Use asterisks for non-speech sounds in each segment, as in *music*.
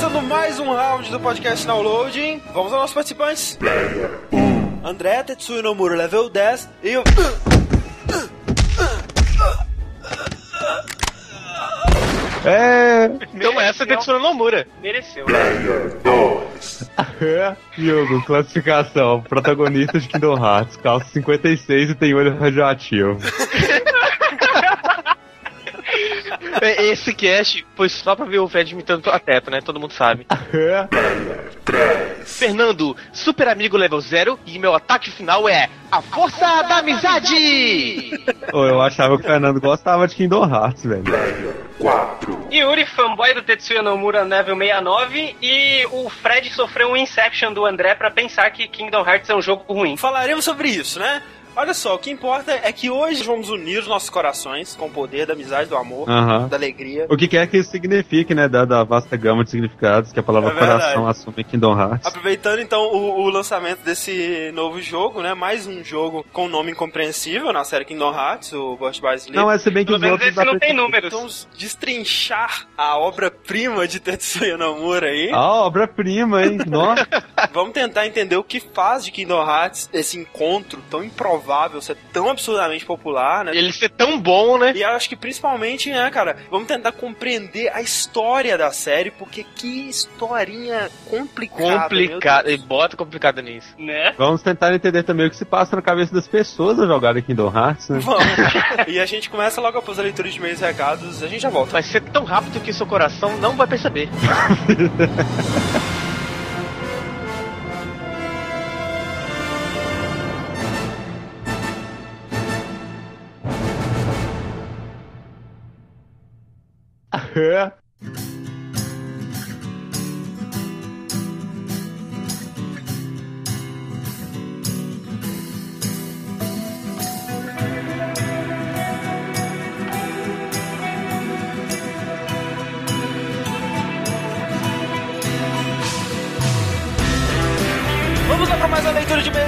Começando mais um round do podcast Downloading. Vamos aos nossos participantes. André Tetsuya Nomura, level 10. E o... É, Então essa é Tetsuya Nomura. Mereceu. é, Yogo, classificação. Protagonista de Kingdom Hearts, calça 56 e tem olho radioativo. *laughs* É, Esse cast foi só pra ver o Fred imitando o Pateta, né? Todo mundo sabe. *laughs* Fernando, super amigo level 0 e meu ataque final é a força da amizade! Ô, eu achava que o Fernando gostava de Kingdom Hearts, velho. Yuri, fanboy do Tetsuya Nomura level 69 e o Fred sofreu um Inception do André pra pensar que Kingdom Hearts é um jogo ruim. Falaremos sobre isso, né? Olha só, o que importa é que hoje vamos unir os nossos corações com o poder da amizade, do amor, Aham. da alegria. O que quer que isso signifique, né? Dada a vasta gama de significados que a palavra É coração assume em Kingdom Hearts. Aproveitando então o, o lançamento desse novo jogo, né? Mais um jogo com nome incompreensível na série Kingdom Hearts, o Burst by Sleep. Não, é se bem que Pelo os menos outros... esse não tem números. Vamos destrinchar a obra-prima de Tetsuya Nomura aí. Ah, obra-prima, hein? Nossa. *laughs* Vamos tentar entender o que faz de Kingdom Hearts esse encontro tão improvável, ser tão absurdamente popular, né? Ele ser tão bom, né? E eu acho que principalmente, né, cara, vamos tentar compreender a história da série, porque que historinha complicada. Complicado. meu E bota complicado nisso. Né? Vamos tentar entender também o que se passa na cabeça das pessoas ao jogarem Kingdom Hearts, né? Vamos. e a gente começa logo após a leitura de meios e recados, a gente já volta. Vai ser tão rápido que seu coração não vai perceber. *laughs* e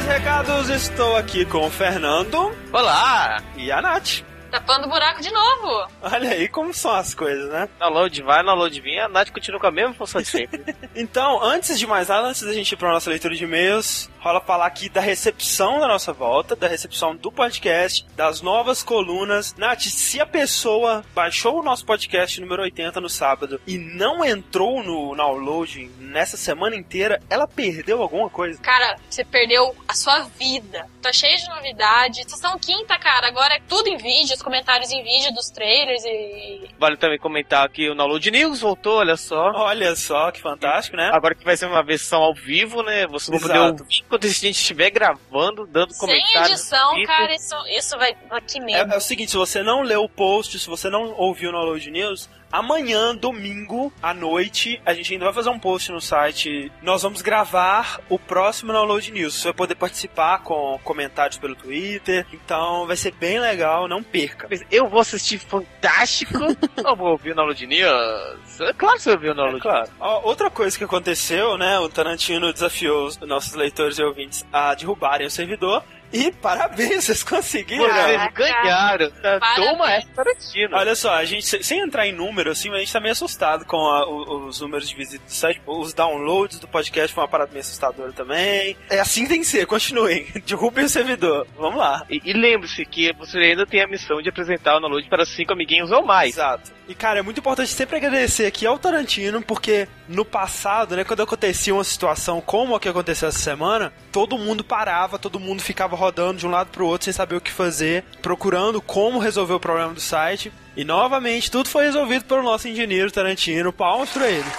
recados. Estou aqui com o Fernando Olá! e a Nath. Tapando o buraco de novo. Olha aí como são as coisas, né? Download vai, download vem, a Nath continua com a mesma função de sempre. *laughs* Então, antes de mais nada, antes da gente ir para nossa leitura de e-mails, rola falar aqui da recepção da nossa volta, da recepção do podcast, das novas colunas. Nath, se a pessoa baixou o nosso podcast número 80 no sábado e não entrou no download nessa semana inteira, ela perdeu alguma coisa? Cara, você perdeu a sua vida. Tá cheio de novidade. Estação quinta, cara. Agora é tudo em vídeo, os comentários em vídeo dos trailers e. Vale também comentar que o Download News voltou, olha só. Olha só que fantástico, né? Agora que vai ser uma versão ao vivo, né? Você vai poder ouvir enquanto a gente estiver gravando, dando Sem comentários. edição, no Twitter. cara, isso, isso vai. Que É, medo. é o seguinte, se você não leu o post, se você não ouviu no Download News, amanhã, domingo, à noite, a gente ainda vai fazer um post no site. Nós vamos gravar o próximo Download News. Você vai poder participar com comentários pelo Twitter. Então vai ser bem legal, não perca. Eu vou assistir Fantástico. *laughs* eu vou ouvir o Download News. É claro que você ouviu o É Download claro. Ó, outra coisa que aconteceu, né? O Tarantino desafiou os nossos leitores e ouvintes a derrubarem o servidor. E parabéns, vocês conseguiram. Vocês ganharam. Tá? Toma essa, Tarantino. Olha só, a gente, se- sem entrar em número, assim, a gente tá meio assustado com a- o- os números de visitas do site. Os downloads do podcast foi uma parada meio assustadora também. É assim tem que ser, continuem. *laughs* Derrubem o servidor. Vamos lá. E, e lembre-se que você ainda tem a missão de apresentar o download para cinco amiguinhos ou mais. Exato. E, cara, é muito importante sempre agradecer aqui ao Tarantino, porque no passado, né, quando acontecia uma situação como a que aconteceu essa semana, todo mundo parava, todo mundo ficava rodando de um lado pro outro sem saber o que fazer, procurando como resolver o problema do site. E novamente, tudo foi resolvido pelo nosso engenheiro Tarantino. Palmas pra ele.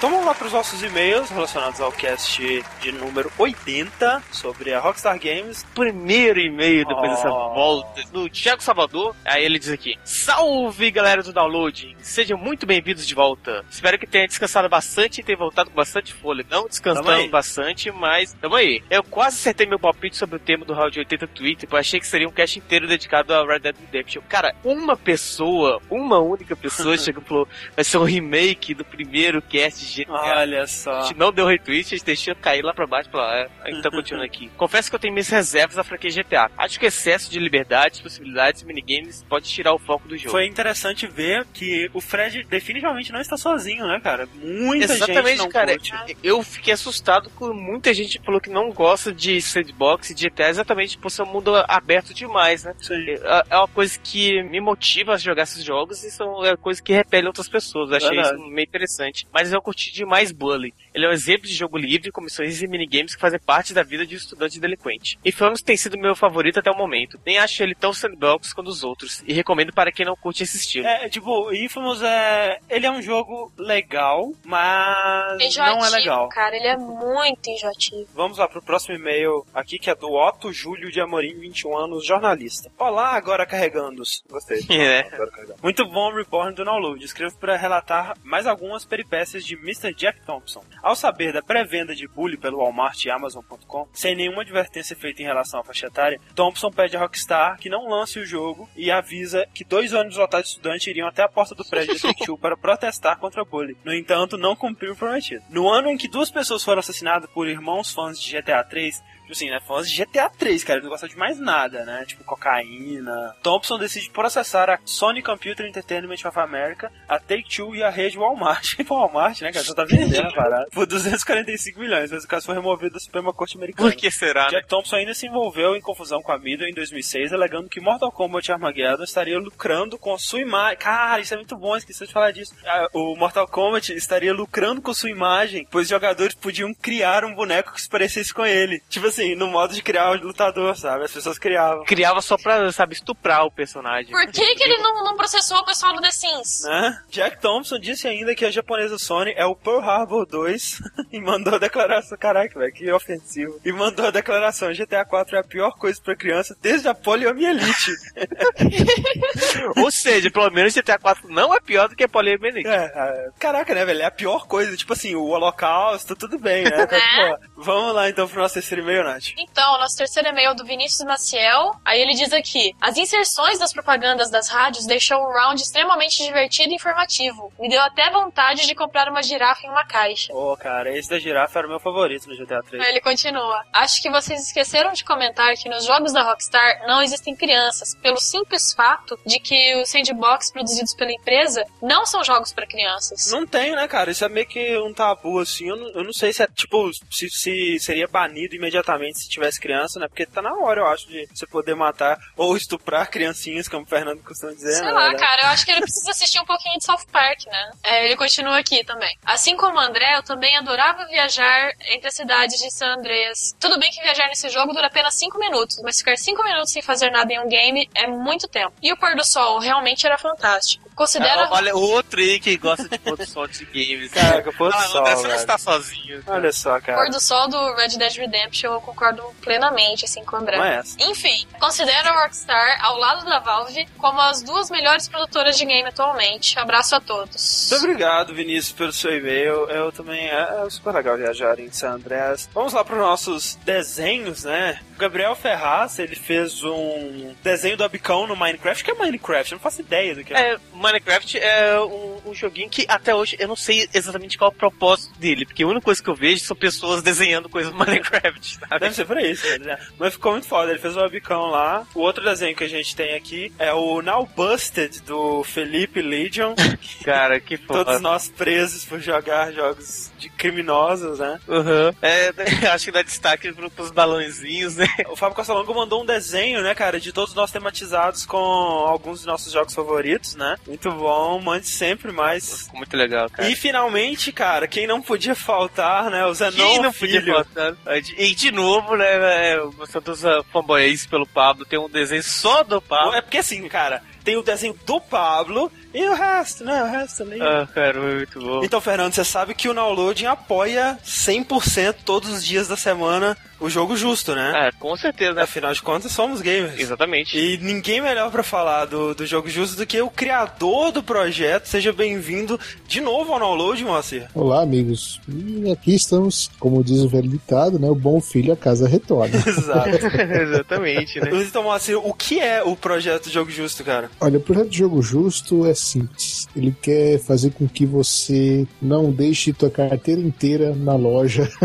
Então vamos lá para os nossos e-mails relacionados ao cast de número 80 sobre a Rockstar Games. Primeiro e-mail depois Oh. dessa volta do Thiago Salvador. Aí ele diz aqui: Salve galera do download, sejam muito bem-vindos de volta. Espero que tenha descansado bastante e tenha voltado com bastante fôlego. Não descansando bastante, mas tamo aí. Eu quase acertei meu palpite sobre o tema do Round 80 Twitter, pois achei que seria um cast inteiro dedicado a Red Dead Redemption. Cara, uma pessoa, uma única pessoa *laughs* chegou e falou: vai ser um remake do primeiro cast GTA. Olha A só. gente não deu retweet, a gente deixou cair lá pra baixo e falou, ah, a gente tá continuando aqui. *laughs* Confesso que eu tenho minhas reservas à franquia GTA. Acho que o excesso de liberdades, possibilidades minigames pode tirar o foco do jogo. Foi interessante ver que o Fred definitivamente não está sozinho, né, cara? Muita gente Exatamente, não cara. curte. Eu fiquei assustado com muita gente que falou que não gosta de sandbox e de GTA exatamente por ser um mundo aberto demais, né? Isso aí. É é uma coisa que me motiva a jogar esses jogos e são é coisa que repele outras pessoas. Eu achei Verdade. isso meio interessante. Mas eu curti demais Bully. Ele é um exemplo de jogo livre, com missões e minigames que fazem parte da vida de um estudante delinquente. Infamous tem sido meu favorito até o momento. Nem acho ele tão sandbox quanto os outros. E recomendo para quem não curte esse estilo. É, tipo, Infamous é. Ele é um jogo legal, mas Enjoativo, não é legal. cara. Ele é muito enjoativo. Vamos lá pro próximo e-mail aqui, que é do Otto Júlio de Amorim, 21 anos, jornalista. Olá, agora carregando-os. Gostei. *laughs* É. Agora carregando. Muito bom o Reborn do Download. Escrevo para relatar mais algumas peripécias de Mr. Jack Thompson. Ao saber da pré-venda de Bully pelo Walmart e Amazon.com, sem nenhuma advertência feita em relação à faixa etária, Thompson pede a Rockstar que não lance o jogo e avisa que dois ônibus lotados de estudantes iriam até a porta do prédio da Take-Two para protestar contra Bully. No entanto, não cumpriu o prometido. No ano em que duas pessoas foram assassinadas por irmãos fãs de GTA 3, Tipo assim, né? Fãs de GTA 3, cara. Ele não gosta de mais nada, né? Tipo, cocaína. Thompson decide processar a Sony Computer Entertainment of America, a Take-Two e a rede Walmart. *laughs* Tipo, Walmart, né, cara? Só tá vendendo a parada. Por 245 milhões, mas o caso foi removido da Suprema Corte Americana. Por que será? né? Jack Thompson ainda se envolveu em confusão com a mídia em 2006, alegando que Mortal Kombat Armageddon estaria lucrando com sua imagem. Cara, isso é muito bom, esqueci de falar disso. Ah, O Mortal Kombat estaria lucrando com sua imagem, pois os jogadores podiam criar um boneco que se parecesse com ele. Tipo assim, no modo de criar o lutador, sabe? As pessoas criavam. Criava só pra, sabe, estuprar o personagem. Por que, que ele não, não processou o pessoal do The Sims? Né? Jack Thompson disse ainda que a japonesa Sony é o Pearl Harbor 2 *laughs* e mandou a declaração. Caraca, velho, que ofensivo. E mandou a declaração: GTA 4 é a pior coisa pra criança desde a poliomielite. *laughs* Ou seja, pelo menos GTA 4 não é pior do que Polymenic. É, é, caraca, né, velho? É a pior coisa. Tipo assim, o holocausto, tudo bem, né? Tá de boa. Vamos lá então pro nosso terceiro e-mail, Nath. Então, nosso terceiro e-mail é do Vinícius Maciel. Aí ele diz aqui: As inserções das propagandas das rádios deixou o round extremamente divertido e informativo. Me deu até vontade de comprar uma girafa em uma caixa. Ô, cara, esse da girafa era o meu favorito no GTA 3. Aí ele continua. Acho que vocês esqueceram de comentar que nos jogos da Rockstar não existem crianças, pelo simples fato de que os sandbox produzidos pela empresa não são jogos para crianças. Não tem, né, cara? Isso é meio que um tabu, assim. Eu não, eu não sei se é, tipo, se, se seria banido imediatamente se tivesse criança, né? Porque tá na hora, eu acho, de você poder matar ou estuprar criancinhas, como o Fernando costuma dizer, Sei né? lá, verdade? cara, eu acho que ele precisa assistir um pouquinho de South Park, né? É, ele continua aqui também. Assim como o André, eu também adorava viajar entre as cidades de San Andreas. Tudo bem que viajar nesse jogo dura apenas 5 minutos, mas ficar 5 minutos sem fazer nada em um game é muito tempo. E o pôr do sol realmente era fantástico. Considera. Ah, Olha, outro aí que gosta de pôr do sol de games. *laughs* Caraca, pôr do ah, sol, André, você não está sozinho. Olha só, Pôr cara. do sol do Red Dead Redemption, eu concordo plenamente, assim, com o André. Não é essa. Enfim, considero a Rockstar, ao lado da Valve, como as duas melhores produtoras de game atualmente. Abraço a todos. Muito obrigado, Vinícius, pelo seu e-mail. Eu também. É, é super legal viajar em San Andreas. Vamos lá para os nossos desenhos, né? O Gabriel Ferraz, ele fez um desenho do Abicão no Minecraft. O que é Minecraft? Eu não faço ideia do que é. É, Minecraft é um, um joguinho que até hoje eu não sei exatamente qual é o propósito dele, porque a única coisa que eu vejo são pessoas desenhando coisas no Minecraft, *laughs* sabe? Deve ser pra isso, né? Mas ficou muito foda. Ele fez o Abicão lá. O outro desenho que a gente tem aqui é o Now Busted do Felipe Legion. *laughs* Cara, que foda. Todos nós presos por jogar jogos de criminosos, né? Uhum. É, *laughs* acho que dá destaque pro- pros balãozinhos, né? O Fábio Costalongo mandou um desenho, né, cara, de todos nós tematizados com alguns dos nossos jogos favoritos, né? Muito bom, mande sempre mais. Ficou muito legal, cara. E finalmente, cara, quem não podia faltar, né? O Zenon Quem não podia Filho. faltar? E de novo, né, é, o Santos uh, fanboys pelo Pablo tem um desenho só do Pablo. É porque assim, cara, tem o desenho do Pablo E o resto, né? O resto também. Ah, cara, muito bom. Então, Fernando, você sabe que o Downloading apoia 100% todos os dias da semana o jogo justo, né? Ah, com certeza, né? Afinal de contas, somos gamers. Exatamente. E ninguém melhor pra falar do, do jogo justo do que o criador do projeto. Seja bem-vindo de novo ao Download, Moacir. Olá, amigos. E aqui estamos, como diz o velho ditado, né? O bom filho a casa retorna. *laughs* Exato. *laughs* Exatamente, né? Então, Moacir, o que é o projeto do Jogo Justo, cara? Olha, o projeto Jogo Justo é simples. Ele quer fazer com que você não deixe tua carteira inteira na loja. *laughs*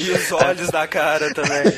E os olhos da cara também.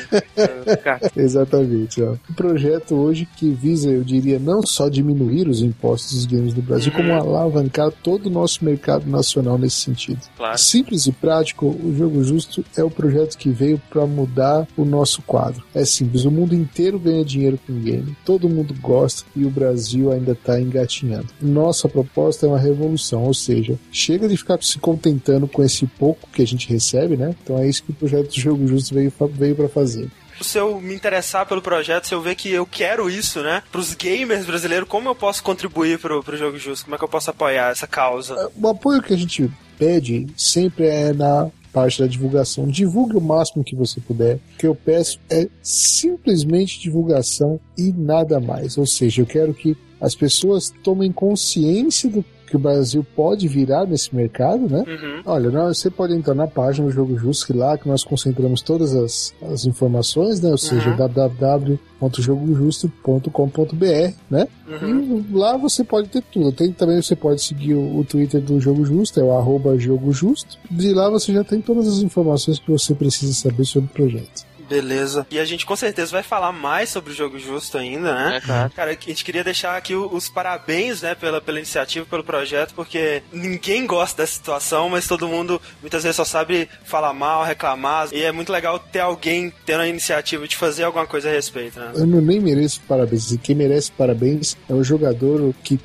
*laughs* Exatamente. Ó. Um projeto hoje que visa, eu diria, não só diminuir os impostos dos games do Brasil, como alavancar todo o nosso mercado nacional nesse sentido. Claro. Simples e prático, o Jogo Justo é o projeto que veio para mudar o nosso quadro. É simples, o mundo inteiro ganha dinheiro com game, todo mundo gosta e o Brasil ainda está engatinhando. Nossa proposta é uma revolução, ou seja, chega de ficar se contentando com esse pouco que a gente recebe, né? Então é isso que o projeto do Jogo Justo veio, veio para fazer. Se eu me interessar pelo projeto, se eu ver que eu quero isso, né? Pros gamers brasileiros, como eu posso contribuir pro, pro Jogo Justo? Como é que eu posso apoiar essa causa? O apoio que a gente pede sempre é na parte da divulgação. Divulgue o máximo que você puder. O que eu peço é simplesmente divulgação e nada mais. Ou seja, eu quero que as pessoas tomem consciência do que o Brasil pode virar nesse mercado, né? Uhum. Olha, nós- você pode entrar na página do Jogo Justo, que lá que nós concentramos todas as, as informações, né? Ou seja, Uhum. www.jogojusto.com.br, né? Uhum. E lá você pode ter tudo. Tem também você pode seguir o, o Twitter do Jogo Justo, é o arroba Jogo Justo. De lá você já tem todas as informações que você precisa saber sobre o projeto. Beleza. E a gente com certeza vai falar mais sobre o Jogo Justo ainda, né? É, claro. Cara, a gente queria deixar aqui os parabéns, né, pela, pela iniciativa, pelo projeto, porque ninguém gosta dessa situação, mas todo mundo muitas vezes só sabe falar mal, reclamar, e é muito legal ter alguém tendo a iniciativa de fazer alguma coisa a respeito, né? Eu não, nem mereço parabéns. E quem merece parabéns é o jogador que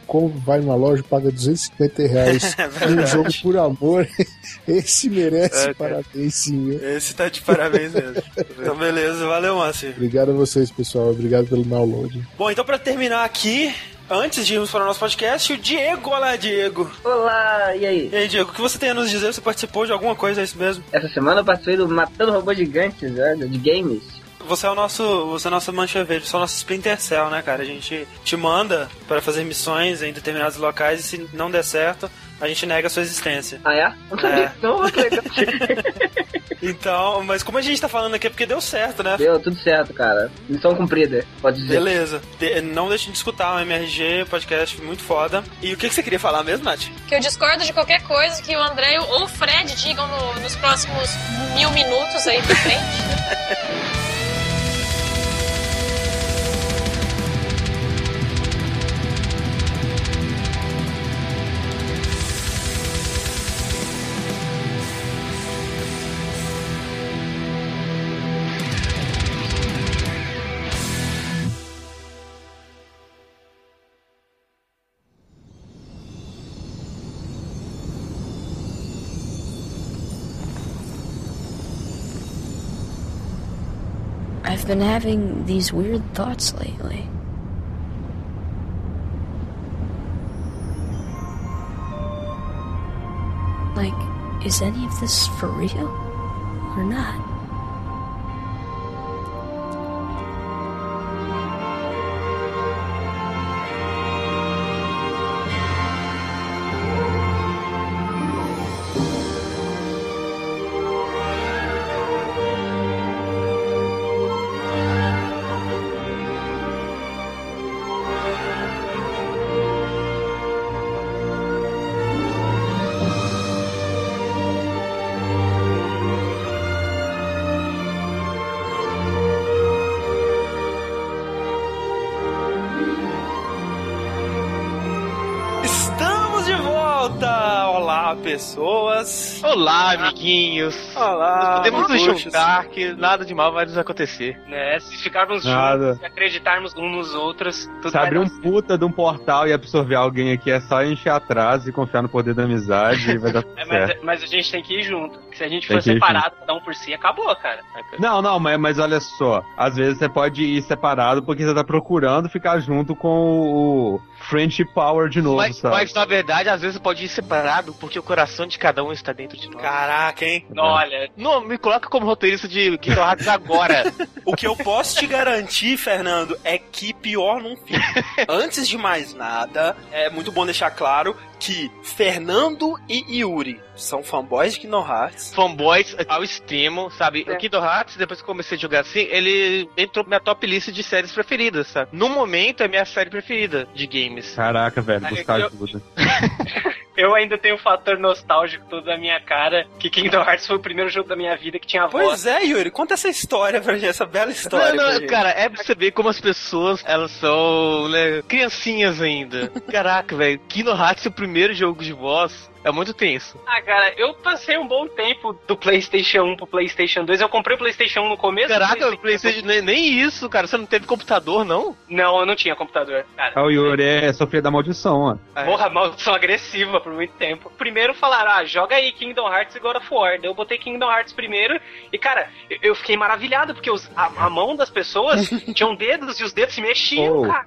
vai numa loja e paga 250 reais *laughs* É num jogo por amor. Esse merece É, parabéns, sim. Esse tá de parabéns mesmo. *laughs* Então, beleza, valeu, Márcio. Obrigado a vocês, pessoal. Obrigado pelo download. Bom, então pra terminar aqui, antes de irmos para o nosso podcast, o Diego, olá, Diego. Olá, e aí? E aí, Diego, o que você tem a nos dizer? Você participou de alguma coisa, é isso mesmo? Essa semana eu participei do Matando Robôs Gigantes, né, de games. Você é o nosso, você é a nossa mancha verde, você é o nosso Splinter Cell, né, cara? A gente te manda para fazer missões em determinados locais e se não der certo, a gente nega a sua existência. Ah, é? Não sabia. É. Não, que legal. Então, mas como a gente tá falando aqui é porque deu certo, né? Deu tudo certo, cara. Missão cumprida, pode dizer. Beleza. De- não deixem de escutar o MRG, podcast muito foda. E o que, que você queria falar mesmo, Nath? Que eu discordo de qualquer coisa que o André ou o Fred digam no- nos próximos mil minutos aí pra frente. *laughs* I've been having these weird thoughts lately. Like, is any of this for real? Or not? Pessoas. Olá, amiguinhos. Olá, Podemos nos juntar que nada de mal vai nos acontecer. Né? Se ficarmos Nada. juntos e acreditarmos uns nos outros, tudo Se abrir um puta de um portal e absorver alguém aqui, é só encher atrás e confiar no poder da amizade e vai dar *laughs* tudo É, certo. mas, mas a gente tem que ir junto. porque Se a gente Tem for separado, cada um por si, acabou, cara. Não, não, mas, mas olha só. Às vezes você pode ir separado porque você tá procurando ficar junto com o Friendship Power de novo, Mas, sabe? mas, na verdade, às vezes pode ir separado porque o coração de cada um está dentro de nós. Caraca, hein? Olha, Não, me coloca como roteirista de Kingdom Hearts agora. *laughs* O que eu posso te garantir, Fernando, é que pior não fica. *laughs* Antes de mais nada, é muito bom deixar claro que Fernando e Yuri são fanboys de Kingdom Hearts. Fanboys ao extremo, sabe? O Kingdom Hearts, depois que eu comecei a jogar assim, ele entrou na minha top lista de séries preferidas, sabe? No momento é minha série preferida de games. Caraca, velho, buscar ajuda. eu *laughs* ainda tenho o fator nostálgico todo da minha cara, que Kingdom Hearts foi o primeiro jogo da minha vida que tinha voz. Pois é, Yuri, conta essa história pra gente, essa bela história. Não, não, cara, é pra você ver como as pessoas, elas são, né, criancinhas ainda. *laughs* Caraca, velho, Kingdom Hearts, o primeiro jogo de voz, é muito tenso. Ah, cara, eu passei um bom tempo do PlayStation 1 pro PlayStation 2. Eu comprei o PlayStation 1 no começo. Caraca, o PlayStation, nem, nem isso, cara, você não teve computador, não? Não, eu não tinha computador, cara. Ah, o Yuri é sofrer da maldição, ó. Porra, maldição agressiva por muito tempo. Primeiro falaram, ah, joga aí Kingdom Hearts e God of War. Eu botei Kingdom Hearts primeiro e, cara, eu, eu fiquei maravilhado porque os- a, a mão das pessoas *laughs* tinham dedos e os dedos se mexiam, Oh. cara.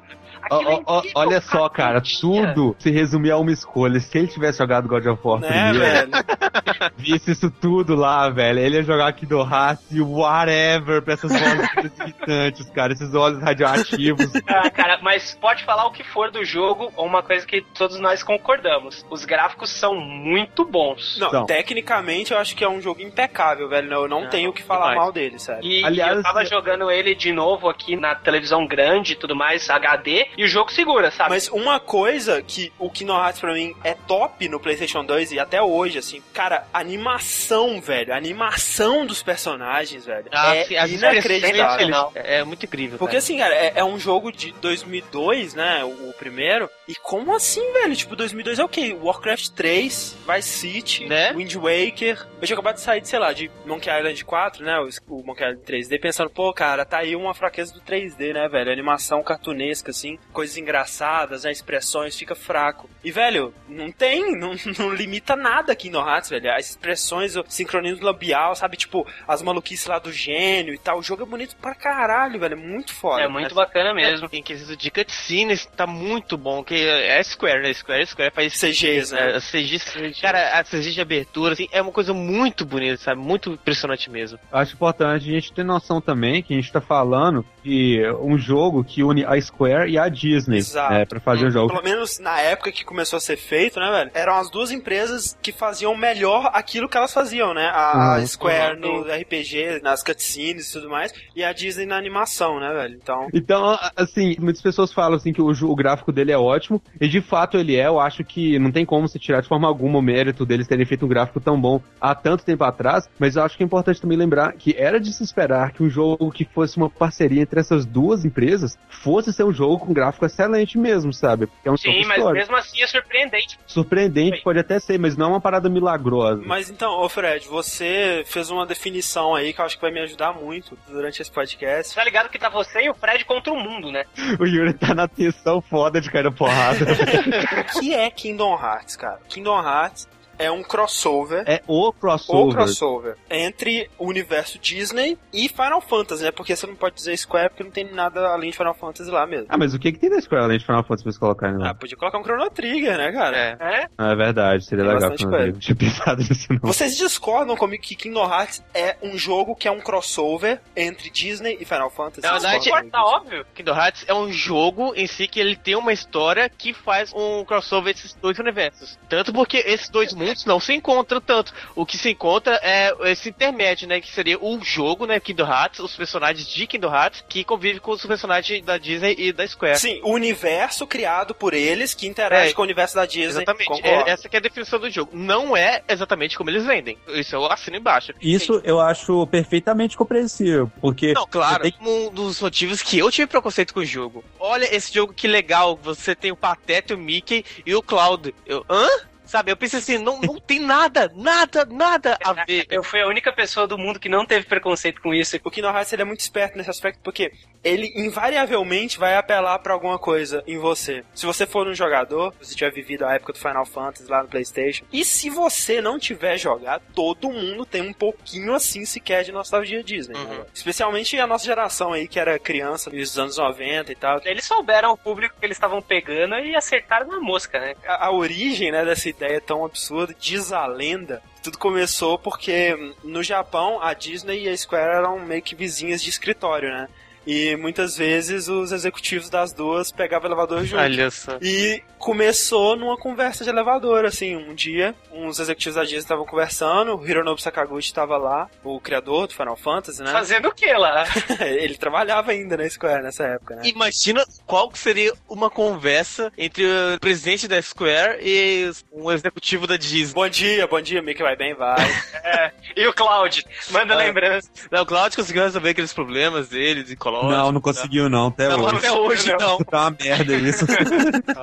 É olha só, cara, tudo se resumia a uma escolha. Se ele tivesse jogado God of War Né, primeiro, *laughs* visse isso tudo lá, velho, ele ia jogar Hearts e whatever pra essas vozes precipitantes, cara, esses olhos radioativos. *laughs* Ah, cara, mas pode falar o que for do jogo, ou uma coisa que todos nós concordamos. Os gráficos são muito bons. Não, Então. tecnicamente eu acho que é um jogo impecável, velho. Eu não Não, tenho o que falar demais. mal dele, sério. E, Aliás, e eu tava é- jogando ele de novo aqui na televisão grande e tudo mais, HD, e o jogo segura, sabe? Mas uma coisa que o Kingdom Hearts pra mim é top no PlayStation 2 e até hoje, assim, cara, animação, velho. A animação dos personagens, velho. é sim, as inacreditável. Não. É, é muito incrível, Porque cara. assim, cara, é, é um jogo de 2002, né? O, o primeiro. E como assim, velho? Tipo, 2002 é o quê? Warcraft 3, Vice City, Né? Wind Waker. Eu tinha acabado de sair, de, sei lá, de Monkey Island 4, né? O, o Monkey Island 3D, pensando, pô, cara, tá aí uma fraqueza do 3D, né, velho? Animação cartunesca, assim, coisas engraçadas, né? Expressões, fica fraco. E, velho, não tem, *laughs* não, não limita nada aqui no Hearts, velho. As expressões, o sincronismo labial, sabe? Tipo, as maluquices lá do gênio e tal. O jogo é bonito pra caralho, velho. É muito foda. É muito bacana mesmo. Em quesito de cutscenes, tá muito bom. Que é Square, né? Square, Square faz CGs, né? É, CG, cara, a CG de abertura, assim, é uma coisa muito bonita, sabe? Muito impressionante mesmo. Acho importante a gente ter noção também que a gente tá falando de um jogo que une a Square e a Disney, Exato. né, pra fazer o jogo. Pelo menos na época que começou a ser feito, né, velho? Eram as duas empresas que faziam melhor aquilo que elas faziam, né? A, Uhum. Square Uhum. no RPG, nas cutscenes e tudo mais, e a Disney na animação, né, velho? Então. Então, assim, muitas pessoas falam assim que o, o gráfico dele é ótimo, e de fato ele é, eu acho que não tem como se tirar de forma alguma o mérito deles terem feito um gráfico tão bom há tanto tempo atrás, mas eu acho que é importante também lembrar que era de se esperar que um jogo que fosse uma parceria entre essas duas empresas fosse ser um jogo com gráfico excelente mesmo, sabe? Porque é um Sim, mas histórico. mesmo assim é surpreendente. Surpreendente pode até ser, mas não é uma parada milagrosa. Mas então, ô Fred, você fez uma definição aí que eu acho que vai me ajudar muito durante esse podcast. Tá ligado que tá você e o Fred contra o mundo, né? *laughs* O Yuri tá na tensão foda de cair na porrada. *laughs* O que é Kingdom Hearts, cara? Kingdom Hearts é um crossover. é o crossover. crossover entre o universo Disney e Final Fantasy, né? Porque você não pode dizer Square porque não tem nada além de Final Fantasy lá mesmo. Ah, mas o que que tem na Square além de Final Fantasy pra eles colocarem lá? Ah, podia colocar um Chrono Trigger, né, cara? É. É? Ah, é verdade, seria Tem legal. bastante Não tinha pensado nisso não. Vocês discordam comigo que Kingdom Hearts é um jogo que é um crossover entre Disney e Final Fantasy? Na verdade, Tá óbvio. Kingdom Hearts é um jogo em si que ele tem uma história que faz um crossover desses dois universos. Tanto porque esses dois mundos não se encontram tanto. O que se encontra é esse intermédio, né? Que seria o jogo, né? Kingdom Hearts, os personagens de Kingdom Hearts, que convive com os personagens da Disney e da Square. Sim, o universo criado por eles que interage É, com o universo da Disney. Exatamente. É- essa que é a definição do jogo. Não é exatamente como eles vendem. Isso eu assino embaixo. Isso eu acho perfeitamente compreensível, porque Não, claro. você Um dos motivos que eu tive preconceito com o jogo. Olha esse jogo que legal. Você tem o Pateta, o Mickey e o Cloud. Eu, hã? Sabe? Eu pensei assim, não, não tem nada, nada, nada a ver. Eu fui a única pessoa do mundo que não teve preconceito com isso. O Kingdom Hearts ele é muito esperto nesse aspecto porque ele invariavelmente vai apelar pra alguma coisa em você. Se você for um jogador, se você tiver vivido a época do Final Fantasy lá no PlayStation, e se você não tiver jogado, todo mundo tem um pouquinho assim sequer de nostalgia Disney. né? Especialmente a nossa geração aí que era criança nos anos 90 e tal. Eles souberam o público que eles estavam pegando e acertaram na mosca, né? A, a origem né, dessa ideia tão absurda, diz a lenda, tudo começou porque hum, no Japão a Disney e a Square eram meio que vizinhas de escritório, né? E muitas vezes os executivos das duas pegavam o elevador junto. Olha só. E começou numa conversa de elevador, assim, um dia, uns executivos da Disney estavam conversando, o Hironobu Sakaguchi estava lá, o criador do Final Fantasy, né? Fazendo o que lá? *laughs* Ele trabalhava ainda na Square nessa época, né? Imagina qual que seria uma conversa entre o presidente da Square e um executivo da Disney. Bom dia, bom dia, Mickey vai bem, vai. *laughs* É. E o Cloud? Manda É. lembrança. Não, o Claudio conseguiu resolver aqueles problemas dele, de colóide. Não, não conseguiu não, até Não, hoje. até hoje não. Tá uma merda isso. *laughs*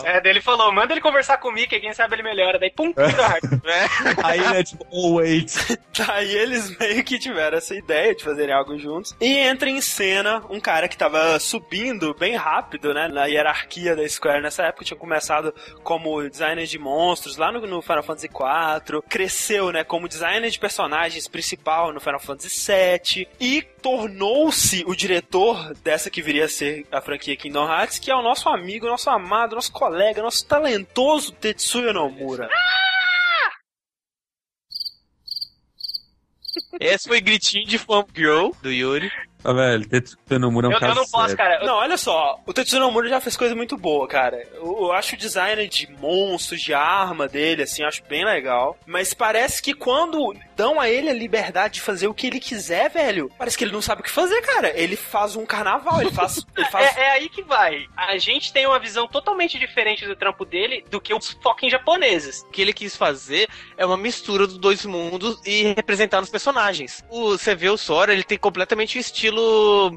É, daí ele falou, manda ele conversar com o Mickey, quem sabe ele melhora. Daí, pum, Kingdom Hearts. *laughs* Aí é tipo, oh wait. *laughs* Daí eles meio que tiveram essa ideia de fazerem algo juntos. E entra em cena um cara que tava subindo bem rápido, né? Na hierarquia da Square nessa época. Tinha começado como designer de monstros lá no, no Final Fantasy IV. Cresceu, né? Como designer de personagens principal no Final Fantasy VII. E tornou-se o diretor dessa que viria a ser a franquia Kingdom Hearts, que é o nosso amigo, nosso amado, nosso colega, nosso talentoso Tetsuya Nomura. Esse foi gritinho de Fun Girl do Yuri. Ah, velho, Tetsuya Nomura é um Eu, cara eu não posso, sério. cara. Eu- Não, olha só, o Tetsuya Nomura já fez coisa muito boa, cara. Eu, eu acho o design de monstros, de arma dele, assim, eu acho bem legal. Mas parece que quando dão a ele a liberdade de fazer o que ele quiser, velho, parece que ele não sabe o que fazer, cara. Ele faz um carnaval, ele faz. *laughs* Ele faz... É, é aí que vai. A gente tem uma visão totalmente diferente do trampo dele do que os fucking japoneses. O que ele quis fazer é uma mistura dos dois mundos e representar nos personagens. O, você vê o Sora, ele tem completamente o estilo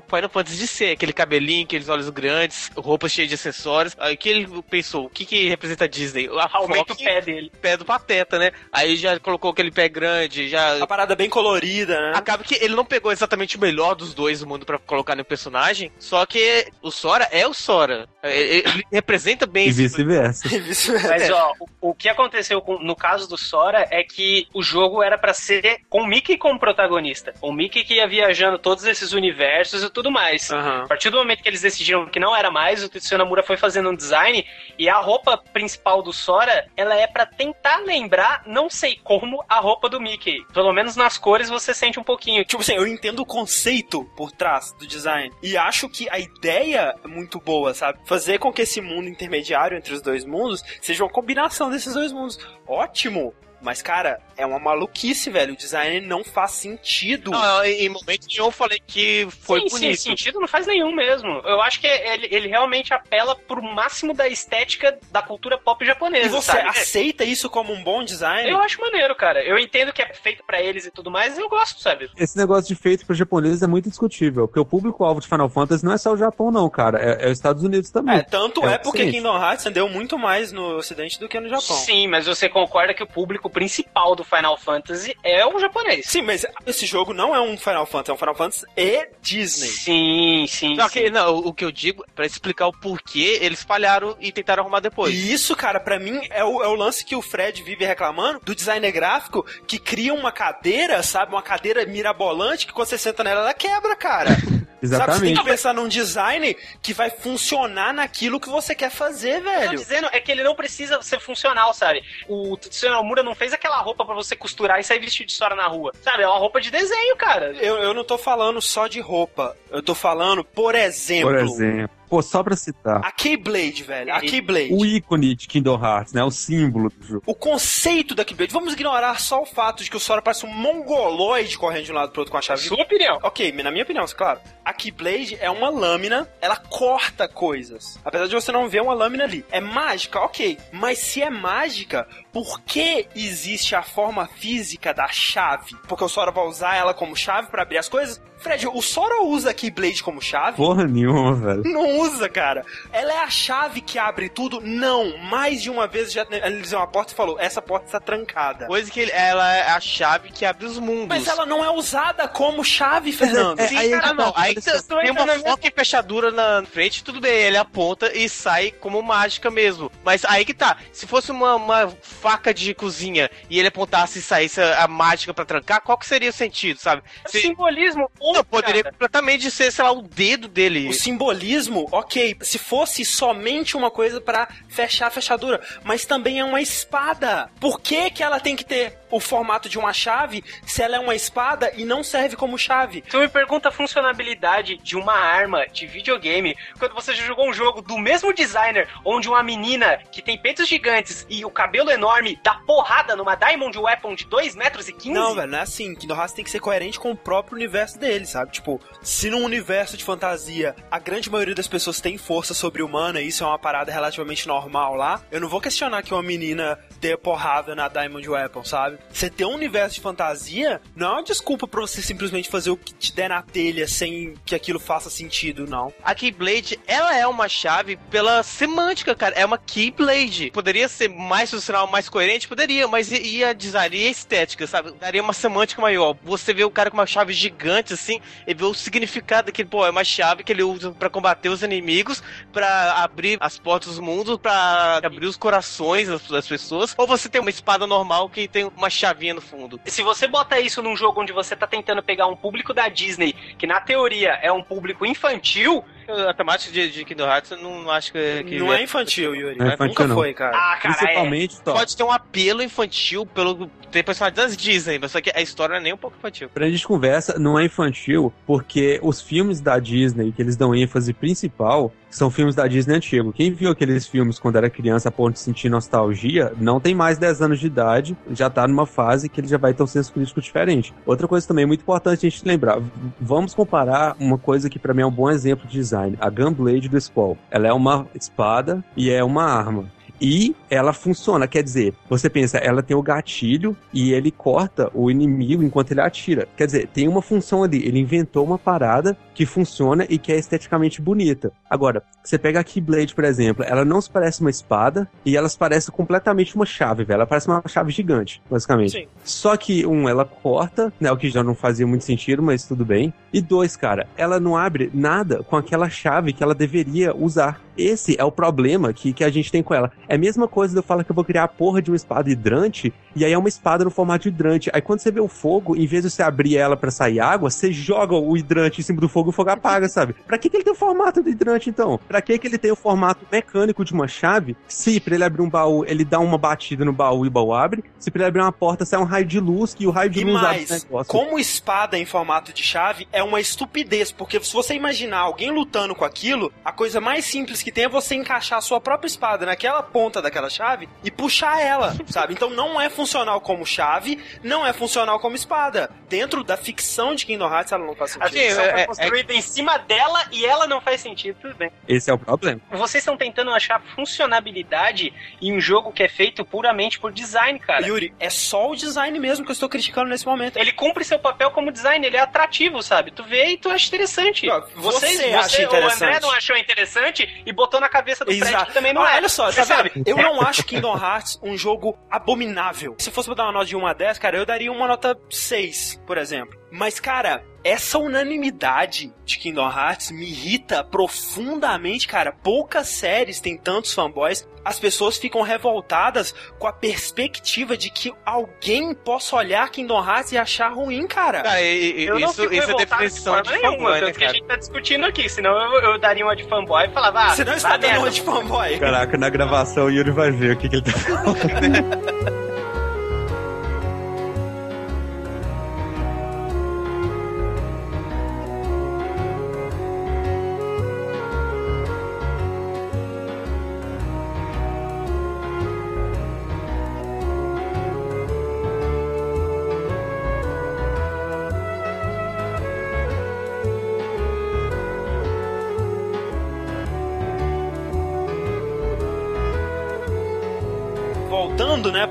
Final Fantasy de ser, aquele cabelinho, aqueles olhos grandes, roupa cheia de acessórios. Aí o que ele pensou? O que que representa a Disney? A Aumenta o pé dele. pé do Pateta, né? Aí já colocou aquele pé grande, já A parada bem colorida, né? Acaba que ele não pegou exatamente o melhor dos dois do mundo pra colocar no personagem, só que o Sora é o Sora. Ele, ele representa bem E esse- *laughs* vice-versa. Mas, ó, o, o que aconteceu com- no caso do Sora é que o jogo era pra ser com o Mickey como protagonista. O Mickey que ia viajando todos esses universos e tudo mais. Aham. A partir do momento que eles decidiram que não era mais, o Tetsuya Nomura foi fazendo um design e a roupa principal do Sora, ela é pra tentar lembrar, não sei como, a roupa do Mickey. Pelo menos nas cores você sente um pouquinho. Tipo assim, eu entendo o conceito por trás do design. E acho que a ideia é muito boa, sabe? Fazer com que esse mundo intermediário entre os dois mundos seja uma combinação desses dois mundos. Ótimo! Mas, cara, é uma maluquice, velho. O design não faz sentido. Não, em em momento nenhum eu falei que foi sim, bonito. sim, sentido não faz nenhum mesmo. Eu acho que ele, ele realmente apela pro máximo da estética da cultura pop japonesa, e você sabe? aceita isso como um bom design? Eu acho maneiro, cara. Eu entendo que é feito pra eles e tudo mais, eu gosto, sabe? Esse negócio de feito para japoneses é muito discutível, porque o público-alvo de Final Fantasy não é só o Japão, não, cara. É, é os Estados Unidos também. É, tanto é, É, porque. Kingdom Hearts vendeu muito mais no ocidente do que no Japão. Sim, mas você concorda que o público principal do Final Fantasy é o japonês. Sim, mas esse jogo não é um Final Fantasy, é um Final Fantasy e Disney. Sim, sim. Só sim. que, não, o que eu digo, pra explicar o porquê, eles falharam e tentaram arrumar depois. E isso, cara, pra mim é o, é o lance que o Fred vive reclamando do designer gráfico que cria uma cadeira, sabe? Uma cadeira mirabolante que quando você senta nela, ela quebra, cara. *laughs* Sabe, você tem Exatamente. que pensar num design que vai funcionar naquilo que você quer fazer, Eu tô velho. dizendo é que ele não precisa ser funcional, sabe? O Tetsuya Nomura não fez aquela roupa pra você costurar e sair vestido de Sora na rua. Sabe? É uma roupa de desenho, cara. Eu, eu não tô falando só de roupa. Eu tô falando, por exemplo, Por exemplo. Pô, só pra citar. a Keyblade, velho. A Keyblade. O ícone de Kingdom Hearts, né? O símbolo do jogo. O conceito da Keyblade. Vamos ignorar só o fato de que o Sora parece um mongoloide correndo de um lado pro outro com a chave. Sua opinião. Ok, na minha opinião, claro. A Keyblade é uma lâmina, ela corta coisas. Apesar de você não ver uma lâmina ali. É mágica, ok. Mas se é mágica, por que existe a forma física da chave? Porque o Sora vai usar ela como chave pra abrir as coisas? Fred, o Sora usa Keyblade como chave? Porra nenhuma, velho. Não usa, cara. Ela é a chave que abre tudo? Não. Mais de uma vez já ele deu uma porta e falou: essa porta está trancada. Coisa que ele- ela é a chave que abre os mundos. Mas ela não é usada como chave, Fernando. é- Sim, aí cara, que não. tá, Aí olha tem uma foca e fechadura na frente, tudo bem, ele aponta e sai como mágica mesmo. Mas aí que tá, se fosse uma, uma faca de cozinha e ele apontasse e saísse a, a mágica pra trancar, qual que seria o sentido, sabe? É Se, simbolismo. Não, poderia cara. completamente ser, sei lá, o dedo dele. O simbolismo, ok, se fosse somente uma coisa pra fechar a fechadura, mas também é uma espada. Por que que ela tem que ter o formato de uma chave se ela é uma espada e não serve como chave? Tu me pergunta a funcionalidade de uma arma de videogame quando você já jogou um jogo do mesmo designer, onde uma menina que tem peitos gigantes e o cabelo enorme dá porrada numa Diamond Weapon de 2 metros e 15? Não, velho, não é assim. Kingdom Hearts tem que ser coerente com o próprio universo dele, sabe? Tipo, se num universo de fantasia a grande maioria das pessoas tem força sobre-humana e isso é uma parada relativamente normal lá, eu não vou questionar que uma menina dê porrada na Diamond Weapon, sabe? Você ter um universo de fantasia não é uma desculpa pra você simplesmente fazer o que te der na telha sem que aquilo faça sentido, não. A Keyblade, ela é uma chave pela semântica, cara. É uma Keyblade. Poderia ser mais funcional, mais coerente? Poderia, mas ia design, ia estética, sabe? Daria uma semântica maior. Você vê o cara com uma chave gigante, assim, e vê o significado daquele, pô, é uma chave que ele usa pra combater os inimigos, pra abrir as portas dos mundos, pra abrir os corações das pessoas. Ou você tem uma espada normal que tem uma chavinha no fundo. Se você bota isso num jogo onde você tá tentando pegar um público da Disney, que na teoria é um público infantil, A temática de, de Kingdom Hearts eu não acho que. que Não é infantil, Yuri. Não é infantil, Nunca não. foi, cara. ah, cara, é. Principalmente, Tó, Pode ter um apelo infantil pelo ter personagens das Disney, mas só que a história não é nem um pouco infantil. Pra gente conversa, não é infantil, porque os filmes da Disney, que eles dão ênfase principal, são filmes da Disney antigo. Quem viu aqueles filmes quando era criança a ponto de sentir nostalgia, não tem mais 10 anos de idade, já tá numa fase que ele já vai ter um senso crítico diferente. Outra coisa também muito importante a gente lembrar, vamos comparar uma coisa que pra mim é um bom exemplo de design, a Gunblade do Squall. Ela é uma espada e é uma arma. E ela funciona, quer dizer, você pensa, ela tem o gatilho e ele corta o inimigo enquanto ele atira. Quer dizer, tem uma função ali. Ele inventou uma parada que funciona e que é esteticamente bonita. Agora, você pega a Keyblade, por exemplo, ela não se parece uma espada e ela se parece completamente uma chave, velho. Ela parece uma chave gigante, basicamente. Sim. Só que, um, ela corta, né? O que já não fazia muito sentido, mas tudo bem. E dois, cara, ela não abre nada com aquela chave que ela deveria usar. Esse é o problema que, que a gente tem com ela. É a mesma coisa de eu falar que eu vou criar a porra de uma espada hidrante, e aí é uma espada no formato de hidrante. Aí quando você vê o fogo, em vez de você abrir ela pra sair água, você joga o hidrante em cima do fogo e o fogo apaga, *laughs* sabe? Pra que, que ele tem o formato do hidrante, então? Pra que, que ele tem o formato mecânico de uma chave? Se pra ele abrir um baú, ele dá uma batida no baú e o baú abre. Se pra ele abrir uma porta, sai um raio de luz, que o raio de E luz abre mais, o negócio. como espada em formato de chave é uma estupidez, porque se você imaginar alguém lutando com aquilo, a coisa mais simples que tem é você encaixar a sua própria espada naquela ponta daquela chave e puxar ela, *laughs* sabe? Então não é funcional como chave, não é funcional como espada. Dentro da ficção de Kingdom Hearts ela não faz A sentido. ficção é- foi é- construída em cima dela e ela não faz sentido, tudo bem. Esse é o problema. Vocês estão tentando achar funcionalidade em um jogo que é feito puramente por design, cara. Yuri, é só o design mesmo que eu estou criticando nesse momento. Ele cumpre seu papel como design, ele é atrativo, sabe? Tu vê e tu acha interessante. Não, você Vocês, acha você, o interessante. André não achou interessante e botou na cabeça do Fred Exato. que também não Ah, é. Olha só, Você tá sabe? Eu não acho Kingdom Hearts um jogo abominável. Se fosse pra dar uma nota de 1 a 10, cara, eu daria uma nota 6, por exemplo. Mas, cara, essa unanimidade de Kingdom Hearts me irrita profundamente, cara. Poucas séries têm tantos fanboys. As pessoas ficam revoltadas com a perspectiva de que alguém possa olhar Kingdom Hearts e achar ruim, cara. Cara, e- e- Eu não isso, fico isso é revoltado definição de de nenhuma, fanboy, né, que a gente tá discutindo aqui, senão eu, eu daria uma de fanboy e falava, ah, Você não está dando uma de fanboy. Caraca, na gravação o Yuri vai ver o que, que ele tá falando. *laughs*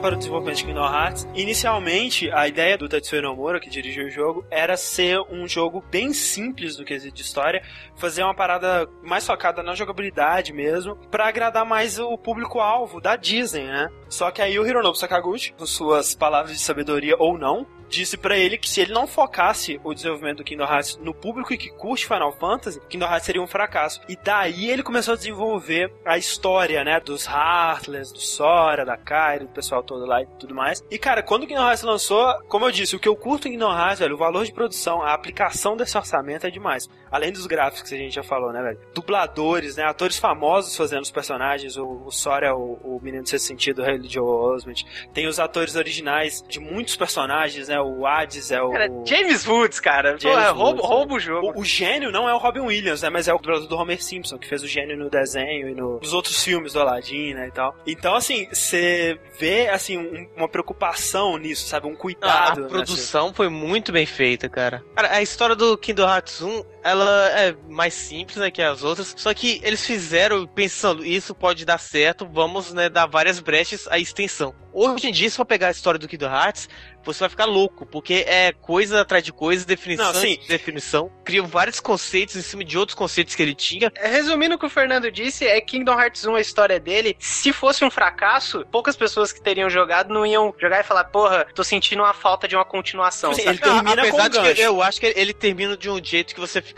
para o desenvolvimento de Kingdom Hearts, inicialmente a ideia do Tetsuya Nomura, que dirigiu o jogo, era ser um jogo bem simples do quesito de história, fazer uma parada mais focada na jogabilidade mesmo, para agradar mais o público-alvo da Disney, né? Só que aí o Hironobu Sakaguchi, com suas palavras de sabedoria ou não, disse pra ele que se ele não focasse o desenvolvimento do Kingdom Hearts no público que curte Final Fantasy, Kingdom Hearts seria um fracasso. E daí ele começou a desenvolver a história, né, dos Heartless, do Sora, da Kairi, do pessoal todo lá e tudo mais. E cara, quando o Kingdom Hearts lançou, como eu disse, o que eu curto em Kingdom Hearts, velho, o valor de produção, a aplicação desse orçamento é demais. Além dos gráficos que a gente já falou, né, velho? Dubladores, né, atores famosos fazendo os personagens, o, o Sora é o, o menino de sexto sentido, o Haley Joel Osment. Tem os atores originais de muitos personagens, né, o Hades é o... Cara, James Woods, cara. James Porra, rouba, Woods, rouba o jogo. O, o gênio não é o Robin Williams, né? Mas é o dublador do Homer Simpson, que fez o gênio no desenho e no, nos outros filmes do Aladdin, né? E tal. Então, assim, você vê, assim, um- uma preocupação nisso, sabe? Um Ah, cuidado. a né, produção foi muito bem feita, cara. Cara, a história do Kingdom Hearts 1, ela é mais simples, né, que as outras. Só que eles fizeram pensando, isso pode dar certo, vamos, né, dar várias brechas à extensão. Hoje em dia, se for pegar a história do Kingdom Hearts, você vai ficar louco, porque é coisa atrás de coisa, definição Não, sim. de definição. Criam vários conceitos em cima de outros conceitos que ele tinha. Resumindo o que o Fernando disse, é que Kingdom Hearts 1, a história dele, se fosse um fracasso, poucas pessoas que teriam jogado não iam jogar e falar, porra, tô sentindo uma falta de uma continuação. Assim, ele termina Apesar com de que eu acho que ele termina de um jeito que você fica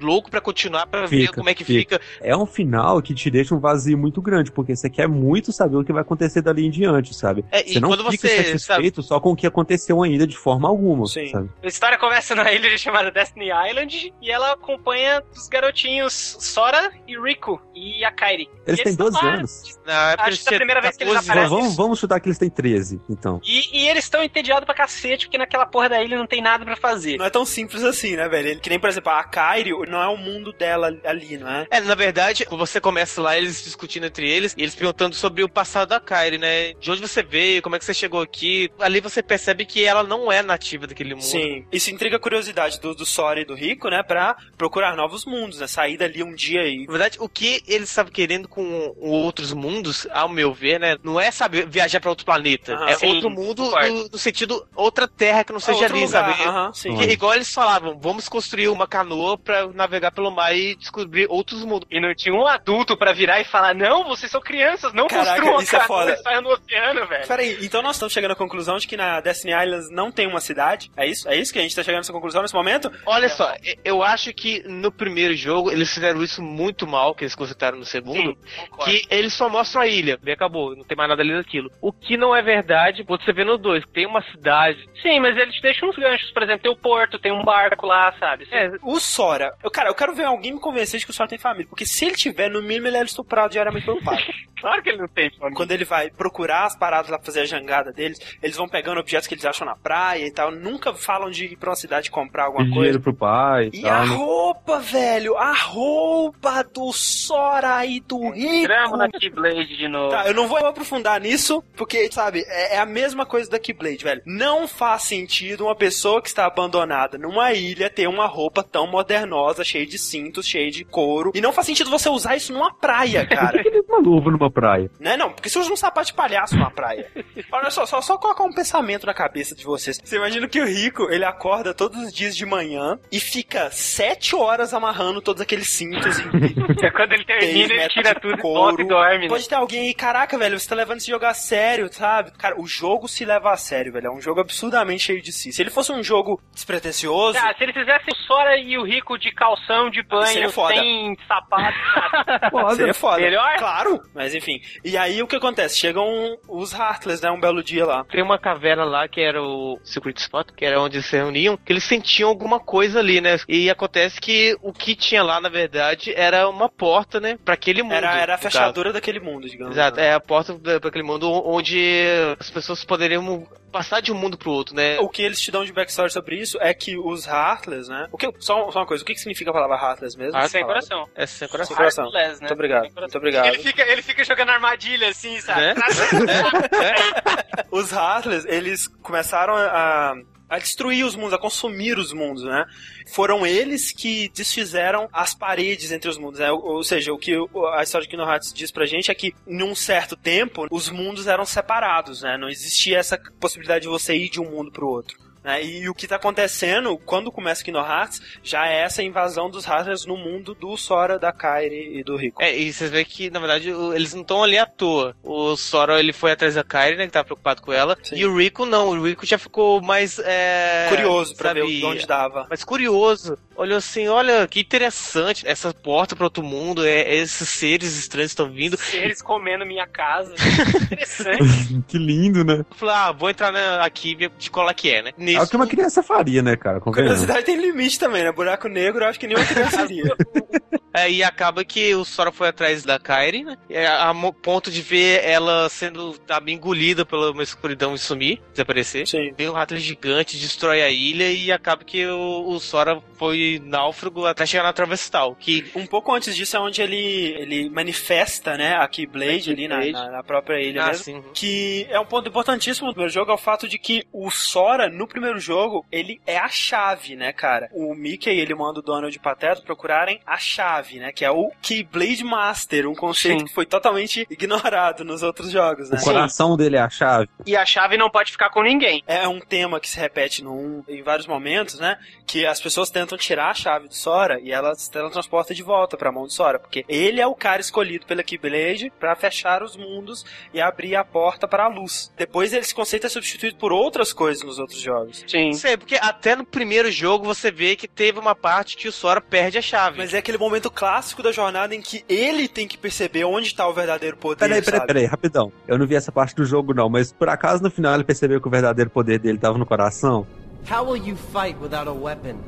louco pra continuar, pra ver Fica, como é que fica. fica. É um final que te deixa um vazio muito grande, porque você quer muito saber o que vai acontecer dali em diante, sabe? É, e você não quando fica você, satisfeito só com o que aconteceu ainda de forma alguma, Sim. sabe? A história começa na ilha *laughs* chamada Destiny Island e ela acompanha os garotinhos Sora e Riku e a Kairi. Eles E têm estão 12 lá, anos. Na época Acho que é a primeira vez que eles 14 aparecem. Vamos, vamos, chutar que eles têm 13, então. E, e eles estão entediados pra cacete, porque naquela porra da ilha não tem nada pra fazer. Não é tão simples assim, né, velho? Ele- Que nem, por exemplo, a Kairi não é o mundo dela ali, não é? É, na verdade, você começa lá, eles discutindo entre eles, e eles perguntando sobre o passado da Kairi, né? De onde você veio, como é que você chegou aqui. Ali você percebe que ela não é nativa daquele mundo. Sim. Isso intriga a curiosidade do, do Sora e do Rico, né? Pra procurar novos mundos, né? Sair dali um dia e Na verdade, o que eles estavam querendo com outros mundos, ao meu ver, né? Não é, sabe, viajar pra outro planeta. Aham, é sim, outro mundo no, no sentido outra terra que não seja ali, lugar, sabe? aham, sim. Porque, igual eles falavam, vamos construir uma canoa pra navegar pelo mar e descobrir outros mundos. E não tinha um adulto pra virar e falar: Não, vocês são crianças, não Caraca, construam isso é canoa foda. e saiam no oceano, velho. Peraí, então nós estamos chegando à conclusão de que na Destiny Islands não tem uma cidade? É isso? É isso que a gente tá chegando nessa conclusão nesse momento? Olha só, e- eu acho que no primeiro jogo eles fizeram isso muito mal, que eles consertaram no segundo, concordo. que eles só mostram a ilha, e acabou, não tem mais nada ali daquilo. O que não é verdade, você vê no 2, tem uma cidade. Sim, mas eles deixam uns ganchos, por exemplo, tem o porto, tem um barco lá, sabe? É, o Sora. Eu, cara, eu quero ver alguém me convencer de que o Sora tem família. Porque se ele tiver, no mínimo ele é estuprado diariamente pelo pai. *laughs* Claro que ele não tem família. Quando ele vai procurar as paradas lá pra fazer a jangada deles, eles vão pegando objetos que eles acham na praia e tal. Nunca falam de ir pra uma cidade comprar alguma Pedir coisa. dinheiro pro pai e, E tal, a né? roupa, velho, a roupa do Sora e do Rico. Entramos na Keyblade de novo. Tá, eu não vou aprofundar nisso, porque, sabe, é, é a mesma coisa da Keyblade, velho. Não faz sentido uma pessoa que está abandonada numa ilha ter uma roupa tão modernosa, cheia de cintos, cheia de couro. E não faz sentido você usar isso numa praia, *laughs* cara. Por que uma luva numa praia? né, não? Porque você usa um sapato de palhaço numa praia. *laughs* Olha só, só, só colocar um pensamento na cabeça de vocês. Você imagina que o rico, ele acorda todos os dias de manhã e fica sete horas amarrando todos aqueles cintos *laughs* É quando ele termina, ele tira de tudo, couro. e dorme. né? Pode ter alguém aí, caraca, velho, você tá levando esse jogo a sério, sabe? Cara, o jogo se leva a sério, velho. É um jogo absurdamente cheio de si. Se ele fosse um jogo despretensioso. Ah, se eles fizessem o Sora e o Rico de calção, de Seria banho, foda. sem sapato, nada. *laughs* Seria foda. Melhor? Claro, mas enfim. E aí o que acontece? Chegam os Heartless, né? Um belo dia lá. Tem uma caverna lá que era o Secret Spot, que era onde eles se reuniam, que eles sentiam alguma coisa ali, né? E acontece que o que tinha lá, na verdade, era uma porta, né? Pra aquele mundo. Era, era a fechadura daquele mundo, digamos. Exato, né? é a porta para aquele mundo onde as pessoas poderiam passar de um mundo pro outro, né? O que eles te dão de backstory sobre isso é que os Heartless, né? O que, só, só uma coisa, o que, que significa a palavra Heartless mesmo? Heart- Sem Palavra. coração. É sem coração. Sem coração. Heartless, né? Muito obrigado. Muito obrigado. Ele fica, ele fica jogando armadilha assim, sabe? Né? *laughs* Os Heartless, eles começaram a a destruir os mundos, a consumir os mundos, né? Foram eles que desfizeram as paredes entre os mundos, né? Ou, ou seja, o que a história de Kingdom Hearts diz pra gente é que, num certo tempo, os mundos eram separados, né? Não existia essa possibilidade de você ir de um mundo pro outro. Né? E o que tá acontecendo quando começa Kingdom Hearts já é essa invasão dos Hatters no mundo do Sora, da Kairi e do Rico. É, e vocês veem que, na verdade, eles não estão ali à toa. O Sora, ele foi atrás da Kairi, né, que tava preocupado com ela. Sim. E o Rico, não. O Rico já ficou mais, é... Curioso pra ver onde dava. Mas curioso. Olhou assim, olha, que interessante. Essa porta para outro mundo, é, esses seres estranhos estão vindo. Eles comendo minha casa. *laughs* Interessante. *laughs* que lindo, né? Falei, ah, vou entrar na, aqui e ver de cola que é, né? É o Nisso, que uma criança faria, né, cara? Convenhamos. Curiosidade tem limite também, né? Buraco negro eu acho que nenhuma criança iria. *laughs* É, e acaba que o Sora foi atrás da Kairi, né? É, a mo- ponto de ver ela sendo sabe, engolida pela uma escuridão e sumir, desaparecer. Sim. Vem um rato gigante, destrói a ilha e acaba que o, o Sora foi náufrago até chegar na Travestal. Que Um pouco antes disso é onde ele, ele manifesta, né, a Keyblade ali na, na, na própria ilha Ah, mesmo. sim. Que é um ponto importantíssimo do primeiro jogo, é o fato de que o Sora, no primeiro jogo, ele é a chave, né, cara? O Mickey, ele manda o Donald e o Pateta procurarem a chave, né, que é o Keyblade Master, um conceito Sim. que foi totalmente *laughs* ignorado nos outros jogos, né? O coração dele é a chave. E a chave não pode ficar com ninguém. É um tema que se repete no um, em vários momentos, né? Que as pessoas tentam tirar a chave do Sora e ela se teletransporta de volta pra mão do Sora, porque ele é o cara escolhido pela Keyblade pra fechar os mundos e abrir a porta para a luz. Depois esse conceito é substituído por outras coisas nos outros jogos. Sim. Sei, porque até no primeiro jogo você vê que teve uma parte que o Sora perde a chave. Mas é aquele momento clássico da jornada em que ele tem que perceber onde tá o verdadeiro poder, Peraí, peraí, sabe? peraí, rapidão. Eu não vi essa parte do jogo, não, mas por acaso no final ele percebeu que o verdadeiro poder dele tava no coração? How will you fight without a weapon?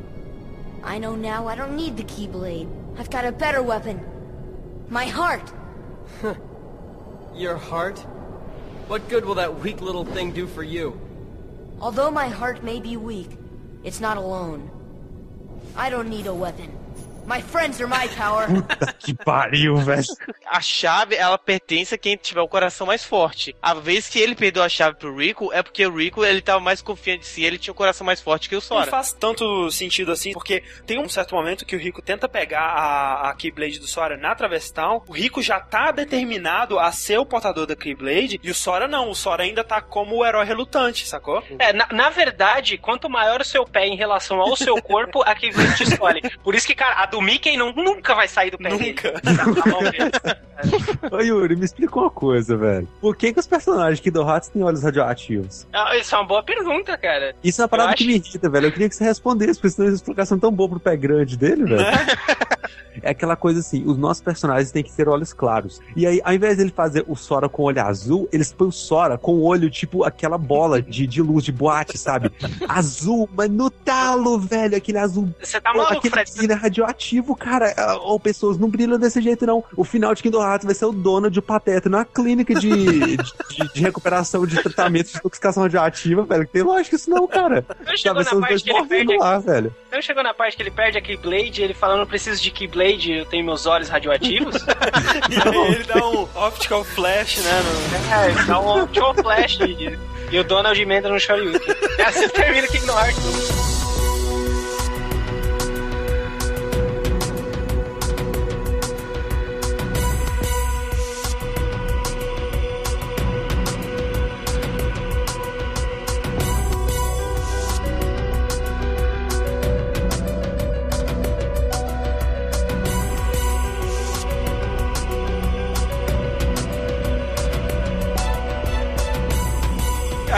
I know now I don't need the Keyblade. I've got a better weapon. My heart. Your heart? What good will that weak little thing do for you? Although my heart may be weak, it's not alone. I don't need a weapon. My friends are my power. Que pariu, *laughs* velho. A chave, ela pertence a quem tiver o coração mais forte. A vez que ele perdeu a chave pro Rico, é porque o Rico, ele tava mais confiante de si, ele tinha o coração mais forte que o Não Sora. faz tanto sentido assim, porque tem um certo momento que o Rico tenta pegar a, a Keyblade do Sora na Travestal. O Rico já tá determinado a ser o portador da Keyblade e o Sora não. O Sora ainda tá como o herói relutante, sacou? É, na, na verdade, quanto maior o seu pé em relação ao seu corpo, a Keyblade te escolhe. Por isso que, cara, a do Mickey não, nunca vai sair do pé dele. Nunca. A dele. *laughs* Ô Yuri, me explica uma coisa, velho. Por que, que os personagens de Kingdom Hearts têm olhos radioativos? Ah, Isso é uma boa pergunta, cara. Isso é uma parada Eu que acho- me irrita, velho. Eu queria que você respondesse, porque senão essa explicação tão boa pro pé grande dele, velho. *laughs* É aquela coisa assim, os nossos personagens têm que ter olhos claros. E aí, ao invés dele fazer o Sora com olho azul, eles põem o Sora com o olho, tipo, aquela bola de, de luz de boate, sabe? *laughs* azul, mas no talo, velho, aquele azul. Você tá maluco, aquele Fred? brilho é radioativo, cara. Ah, Ô, pessoas, não brilham desse jeito, não. O final de Kingdom Hearts vai ser o Donald e o Pateta na clínica de, *laughs* de, de recuperação de tratamento de intoxicação radioativa, velho. Que tem lógica isso não, cara. Não chegou Vai ser na parte que ele perde lá, velho. Não chegou na parte que ele perde a Keyblade, ele falando, não preciso de Keyblade, eu tenho meus olhos radioativos? *laughs* E aí ele dá um optical flash, né? no- é, ele dá um show flash e, e o Donald emenda no Shoryuken. É assim que termina o Kingdom Hearts.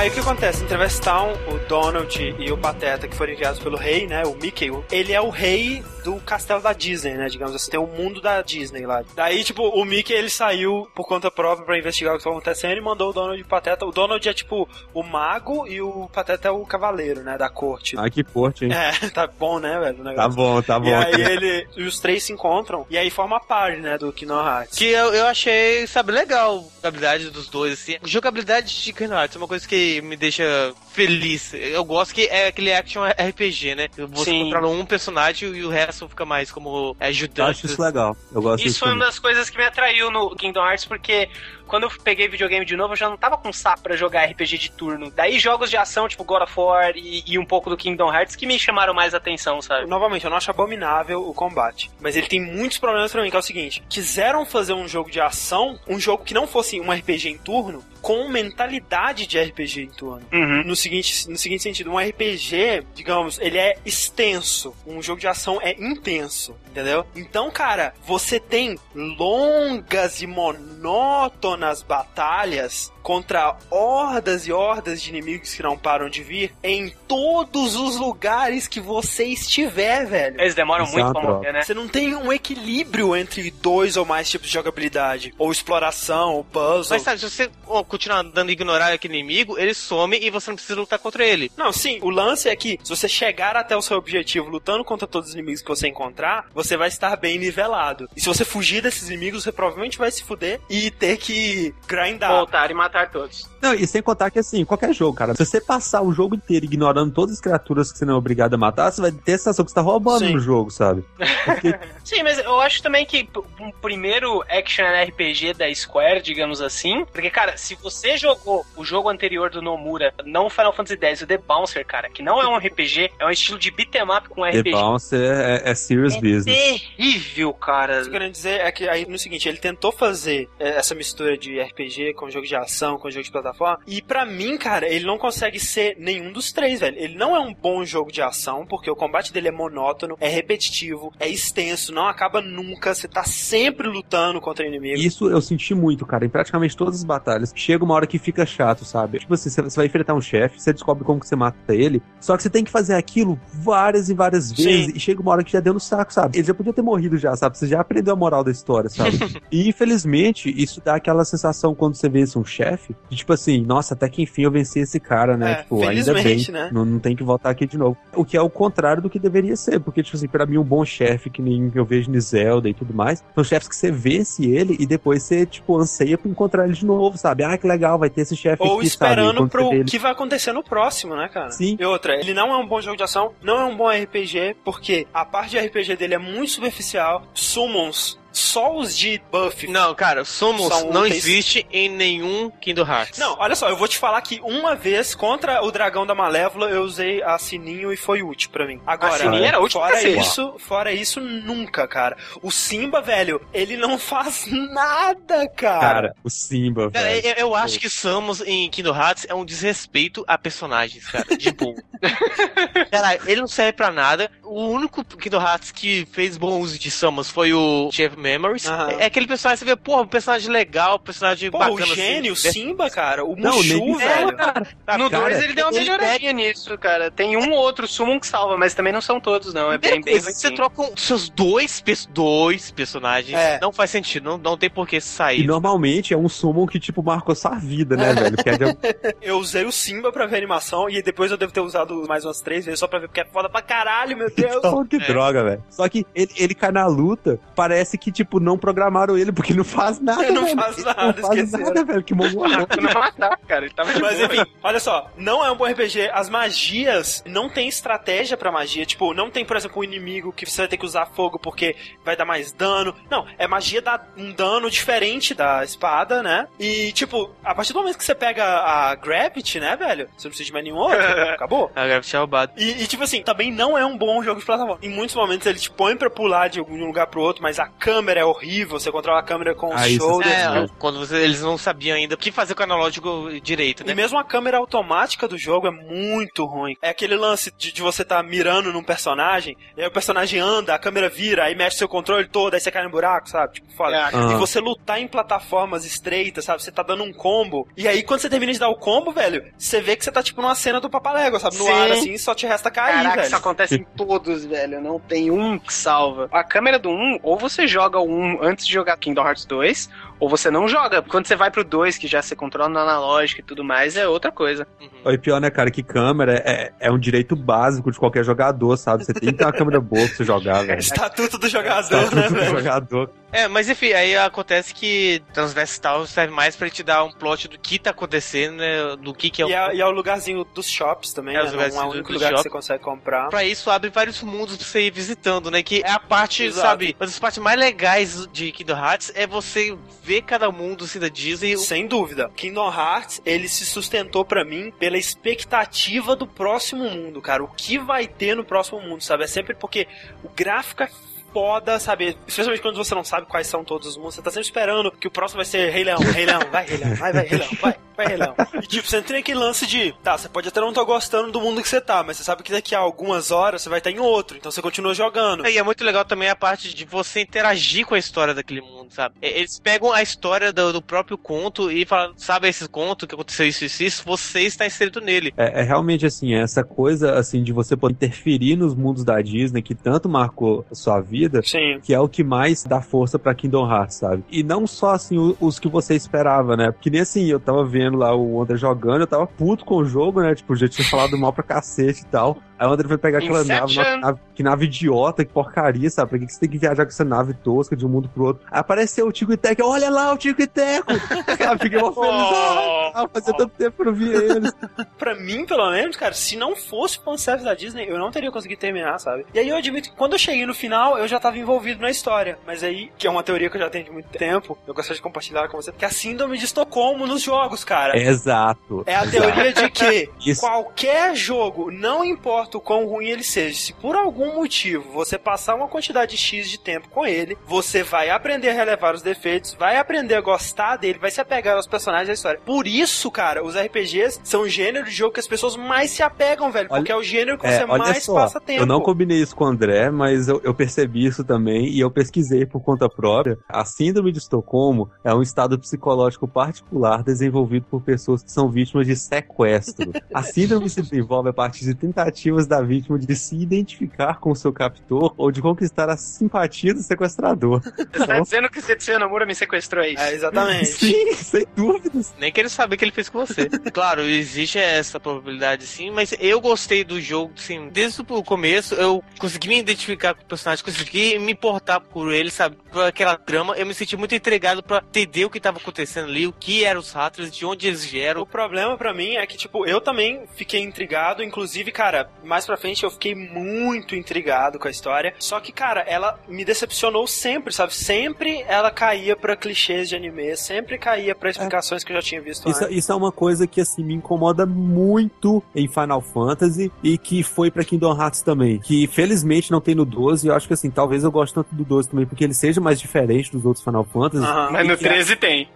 Aí o que acontece? Em Traverse Town, o Donald e o Pateta, que foram enviados pelo rei, né? O Mickey, ele é o rei do castelo da Disney, né? Digamos assim, tem o mundo da Disney lá. Daí, tipo, o Mickey, ele saiu por conta própria pra investigar o que estava acontecendo e mandou o Donald e o Pateta. O Donald é, tipo, o mago e o Pateta é o cavaleiro, né? Da corte. Ai, que corte, hein? É, *laughs* tá bom, né, velho? o Tá bom, tá bom. E aí ele, e os três se encontram e aí forma a party, né, do Kingdom Hearts. Que eu, eu achei, sabe, legal a jogabilidade dos dois, assim. Jogabilidade de Kingdom Hearts é uma coisa que me deixa feliz. Eu gosto que é aquele action RPG, né? Você Sim. controla um personagem e o resto fica mais como Eu ajudante. acho isso legal. Eu gosto Isso foi uma também. das coisas que me atraiu no Kingdom Hearts, porque quando eu peguei videogame de novo, eu já não tava com saco pra jogar RPG de turno. Daí jogos de ação, tipo God of War e, e um pouco do Kingdom Hearts, que me chamaram mais atenção, sabe? Novamente, eu não acho abominável o combate. Mas ele tem muitos problemas pra mim, que é o seguinte: quiseram fazer um jogo de ação, um jogo que não fosse um RPG em turno, com mentalidade de RPG em turno. Uhum. No seguinte, no seguinte sentido, um RPG, digamos, ele é extenso. Um jogo de ação é intenso, entendeu? Então, cara, você tem longas e monótonas batalhas contra hordas e hordas de inimigos que não param de vir em todos os lugares que você estiver, velho. Eles demoram Isso é muito pra morrer, né? Você não tem um equilíbrio entre dois ou mais tipos de jogabilidade. Ou exploração, ou puzzle. Mas sabe, se você continuar dando ignorar aquele inimigo, ele some e você não precisa lutar contra ele. Não, sim, o lance é que se você chegar até o seu objetivo lutando contra todos os inimigos que você encontrar, você vai estar bem nivelado. E se você fugir desses inimigos, você provavelmente vai se fuder e ter que grindar. Voltar e matar todos. Não, e sem contar que assim, qualquer jogo, cara, se você passar o jogo inteiro ignorando todas as criaturas que você não é obrigado a matar, você vai ter a sensação que você tá roubando Sim. no jogo, sabe? Porque *laughs* Sim, mas eu acho também que um primeiro action RPG da Square, digamos assim, porque, cara, se você jogou o jogo anterior do Nomura, não o Final Fantasy X, o The Bouncer, cara, que não é um RPG, é um estilo de beat'em up com The RPG. Bouncer é, é serious É business. terrível, cara. O que eu quero dizer é que aí no seguinte, ele tentou fazer é, essa mistura de RPG com jogo de ação, com jogo de plataforma, e pra mim, cara, ele não consegue ser nenhum dos três, velho. Ele não é um bom jogo de ação, porque o combate dele é monótono, é repetitivo, é extenso, não acaba nunca, você tá sempre lutando contra inimigo. Isso eu senti muito, cara, em praticamente todas as batalhas. Chega uma hora que fica chato, sabe? Tipo assim, você vai enfrentar um chefe, você descobre como que você mata ele, só que você tem que fazer aquilo várias e várias vezes, Sim. e chega uma hora que já deu no saco, sabe? Ele já podia ter morrido já, sabe? Você já aprendeu a moral da história, sabe? *laughs* e infelizmente, isso dá aquela sensação quando você vence um chefe, de tipo assim, nossa, até que enfim eu venci esse cara, né? É, tipo, ainda bem, né? não, não tem que voltar aqui de novo. O que é o contrário do que deveria ser, porque, tipo assim, pra mim, um bom chefe, que nem eu vejo no Zelda e tudo mais, são chefes que você vence ele e depois você, tipo, anseia pra encontrar ele de novo, sabe? Ah, que legal, vai ter esse chefe Ou aqui, esperando pro ele- que vai acontecer no próximo, né, cara? Sim. E outra, ele não é um bom jogo de ação, não é um bom RPG, porque a parte de RPG dele é muito superficial. Summons, só os de buff. Não, cara, Summons São não úteis. existe em nenhum Kingdom Hearts. Não, olha só, eu vou te falar que uma vez contra o dragão da Malévola eu usei a Sininho e foi útil pra mim. Agora, A Sininho era útil fora isso, fora isso nunca, cara. O Simba, velho, ele não *laughs* faz nada, cara. Cara, o Simba, Cara, velho. eu, eu acho que Samus em Kingdom Hearts é um desrespeito a personagens, cara, de boa. *laughs* cara, ele não serve pra nada. O único Kingdom Hearts que fez bom uso de Samus foi o Chef Memories. Aham. É aquele personagem, você vê, pô, um personagem legal, um personagem Pô, bacana. o gênio, o assim, Simba, cara, o Não, Mushu, nem velho. No cara, 2 ele deu uma ele melhoradinha nisso, cara. Tem um ou outro summon que salva, mas também não são todos, não. É bem, bem coisa, você ruimzinho. troca um- seus dois, dois personagens. É. Não faz sentido, não, não tem por que E sair. normalmente é um summon que, tipo, marcou sua vida, né, velho? É de- *laughs* Eu usei o Simba pra ver a animação e depois eu devo ter usado mais umas três vezes só pra ver, porque é foda pra caralho, meu Deus. Então, que droga, velho. Só que ele, ele cai na luta, parece que, tipo, não programaram ele, porque não faz nada, Não velho. faz Ele nada, Não faz esqueceram. nada, velho. Que mongo Não matar, cara. Ele tava de Mas boa. enfim, olha só, não é um bom RPG. As magias não tem estratégia pra magia. Tipo, não tem, por exemplo, um inimigo que você vai ter que usar fogo porque vai dar mais dano. Não, é magia dá um dano diferente da espada, né? E, tipo, a partir do momento que você pega a Gravity, né, velho? Você não precisa de mais nenhum outro. *laughs* Acabou. A Gravity é roubado. E, e, tipo assim, também não é um bom jogo de plataforma. Em muitos momentos ele te põe pra pular de um lugar pro outro, mas a câmera é horrível. Você controla a câmera com os Ah, isso shoulders. É, quando você- eles não sabiam ainda o que fazer com o analógico direito, E né? mesmo a câmera automática do jogo é muito ruim. É aquele lance de, de você tá mirando num personagem, e aí o personagem anda, a câmera vira, aí mexe seu controle todo, aí você cai no buraco, sabe? Tipo, foda. É. Ah. E você lutar em plataformas estreitas, sabe? Você tá dando um combo. E aí, quando você termina de dar o combo, velho, você vê que você tá tipo numa cena do Papalégua, sabe? No Sim. ar, assim, só te resta cair, Caraca, velho. isso acontece em todos, velho. Não tem um que salva. A câmera do 1, ou você joga o 1 antes de jogar Kingdom Hearts 2, ou você não joga. Quando você vai pro 2, que já você controla no analógico e tudo mais, é outra coisa. E pior, né, cara, que câmera é, é um direito básico de qualquer jogador, sabe? Você tem que ter uma câmera boa pra você jogar, velho. *laughs* Estatuto do jogador, Estatuto né, do velho? jogador. É, mas enfim, aí acontece que Transvestal serve mais pra te dar um plot do que tá acontecendo, né? Do que que é o... E é, e é o lugarzinho dos shops também, É, né? Não é o único do lugar que shop. você consegue comprar. Pra isso abre vários mundos pra você ir visitando, né? Que é a parte, Exato. sabe? Uma das partes mais legais de Kingdom Hearts é você ver cada mundo assim, da Disney. Sem dúvida. Kingdom Hearts, ele se sustentou pra mim pela expectativa do próximo mundo, cara. O que vai ter no próximo mundo, sabe? É sempre porque o gráfico é foda, sabe? Especialmente quando você não sabe quais são todos os mundos. Você tá sempre esperando que o próximo vai ser Rei Leão, Rei Leão, vai Rei Leão, vai, vai Rei Leão, vai, vai Rei Leão. E tipo, você tem aquele lance de, tá, você pode até não estar gostando do mundo que você tá, mas você sabe que daqui a algumas horas você vai estar em outro, então você continua jogando. E é muito legal também a parte de você interagir com a história daquele mundo, sabe? E- Eles pegam a história do, do próprio conto e falam, sabe esse conto que aconteceu isso, isso, isso, você está inserido nele. É, é realmente assim, essa coisa assim de você poder interferir nos mundos da Disney que tanto marcou a sua vida, Sim. que é o que mais dá força pra Kingdom Hearts, sabe? E não só assim o- os que você esperava, né? Porque nem assim, eu tava vendo lá o André jogando, eu tava puto com o jogo, né? Tipo, já tinha falado mal pra cacete e tal. Aí o André foi pegar aquela nave, nave- que nave idiota, que porcaria, sabe? Pra que que você tem que viajar com essa nave tosca de um mundo pro outro? Aí apareceu o Tico e Teco, olha lá o Tico e Teco! *laughs* Cara, fiquei mó feliz. Ah, ah, fazia tanto tempo que eu não via eles. *laughs* Pra mim, pelo menos, cara, se não fosse o fanservice da Disney, eu não teria conseguido terminar, sabe? E aí eu admito que quando eu cheguei no final, eu já tava envolvido na história. Mas aí, que é uma teoria que eu já tenho de muito tempo, eu gostaria de compartilhar com você, que é a síndrome de Estocolmo nos jogos, cara. Exato. É a exato. teoria de que *laughs* Isso. qualquer jogo, não importa o quão ruim ele seja, se por algum motivo você passar uma quantidade X de tempo com ele, você vai aprender a relevar os defeitos, vai aprender a gostar dele, vai se apegar aos personagens da história. Por isso, cara, os RPGs são o gênero de jogo que as pessoas mais se apegam, velho, Olha- porque é o gênero que É, você mais só, passa tempo. eu não combinei isso com o André, mas eu, eu percebi isso também e eu pesquisei por conta própria. A síndrome de Estocolmo é um estado psicológico particular desenvolvido por pessoas que são vítimas de sequestro. A síndrome se desenvolve a partir de tentativas da vítima de se identificar com o seu captor ou de conquistar a simpatia do sequestrador. Você tá dizendo que Setsuya Nomura me sequestrou, é isso? É, exatamente. *laughs* Sim, sem dúvidas. Nem quero saber o que ele fez com você. *laughs* claro, existe essa probabilidade sim, mas eu gostei do jogo, sim. Desde o começo, eu consegui me identificar com o personagem, consegui me importar por ele, sabe? Por aquela trama, eu me senti muito entregado pra entender o que tava acontecendo ali, o que eram os Rattlers, de onde eles vieram. O problema pra mim é que, tipo, eu também fiquei intrigado. Inclusive, cara, mais pra frente eu fiquei muito intrigado com a história. Só que, cara, ela me decepcionou sempre, sabe? Sempre ela caía pra clichês de anime, sempre caía pra explicações que eu já tinha visto Isso, antes. isso é uma coisa que assim me incomoda muito em Final Fantasy e que foi pra Kingdom Hearts também. Que felizmente não tem no 12. Eu acho que assim, talvez eu goste tanto do 12 também, porque ele seja mais diferente dos outros Final Fantasy. Aham. Mas no que a- 13 tem.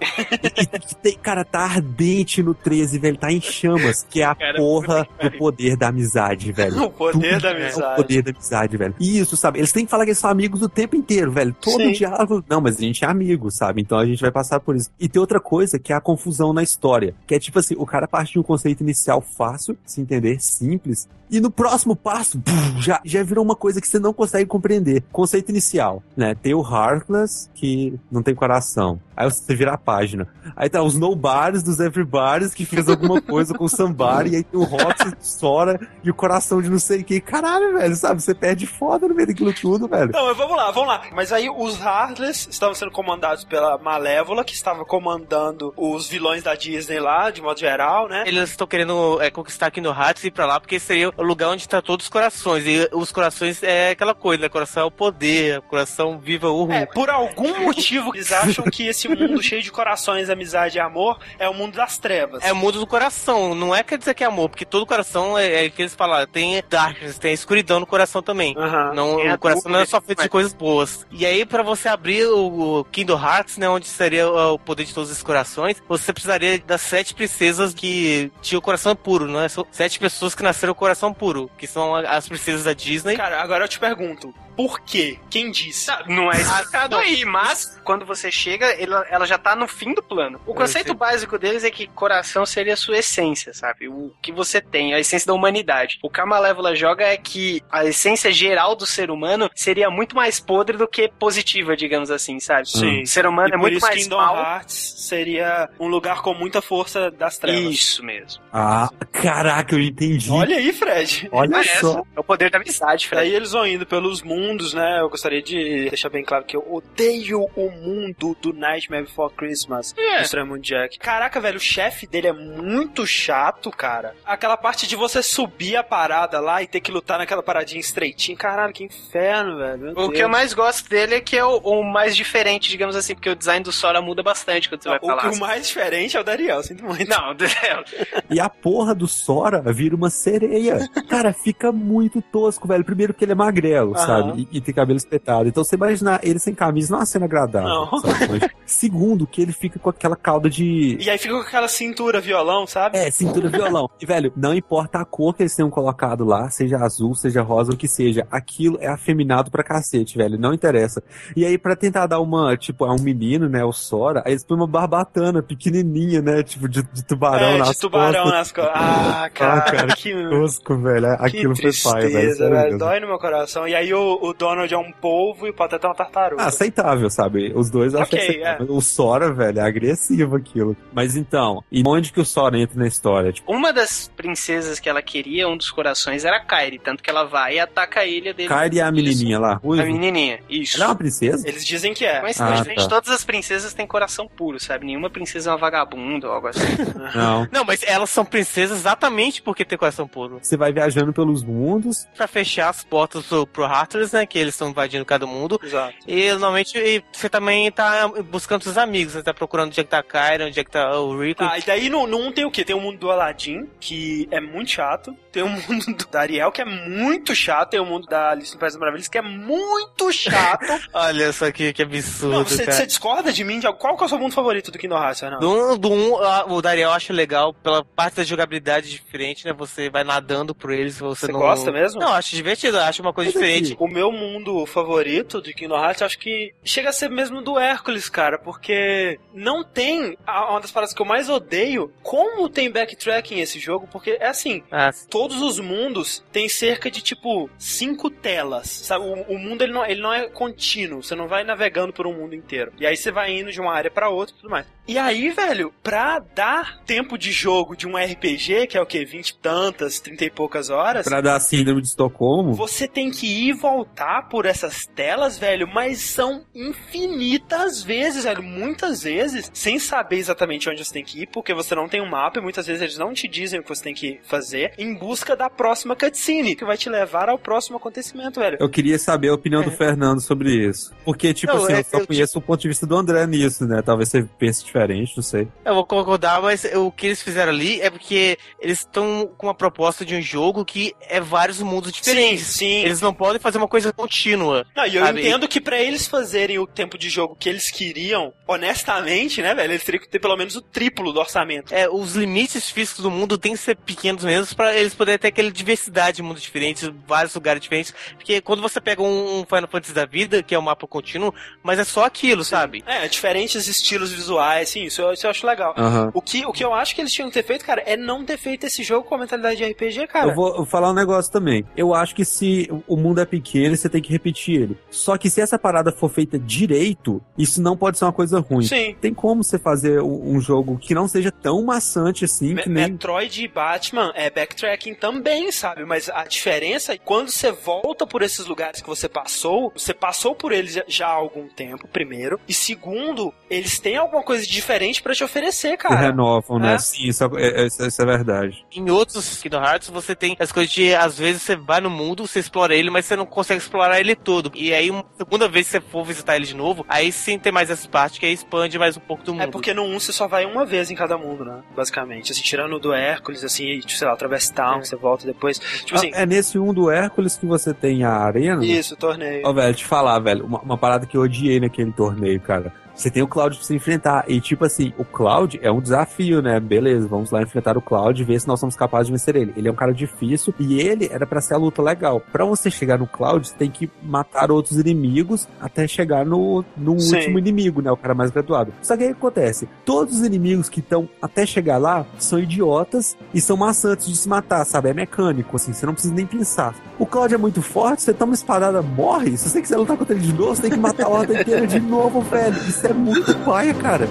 e tem, cara, tá ardente no 13, velho. Tá em chamas. Que é a Cara, porra do poder da amizade, velho. *laughs* O poder Tudo da é o amizade. poder da amizade, velho. Isso, sabe? Eles têm que falar que eles são amigos o tempo inteiro, velho. Todo Sim. diálogo. Não, mas a gente é amigo, sabe? Então a gente vai passar por isso. E tem outra coisa que é a confusão na história. Que é tipo assim, o cara parte de um conceito inicial fácil, se entender, simples. E no próximo passo, já, já virou uma coisa que você não consegue compreender. Conceito inicial, né? Tem o Heartless, que não tem coração. Aí você vira a página. Aí tá os Nobodies dos Everybody's, que fez alguma coisa com o Somebody. E aí tem o Roxy, Sora e o coração de não sei quem. Caralho, velho, sabe? Você perde foda no meio daquilo tudo, velho. Não, mas vamos lá, vamos lá. Mas aí os Heartless estavam sendo comandados pela Malévola, que estava comandando os vilões da Disney lá, de modo geral, né? Eles estão querendo é, conquistar aqui no Hearts e ir pra lá, porque seria lugar onde tá todos os corações. E os corações é aquela coisa, né? Coração é o poder, coração viva o É, por algum *laughs* motivo eles acham que esse mundo cheio de corações, amizade e amor é o mundo das trevas. É o mundo do coração, não é quer dizer que é amor, porque todo coração é, é que eles falaram, tem darkness, tem escuridão no coração também. Não, a o coração não é só feito de coisas boas. E aí, pra você abrir o, o Kingdom Hearts, né, onde seria o poder de todos os corações, você precisaria das sete princesas que tinham o coração puro, não é? São sete pessoas que nasceram com o coração puro, que são as princesas da Disney. Cara, agora eu te pergunto, por quê? Quem disse? Não é explicado aí, mas quando você chega, ela, ela já tá no fim do plano. O conceito básico deles é que coração seria a sua essência, sabe? O que você tem, a essência da humanidade. O que a Malévola joga é que a essência geral do ser humano seria muito mais podre do que positiva, digamos assim, sabe? Sim. O ser humano E é muito mais Kingdom mal. Hearts seria um lugar com muita força das trevas. Isso mesmo. Ah, caraca, eu entendi. Olha aí, Fred. Olha Parece. só. É o poder da amizade, Fred. Daí eles vão indo pelos mundos, né? Eu gostaria de deixar bem claro que eu odeio o mundo do Nightmare Before Christmas É. do Extremo Jack. Caraca, velho, o chefe dele é muito chato, cara. Aquela parte de você subir a parada lá e ter que lutar naquela paradinha estreitinha. Caralho, que inferno, velho. Meu O Deus. que eu mais gosto dele é que é o, o mais diferente, digamos assim, porque o design do Sora muda bastante quando você vai o, falar. o mais diferente é o Dariel, sinto muito. Não, *laughs* E a porra do Sora vira uma sereia. Cara, fica muito tosco, velho. Primeiro que ele é magrelo, Aham. sabe? E, e tem cabelo espetado. Então você imaginar ele sem camisa não é uma cena agradável. Não. Mas, *laughs* segundo, que ele fica com aquela cauda de. E aí fica com aquela cintura violão, sabe? É, cintura violão. E, velho, não importa a cor que eles tenham colocado lá, seja azul, seja rosa, o que seja, aquilo é afeminado pra cacete, velho. Não interessa. E aí, pra tentar dar uma, tipo, a um menino, né, o Sora, aí eles põem uma barbatana pequenininha, né, tipo, de, de tubarão é, nas de tubarão costas. nas costas. *laughs* Ah, cara, cara, que, tosco, velho. Aquilo que foi paia, velho. Dói no meu coração. E aí o, o Donald é um polvo e o Pateta é uma tartaruga. Ah, aceitável, sabe? Os dois eu acho Ok, aceitável. O Sora, velho, é agressivo aquilo. Mas então, e onde que o Sora entra na história? Tipo, Uma das princesas que ela queria, um dos corações, era a Kairi. Tanto que ela vai e ataca a ilha dele. Kyrie é a menininha lá, A menininha, isso. Ela é uma princesa? Eles dizem que é. Mas Ah, tá. todas as princesas têm coração puro, sabe? Nenhuma princesa é uma vagabunda ou algo assim. *laughs* Não. Não, mas elas são princesas exatamente porque tem coração puro. Você vai viajando pelos mundos. Pra fechar as portas pro, pro Hatters, né? Que eles estão invadindo cada mundo. Exato. E normalmente e você também tá buscando seus amigos. Você tá procurando onde é que tá a Kyra, onde é que tá o Rico. Tá, e daí no, no 1 tem o quê? Tem o mundo do Aladdin, que é muito chato. Tem o *laughs* mundo do Dariel, que é muito chato. Tem o mundo da Alice no País das Maravilhas, que é muito chato. *laughs* Olha só que, que absurdo, Não, você, você discorda de mim? De, qual que é o seu mundo favorito do Kingdom Hearts? Do 1, do um, ah, o Dariel acha legal pela parte da jogabilidade diferente, né? Você vai nadando por eles, você, Você não... gosta mesmo? Não, acho divertido, acho uma coisa diferente. O meu mundo favorito de Kingdom Hearts, acho que chega a ser mesmo do Hércules, cara, porque não tem uma das paradas que eu mais odeio, como tem backtracking esse jogo, porque é assim, Ah, todos os mundos têm cerca de tipo cinco telas, sabe? O, o mundo ele não, ele não é contínuo, você não vai navegando por um mundo inteiro. E aí você vai indo de uma área pra outra e tudo mais. E aí, velho, pra dar tempo de jogo de um RPG, que é o que, 20 e tantas, 30 e poucas horas, Pra dar síndrome de Estocolmo. você tem que ir e voltar por essas telas, velho, mas são infinitas vezes, velho, muitas vezes, sem saber exatamente onde você tem que ir, porque você não tem um mapa e muitas vezes eles não te dizem o que você tem que fazer, em busca da próxima cutscene, que vai te levar ao próximo acontecimento, velho. Eu queria saber a opinião do Fernando sobre isso. Porque, tipo Não, assim, é- eu só eu- conheço o ponto de vista do André nisso, né? Talvez você pense diferente, não sei. Eu vou concordar, mas o que eles fizeram ali é porque eles estão com uma proposta de um jogo que é vários mundos diferentes. Sim, sim. Eles não podem fazer uma coisa contínua. Não, e eu sabe? entendo que pra eles fazerem o tempo de jogo que eles queriam, honestamente, né, velho, eles teriam que ter pelo menos o triplo do orçamento. É, os limites físicos do mundo têm que ser pequenos mesmo pra eles poderem ter aquela diversidade de mundos diferentes, vários lugares diferentes. Porque quando você pega um Final Fantasy da vida, que é um mapa contínuo, mas é só aquilo, sabe? É, diferentes estilos visuais, sim, isso eu, isso eu acho legal. Aham. O, que, o que eu acho que eles tinham que ter feito, cara, é não ter feito esse jogo com a mentalidade de RPG, cara. Eu vou falar um negócio também. Eu acho que se o mundo é pequeno, você tem que repetir ele. Só que se essa parada for feita direito, isso não pode ser uma coisa ruim. Sim. Tem como você fazer um, um jogo que não seja tão maçante assim, Me- que nem... Metroid e Batman é backtracking também, sabe? Mas a diferença é que quando você volta por esses lugares que você passou, você passou por eles já- há algum tempo, primeiro. E segundo, eles têm alguma coisa diferente pra te oferecer, cara. renovam, né? É. Sim, isso é, é- isso é verdade. Em outros Kingdom Hearts, você tem as coisas de, às vezes, você vai no mundo, você explora ele, mas você não consegue explorar ele todo. E aí, uma segunda vez que você for visitar ele de novo, aí sim tem mais essa parte que aí expande mais um pouco do mundo. É porque no 1 você só vai uma vez em cada mundo, né? Basicamente. Assim, tirando o do Hércules, assim, tipo, sei lá, através Town, você volta depois. Tipo assim, Ah, é nesse um do Hércules que você tem a arena? isso, torneio. Ó, velho, te falar, velho, uma, uma parada que eu odiei naquele torneio, cara. Você tem o Cloud pra você enfrentar. E tipo assim, o Cloud é um desafio, né? Beleza, vamos lá enfrentar o Cloud e ver se nós somos capazes de vencer ele. Ele é um cara difícil e ele era pra ser a luta legal. Pra você chegar no Cloud, você tem que matar outros inimigos até chegar no, no Sim. último inimigo, né? O cara mais graduado. Só que aí o que acontece? Todos os inimigos que estão até chegar lá são idiotas e são maçantes de se matar, sabe? É mecânico, assim, você não precisa nem pensar. O Cloud é muito forte, você toma uma espadada, morre. Se você quiser lutar contra ele de novo, você tem que matar a horda inteira de novo, velho. Isso é muito paia, cara.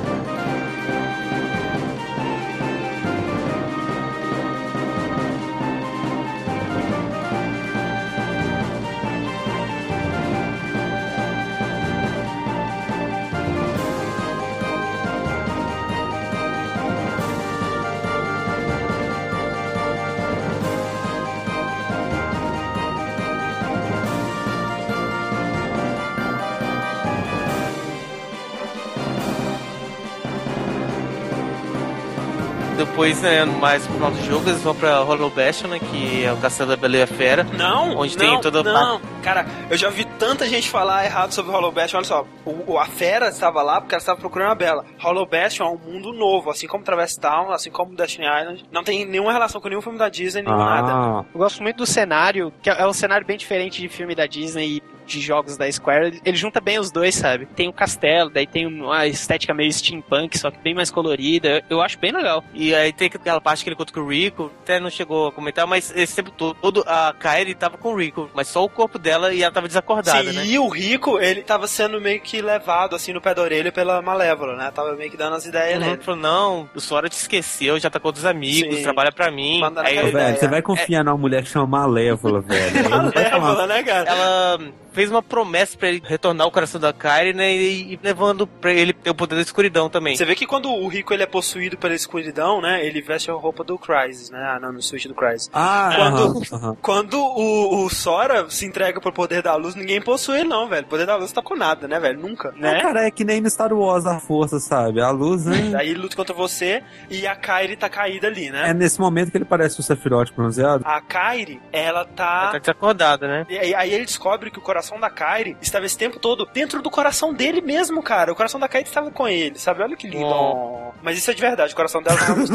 Depois, né, mais pro final do jogo, eles vão pra Hollow Bastion, né, que é o Castelo da Bela e a Fera. Não, Onde não, tem toda a não. Cara, eu já vi tanta gente falar errado sobre Hollow Bastion. Olha só, o, a fera estava lá porque ela estava procurando a Bela. Hollow Bastion é um mundo novo, assim como Traverse Town, assim como Destiny Island. Não tem nenhuma relação com nenhum filme da Disney, nem nada. Ah, Eu gosto muito do cenário, que é um cenário bem diferente de filme da Disney e de jogos da Square. Ele, ele junta bem os dois, sabe? Tem o castelo, daí tem uma estética meio steampunk, só que bem mais colorida. Eu acho bem legal. E aí tem aquela parte que ele conta com o Rico, até não chegou a comentar, mas esse tempo todo a Kairi tava com o Rico, mas só o corpo dela e ela tava desacordada, Sim, né? e o Rico, ele tava sendo meio que levado assim no pé da orelha pela Malévola, né? Tava meio que dando as ideias Ele nele. falou, não, o Sora te esqueceu, já tá com outros amigos, Sim. trabalha pra mim. Aí, velho, ideia. você vai confiar numa mulher que chama Malévola, velho. *laughs* Malévola, né, cara? ela fez uma promessa pra ele retornar o coração da Kairi, né, e, e levando pra ele ter o poder da escuridão também. Você vê que quando o Rico ele é possuído pela escuridão, né? Ele veste a roupa do Crysis, né? Ah, não, no switch do Crysis. Ah, Quando- aham, aham. Quando o, o Sora se entrega pro poder da luz, ninguém possui ele, não, velho. O poder da luz tá com nada, né, velho? Nunca. Ah, cara, é que nem no Star Wars da força, sabe? A luz, né? Aí ele luta contra você e a Kairi tá caída ali, né? É nesse momento que ele parece o Sephiroth bronzeado. A Kairi, ela tá. Ela tá desacordada, né? E aí, aí ele descobre que o coração da Kairi estava esse tempo todo dentro do coração dele mesmo, cara. O coração da Kairi estava com ele, sabe? Olha que lindo. Oh. Mas isso é de verdade, o coração dela tava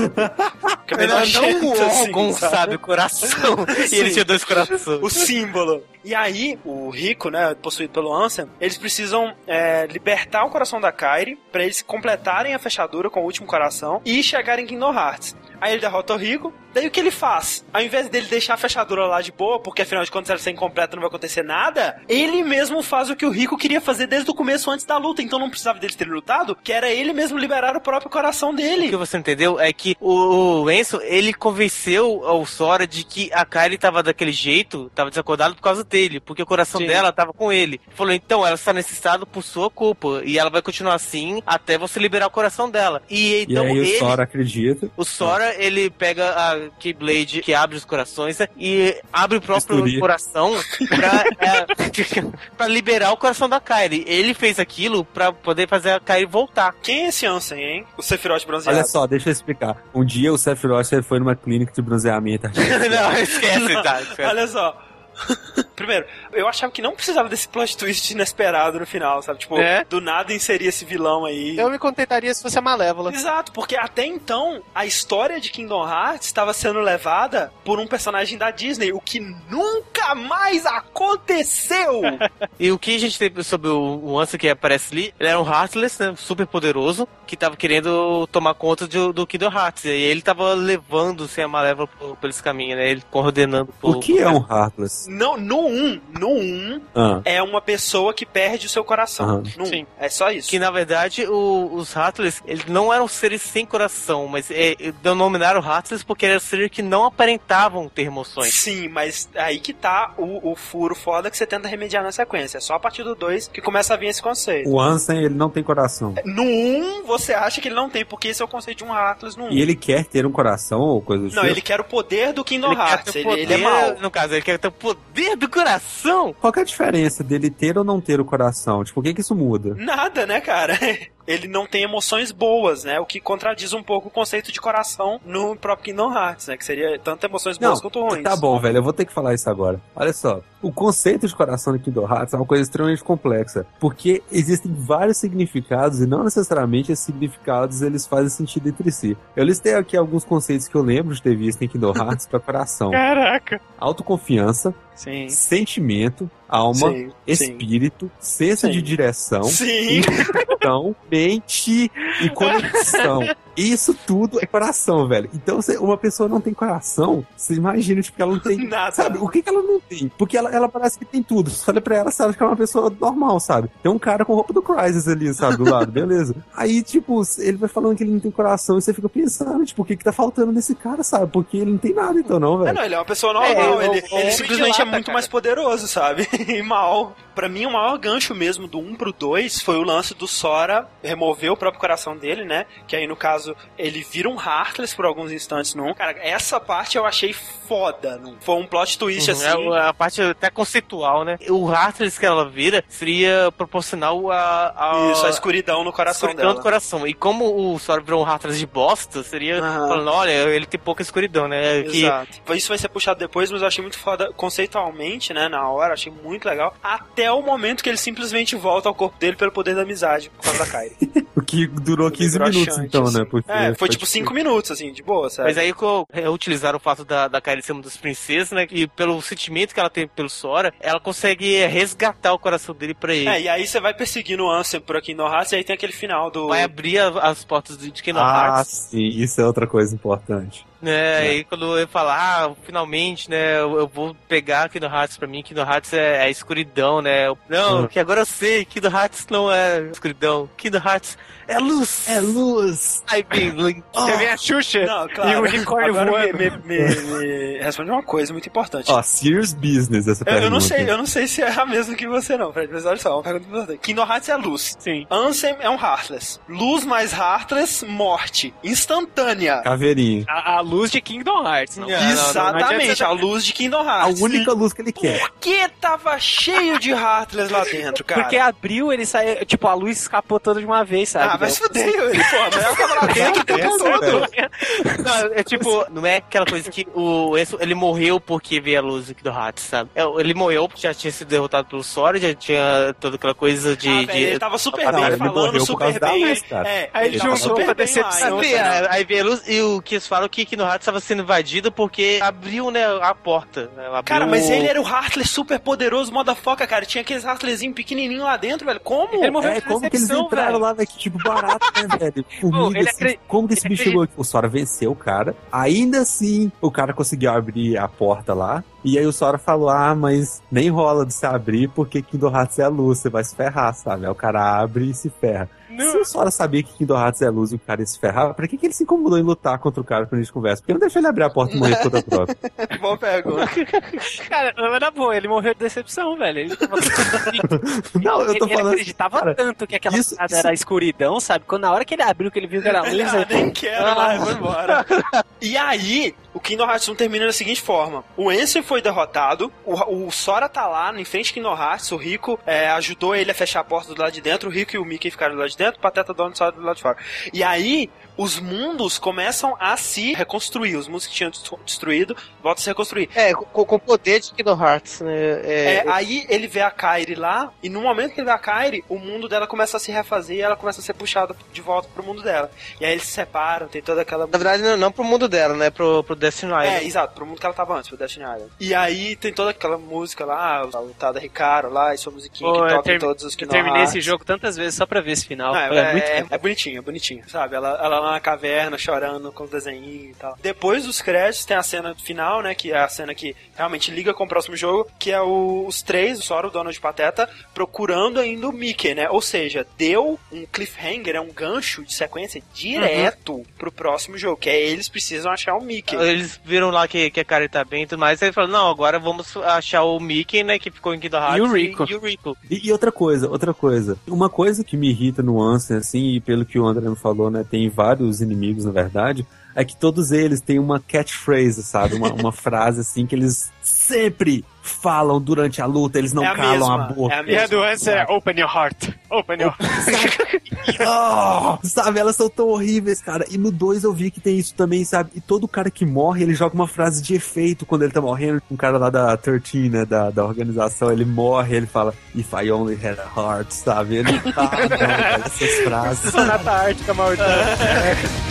Fica meio Ela não nojento, um assim, órgão, sabe? O coração. *laughs* e ele tinha dois corações. o símbolo. E aí, o Rico, né, possuído pelo Ansem, eles precisam é, libertar o coração da Kairi pra eles completarem a fechadura com o último coração e chegarem em Kingdom Hearts. Aí ele derrota o Rico. Daí o que ele faz? Ao invés dele deixar a fechadura lá de boa, porque afinal de contas ela ser incompleta não vai acontecer nada, ele mesmo faz o que o Rico queria fazer desde o começo antes da luta. Então não precisava dele ter lutado, que era ele mesmo liberar o próprio coração O que dele. você entendeu é que o, Enzo, ele convenceu o Sora de que a Kylie tava daquele jeito, tava desacordada por causa dele, porque o coração Sim. dela tava com ele. Falou, então, ela está nesse estado por sua culpa, e ela vai continuar assim até você liberar o coração dela. E E então aí ele... o Sora acredita. O Sora, ele pega a Keyblade que abre os corações né, e abre o próprio coração pra, é, *laughs* pra liberar o coração da Kylie. Ele fez aquilo pra poder fazer a Kylie voltar. Quem é esse Ansem, hein? O Sephiroth bronzeado. Olha só, deixa eu explicar. Um dia o Sephiroth foi numa clínica de bronzeamento. *laughs* Não, esquece, tá? esquece. Olha só. *laughs* Primeiro, eu achava que não precisava desse plot twist inesperado no final, sabe? Tipo, É? do nada inserir esse vilão aí. Eu me contentaria se fosse a Malévola. Exato, porque até então a história de Kingdom Hearts estava sendo levada por um personagem da Disney, o que nunca mais aconteceu. *laughs* E o que a gente tem sobre o, Ansem que aparece ali, ele era um Heartless, né, super poderoso, que tava querendo tomar conta do, do Kingdom Hearts. E ele tava levando sem a Malévola por, por esse caminho, né, ele coordenando por... O que é um Heartless? no, no 1, no 1, Ah, é uma pessoa que perde o seu coração. 1. Sim. É só isso. Que na verdade o- os Heartless, eles não eram seres sem coração, mas é, denominaram Heartless porque eram seres que não aparentavam ter emoções. Sim, mas aí que tá o, o furo foda que você tenta remediar na sequência. É só a partir do 2 que começa a vir esse conceito. o Ansem, ele não tem coração. No 1, você acha que ele não tem, porque esse é o conceito de um Heartless no 1. E ele quer ter um coração ou coisa do Não, tipo? ele quer o poder do Kingdom Ele quer Hearts. ter Ele, o ele é poder- mau. No caso, ele quer ter o poder do coração. Qual que é a diferença dele ter ou não ter o coração? Tipo, o que que isso muda? Nada, né, cara? *laughs* Ele não tem emoções boas, né? O que contradiz um pouco o conceito de coração no próprio Kingdom Hearts, né? Que seria tanto emoções boas quanto ruins. tá bom, velho, eu vou ter que falar isso agora. Olha só, o conceito de coração do Kingdom Hearts é uma coisa extremamente complexa, porque existem vários significados e não necessariamente esses significados eles fazem sentido entre si. Eu listei aqui alguns conceitos que eu lembro de ter visto em Kingdom Hearts para coração. Caraca. Autoconfiança, Sim. sentimento, alma, Sim, sim. espírito, senso Sim. de direção, Sim. então, mente e conexão. Isso tudo é coração, velho. Então, se uma pessoa não tem coração, você imagina, tipo, que ela não tem. *laughs* Nada. Sabe? O que, que ela não tem? Porque ela, ela parece que tem tudo. Você olha pra ela, sabe que é uma pessoa normal, sabe? Tem um cara com roupa do Crysis ali, sabe, do lado, beleza. Aí, tipo, ele vai falando que ele não tem coração e você fica pensando, tipo, o que que tá faltando nesse cara, sabe? Porque ele não tem nada, então, não, É, velho. não, ele é uma pessoa normal, É, ele, o- o ele homem simplesmente é muito cara. mais poderoso, sabe? *laughs* e mal. Pra mim, o maior gancho mesmo do 1 pro 2 foi o lance do Sora remover o próprio coração dele, né? Que aí, no caso, ele vira um Heartless por alguns instantes no 1. Cara, essa parte eu achei foda. Não? Foi um plot twist, Uhum, assim. é a parte até conceitual, né? O Heartless que ela vira seria proporcional a, a, Isso, a escuridão no coração escuridão dela. do coração. E como o Sora virou um Heartless de bosta, seria Aham. falando, olha, ele tem pouca escuridão, né? Que Exato. Isso vai ser puxado depois, mas eu achei muito foda conceitualmente, né? Na hora, achei muito legal. Até o momento que ele simplesmente volta ao corpo dele pelo poder da amizade, por causa da Kyrie. *laughs* O que durou 15 minutos, então, né? assim. Porque É, foi tipo 5 minutos, assim, de boa, sabe? Mas aí reutilizaram o fato da, da Kairi ser uma das princesas, né? E pelo sentimento que ela tem pelo Sora, ela consegue resgatar o coração dele pra ele. É, e aí você vai perseguindo o Ansem por aqui em Hearts e aí tem aquele final do. Vai abrir a- as portas de Kingdom Ah, Hearts. sim, isso é outra coisa importante. Né, aí quando ele fala, ah, finalmente, né, eu, eu vou pegar Kingdom Hearts pra mim, Kingdom Hearts é, é escuridão, né? Eu- Não, Hum. que agora eu sei, Kingdom Hearts não é escuridão, Kingdom Hearts é luz. É luz. Aí vem Link. Você vê a Xuxa Não, claro. e o unicórnio Agora voando. me, me, me- me *laughs* responde uma coisa muito importante. Ó, serious business essa Eu, pergunta. eu não sei, eu não sei se é a mesma que você não, Fred, mas olha só, uma pergunta importante. Kingdom Hearts é luz. Sim. Ansem é um Heartless. Luz mais Heartless, morte. Instantânea. Caveirinha. A, a luz de Kingdom Hearts. Não, Exatamente, a luz de Kingdom A Hearts. única luz que ele quer. Por que tava cheio de Heartless lá dentro, cara? Porque abriu, ele saiu. Tipo, a luz escapou toda de uma vez, sabe? Ah, vai se fuder, ele, *laughs* pô, mas ela tava lá dentro o tempo todo. Não, é tipo, não é aquela coisa que o Enzo, ele morreu porque veio a luz do Hearts, sabe? É, Ele morreu porque já tinha sido derrotado pelo Sora, já tinha toda aquela coisa de... Ah, de... ele tava super Ah, bem ele falando, morreu por super bem. luz, cara. É, Aí ele tava juntou super decepção, lá, Aí, então, é, aí veio a luz e o que eles falam que Kingdom Hearts estava sendo invadido porque abriu, né, a porta. né, abriu Cara, mas ele era o Heartless super poderoso, foca, cara. Tinha aqueles Heartleszinho pequenininho lá dentro, velho. Como? Ele morreu É, de como que eles entraram velho. lá, velho? Que tipo barato, né, velho? *laughs* Formiga, ele assim, Como que esse ele bicho chegou aqui? O Sora venceu o cara. Ainda assim, o cara conseguiu abrir a porta lá. E aí o Sora falou: Ah, mas nem rola de se abrir porque Kingdom Hearts é a luz, você vai se ferrar, sabe? Aí o cara abre e se ferra. Se o Sora sabia que Kingdom Hearts é luz e o cara ia se ferrar, pra que, que ele se incomodou em lutar contra o cara quando a gente conversa? Porque não deixa ele abrir a porta e morrer por conta própria. Boa pergunta. *laughs* Cara, não era boa, ele morreu de decepção, velho. Ele, tava... *laughs* Não, eu tô ele falando. acreditava cara, tanto que aquela isso- isso- era escuridão, sabe? Quando na hora que ele abriu, que ele viu que era luz, Ah, ele... nem quero mais, vou embora. *laughs* E aí, o Kingdom Hearts 1 termina da seguinte forma: o Ansem foi derrotado, o, o Sora tá lá em frente ao Kingdom Hearts, o Rico é, ajudou ele a fechar a porta do lado de dentro, o Rico e o Mickey ficaram do lado de dentro, o Pateta Donald do lado de fora. E aí, os mundos começam a se reconstruir, os mundos que tinham destru- destruído voltam a se reconstruir. É, com, com o poder de Kingdom Hearts, né? É, É, aí ele vê a Kairi lá, e no momento que ele vê a Kairi, o mundo dela começa a se refazer e ela começa a ser puxada de volta pro mundo dela. E aí eles se separam, tem toda aquela. Na verdade, não, não pro mundo dela, né? Pro, pro Destiny É, Island. exato, pro mundo que ela tava antes, pro Destiny Island. E aí tem toda aquela música lá, a lutada Ricardo lá, e sua musiquinha Pô, que toca em todos os que Eu terminei esse jogo tantas vezes só pra ver esse final. Não, é, é, é, muito é, é bonitinho, é bonitinho, sabe? Ela, ela lá na caverna chorando com o desenho e tal. Depois dos créditos tem a cena final, né? Que é a cena que realmente liga com o próximo jogo, que é o- os três, o Sora, o Donald e o Pateta, procurando ainda o Mickey, né? Ou seja, deu um cliffhanger, é um gancho de sequência direto pro próximo jogo, que é eles precisam achar o Mickey. Eles viram lá que, que a Kari tá bem e tudo mais, aí falaram, não, agora vamos achar o Mickey, né, que ficou em Kingdom Hearts. E o Rico. E, o Rico. E, e outra coisa, outra coisa. Uma coisa que me irrita no Ansem, assim, e pelo que o André me falou, né, tem vários inimigos, na verdade, é que todos eles têm uma catchphrase, sabe? Uma, uma *laughs* frase, assim, que eles sempre falam durante a luta, eles não É a calam mesma, a boca. é a E a mesma. do Hans é Open Your Heart. Open Your *laughs* Oh, sabe, elas são tão horríveis, cara. E no 2 eu vi que tem isso também, sabe? E todo cara que morre, ele joga uma frase de efeito quando ele tá morrendo. Um cara lá da 13, né, da, da organização, ele morre, ele fala, If I only had a heart, sabe? Ele tá, não, cara, essas *laughs* frases. Sonata Ártica Maldita. *laughs*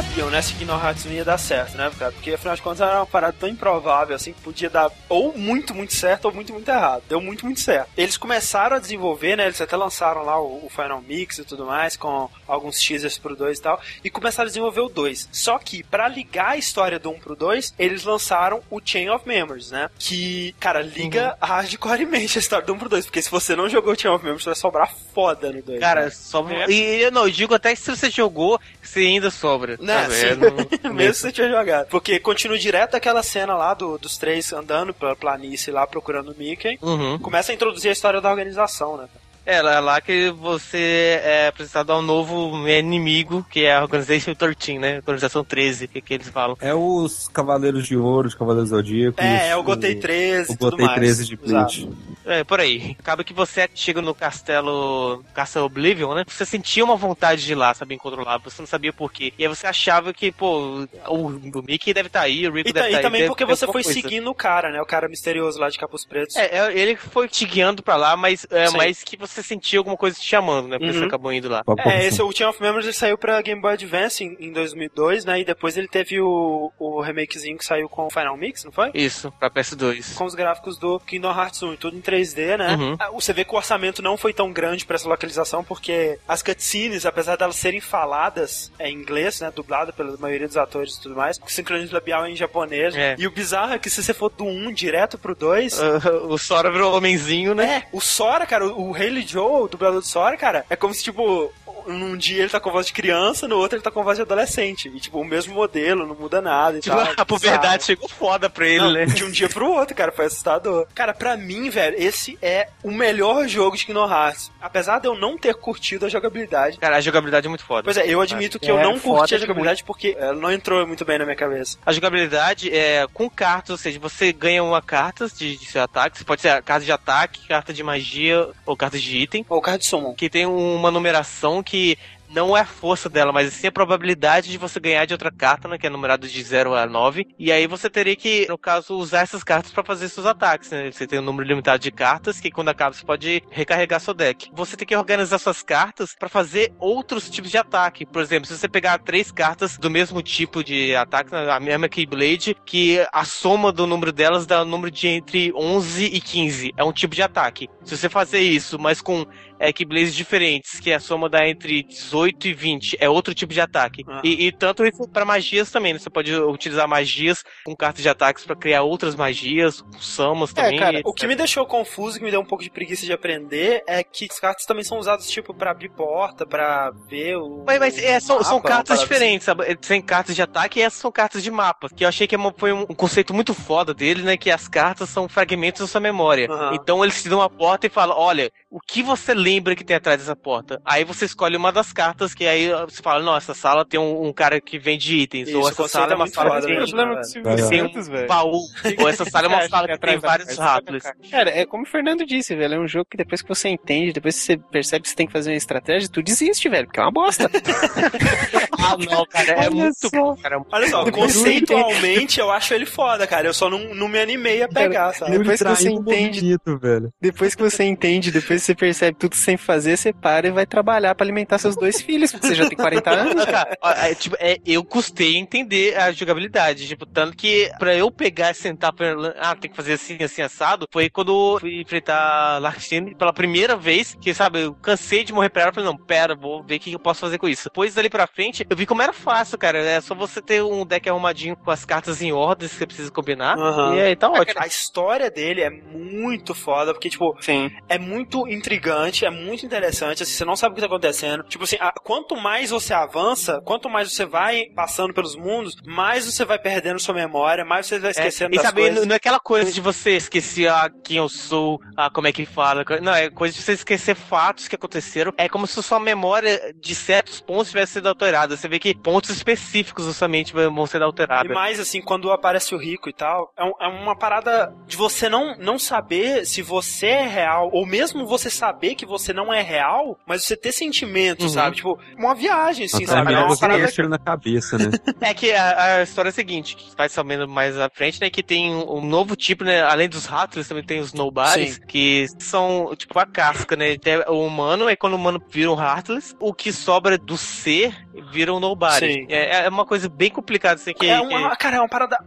sabiam, né, se não ia dar certo, né, cara? Porque afinal de contas era uma parada tão improvável, assim, que podia dar ou muito, muito certo ou muito, muito errado. Deu muito, muito certo. Eles começaram a desenvolver, né, eles até lançaram lá o, o Final Mix e tudo mais, com alguns teasers pro 2 e tal, e começaram a desenvolver o 2. Só que, pra ligar a história do 1 pro 2, eles lançaram o Chain of Memories, né? Que, cara, liga hardcoremente *laughs* a história do 1 pro 2, porque se você não jogou o Chain of Memories, vai sobrar foda no 2. Cara, né? sobra. E eu não, eu digo até que se você jogou, você ainda sobra. Né, sim. É, não- *laughs* Mesmo se você tiver jogado. Porque continua direto aquela cena lá do- dos três andando pela planície lá procurando o Mickey. Uhum. Começa a introduzir a história da organização, né? É, lá, lá que você é apresentado a um novo inimigo, que é a Organization 13, né? Organização 13, que, que eles falam. É os Cavaleiros de Ouro, os Cavaleiros Zodíacos. É, é o Gotei 13 O e tudo Gotei mais. 13 de Bleach. É, por aí. Acaba que você chega no castelo Castle Oblivion, né? Você sentia uma vontade de ir lá, sabe, incontrolável. Você não sabia por quê. E aí você achava que, pô, o, o Mickey deve estar aí, o Rico E, deve ta- estar e aí. também deve porque você foi coisa. seguindo o cara, né? O cara misterioso lá de Capuz Pretos. É, é, ele foi te guiando pra lá, mas é Sim. mais que você sentia alguma coisa te chamando, né? Por isso Uhum. você acabou indo lá. É, esse o Chain of Memories ele saiu pra Game Boy Advance em, em 2002, né? E depois ele teve o, o remakezinho que saiu com o Final Mix, não foi? Isso, pra PS2. Com os gráficos do Kingdom Hearts 1, tudo em 3D, né? Uhum. Ah, Você vê que o orçamento não foi tão grande pra essa localização, porque as cutscenes, apesar delas serem faladas em inglês, né? Dublada pela maioria dos atores e tudo mais, o sincronismo labial é em japonês. É. E o bizarro é que se você for do 1 direto pro 2. *laughs* o Sora virou homenzinho, né? É, o Sora, cara, o o Haley Joe, dublador do Sora, cara, é como se, tipo, num dia ele tá com voz de criança, no outro ele tá com voz de adolescente. E, tipo, o mesmo modelo, não muda nada e Tipo, tal. *laughs* a puberdade chegou foda pra ele, Não, né? De um dia pro outro, cara, foi assustador. Cara, pra mim, velho, esse é o melhor jogo de Kingdom Hearts. Apesar de eu não ter curtido a jogabilidade. Cara, a jogabilidade é muito foda. Pois é, eu admito que eu É, não foda curti a jogabilidade porque ela não entrou muito bem na minha cabeça. A jogabilidade é com cartas, ou seja, você ganha uma carta de, de seu ataque. Pode ser a carta de ataque, carta de magia ou carta de item. Ou carta de summon. Que tem uma numeração que não é a força dela, mas sim a probabilidade de você ganhar de outra carta, né, que é numerado de 0 a 9. E aí você teria que, no caso, usar essas cartas pra fazer seus ataques, né? Você tem um número limitado de cartas que quando acaba você pode recarregar seu deck. Você tem que organizar suas cartas pra fazer outros tipos de ataque. Por exemplo, se você pegar três cartas do mesmo tipo de ataque, né, a mesma Keyblade, que a soma do número delas dá um número de entre 11 e 15. É um tipo de ataque. Se você fazer isso, mas com é, Keyblades diferentes, que a soma dá entre 18 e 20, é outro tipo de ataque. Ah. E, e tanto isso para magias também, né? Você pode utilizar magias com cartas de ataques para criar outras magias, com samas também. É, cara, o que me deixou confuso, que me deu um pouco de preguiça de aprender, é que as cartas também são usadas, tipo, pra abrir porta, pra ver o. Mas, mas é, são, são mapa, uma cartas diferentes, sabe? Tem cartas de ataque e essas são cartas de mapa. Que eu achei que é foi um, conceito muito foda dele, né? Que as cartas são fragmentos da sua memória. Aham. Então eles te dão uma porta e falam: olha, o que você lembra que tem atrás dessa porta? Aí você escolhe uma das cartas, que aí você fala: não, essa sala tem um, um cara que vende itens. Isso, ou essa sala é é uma sala que tem, né, Silvio velho? *laughs* tem Santos, um baú. ou essa sala é uma sala que tem vários rápidos. Cara, é como o Fernando disse, velho. É um jogo que depois que você entende, depois que você percebe que você tem que fazer uma estratégia, tu desiste, velho, porque é uma bosta. *laughs* Ah, não, cara, é Olha muito só. bom, cara. Olha só, conceitualmente eu acho ele foda, cara. Eu só não, não me animei a pegar, sabe? Depois que você entende, movimento, velho. depois que você entende, depois que você percebe tudo sem fazer, você para e vai trabalhar pra alimentar seus dois *laughs* filhos, porque você já tem 40 anos. Cara, é, tipo, é, eu custei entender a jogabilidade. Tipo, tanto que pra eu pegar e sentar pra. Ah, tem que fazer assim, assim, assado. Foi quando eu fui enfrentar Larkstine pela primeira vez. Que, sabe, eu cansei de morrer pra ela. Falei, não, pera, vou ver o que eu posso fazer com isso. Depois dali pra frente, eu vi como era fácil, cara. É só você ter um deck arrumadinho com as cartas em ordem que você precisa combinar. Aham. E aí tá ótimo. A história dele é muito foda, porque, tipo, Sim. é muito intrigante, é, é muito interessante, assim, você não sabe o que tá acontecendo. Tipo assim, a- quanto mais você avança, quanto mais você vai passando pelos mundos, mais você vai perdendo sua memória, mais você vai esquecendo e das sabe, coisas. não- é aquela coisa de você esquecer ah, quem eu sou, ah, como é que fala. Não, é coisa de você esquecer fatos que aconteceram. É como se sua memória de certos pontos tivesse sido alterada. Você vê que pontos específicos da sua mente vão ser E alterados. mais assim, quando aparece o rico e tal, é, um- é uma parada de você não, não saber se você é real, ou mesmo você saber que você não é real, mas você ter sentimento, Uhum. sabe? Tipo, uma viagem, assim, Nossa, sabe? É uma você parada tiro na cabeça, né? *laughs* É que a, a história é a seguinte, que vai sabendo mais à frente, né? Que tem um, novo tipo, né? Além dos ratos, também tem os nobodies, Sim. que são tipo a casca, né? O humano, é quando o humano vira um heartless, o que sobra do ser vira um nobody. Sim. É, é uma coisa bem complicada, assim, que... É uma, que- cara, é uma parada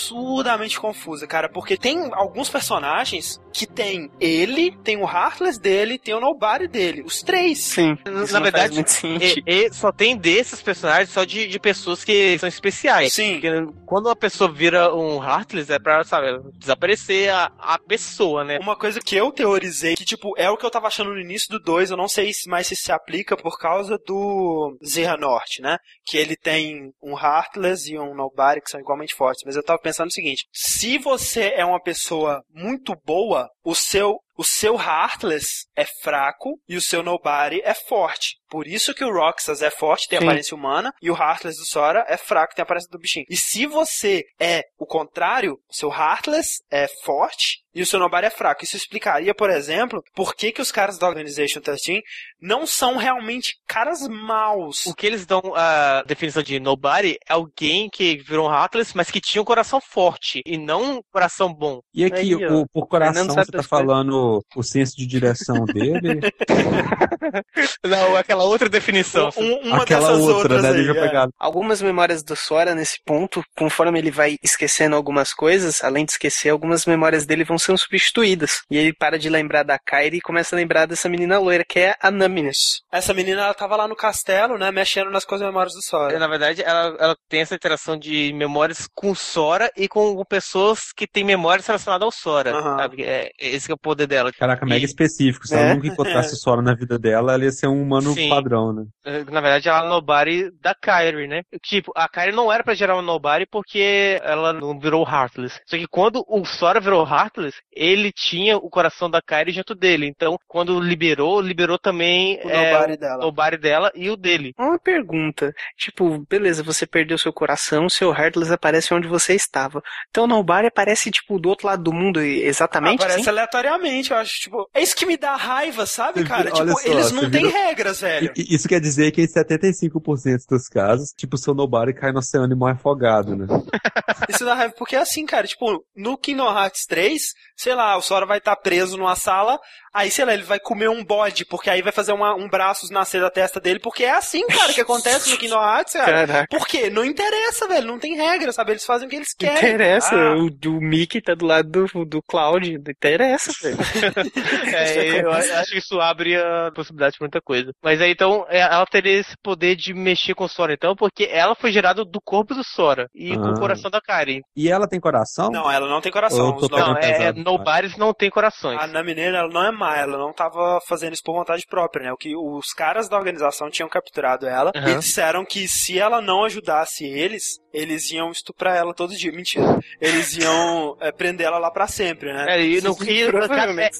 absurdamente confusa, cara, porque tem alguns personagens que tem ele, tem o Heartless dele, tem o Nobody dele, os três. Sim. Na verdade, e, e só tem desses personagens só de, de pessoas que são especiais. Sim. Porque quando uma pessoa vira um Heartless, é pra, sabe, desaparecer a, a pessoa, né? Uma coisa que eu teorizei, que tipo, é o que eu tava achando no início do 2, eu não sei se- mais se se aplica por causa do Norte, né? Que ele tem um Heartless e um Nobody que são igualmente fortes. Mas eu tava pensando o seguinte: se você é uma pessoa muito boa, o seu. O seu Heartless é fraco e o seu Nobody é forte. Por isso que o Roxas é forte, tem Sim. aparência humana, e o Heartless do Sora é fraco, tem aparência do bichinho. E se você é o contrário, o seu Heartless é forte e o seu Nobody é fraco. Isso explicaria, por exemplo, por que, que os caras da Organization 13 não são realmente caras maus. O que eles dão a definição de nobody é alguém que virou um Heartless, mas que tinha um coração forte e não um coração bom. E aqui, Aí, o, por coração, você tá coisas. falando o senso de direção dele? *laughs* *laughs* Não, aquela outra definição. Um- Aquela outra, né? Deixa eu é. pegar. Algumas memórias do Sora, nesse ponto, conforme ele vai esquecendo algumas coisas, além de esquecer, algumas memórias dele vão sendo substituídas. E ele para de lembrar da Kairi e começa a lembrar dessa menina loira, que é a Namines. Essa menina, ela tava lá no castelo, né, mexendo nas coisas memórias do Sora. Na verdade, ela, ela tem essa interação de memórias com o Sora e com pessoas que têm memórias relacionadas ao Sora. sabe? É, esse que é o poder dela. Caraca, mega E- específico. Se É. ela nunca encontrasse o Sora na vida dela, ela ia ser um humano Sim. Padrão, né? Eh, Na verdade, ela é a Nobody da Kyrie, né? Tipo, a Kyrie não era pra gerar uma Nobody porque ela não virou Heartless. Só que quando o Sora virou Heartless, ele tinha o coração da Kyrie junto dele. Então, quando liberou, liberou também O Nobody o dela. Nobody dela e o dele. Uma pergunta, tipo, beleza, você perdeu seu coração, seu Heartless aparece onde você estava. Então o Nobody aparece, tipo, do outro lado do mundo, exatamente Aparece assim? aleatoriamente, eu acho, tipo, é isso que me dá raiva, sabe, *laughs* cara? Olha tipo, só, eles não têm regras, velho. Isso quer dizer que em 75% dos casos, tipo, o seu nobody cai no oceano e morre afogado, né? *laughs* Isso dá raiva, porque é assim, cara, tipo, no Kingdom Hearts 3, sei lá, o Sora vai estar preso numa sala, aí, sei lá, ele vai comer um bode, porque aí vai fazer uma- um braço nascer da testa dele, porque é assim, cara, que acontece no Kingdom Hearts, cara. Caraca. Por quê? Não interessa, velho, não tem regra, sabe? Eles fazem o que eles querem. Interessa, Ah, o, o Mickey tá do lado do, do Cloud, interessa, velho. *laughs* É, eu acho que isso abre a possibilidade de muita coisa. Mas aí então é, ela teria esse poder de mexer com o Sora, então, porque ela foi gerada do corpo do Sora e com Ah. o coração da Kyrie. E ela tem coração? Não, ela não tem coração. Não, é, pesado? Nobares não tem corações. A Namineira, ela não é má, ela não tava fazendo isso por vontade própria, né? O que os caras da organização tinham capturado ela Aham. e disseram que se ela não ajudasse eles, eles iam estuprar ela todo dia. Mentira. Eles iam é, prender ela lá pra sempre, né? É, e não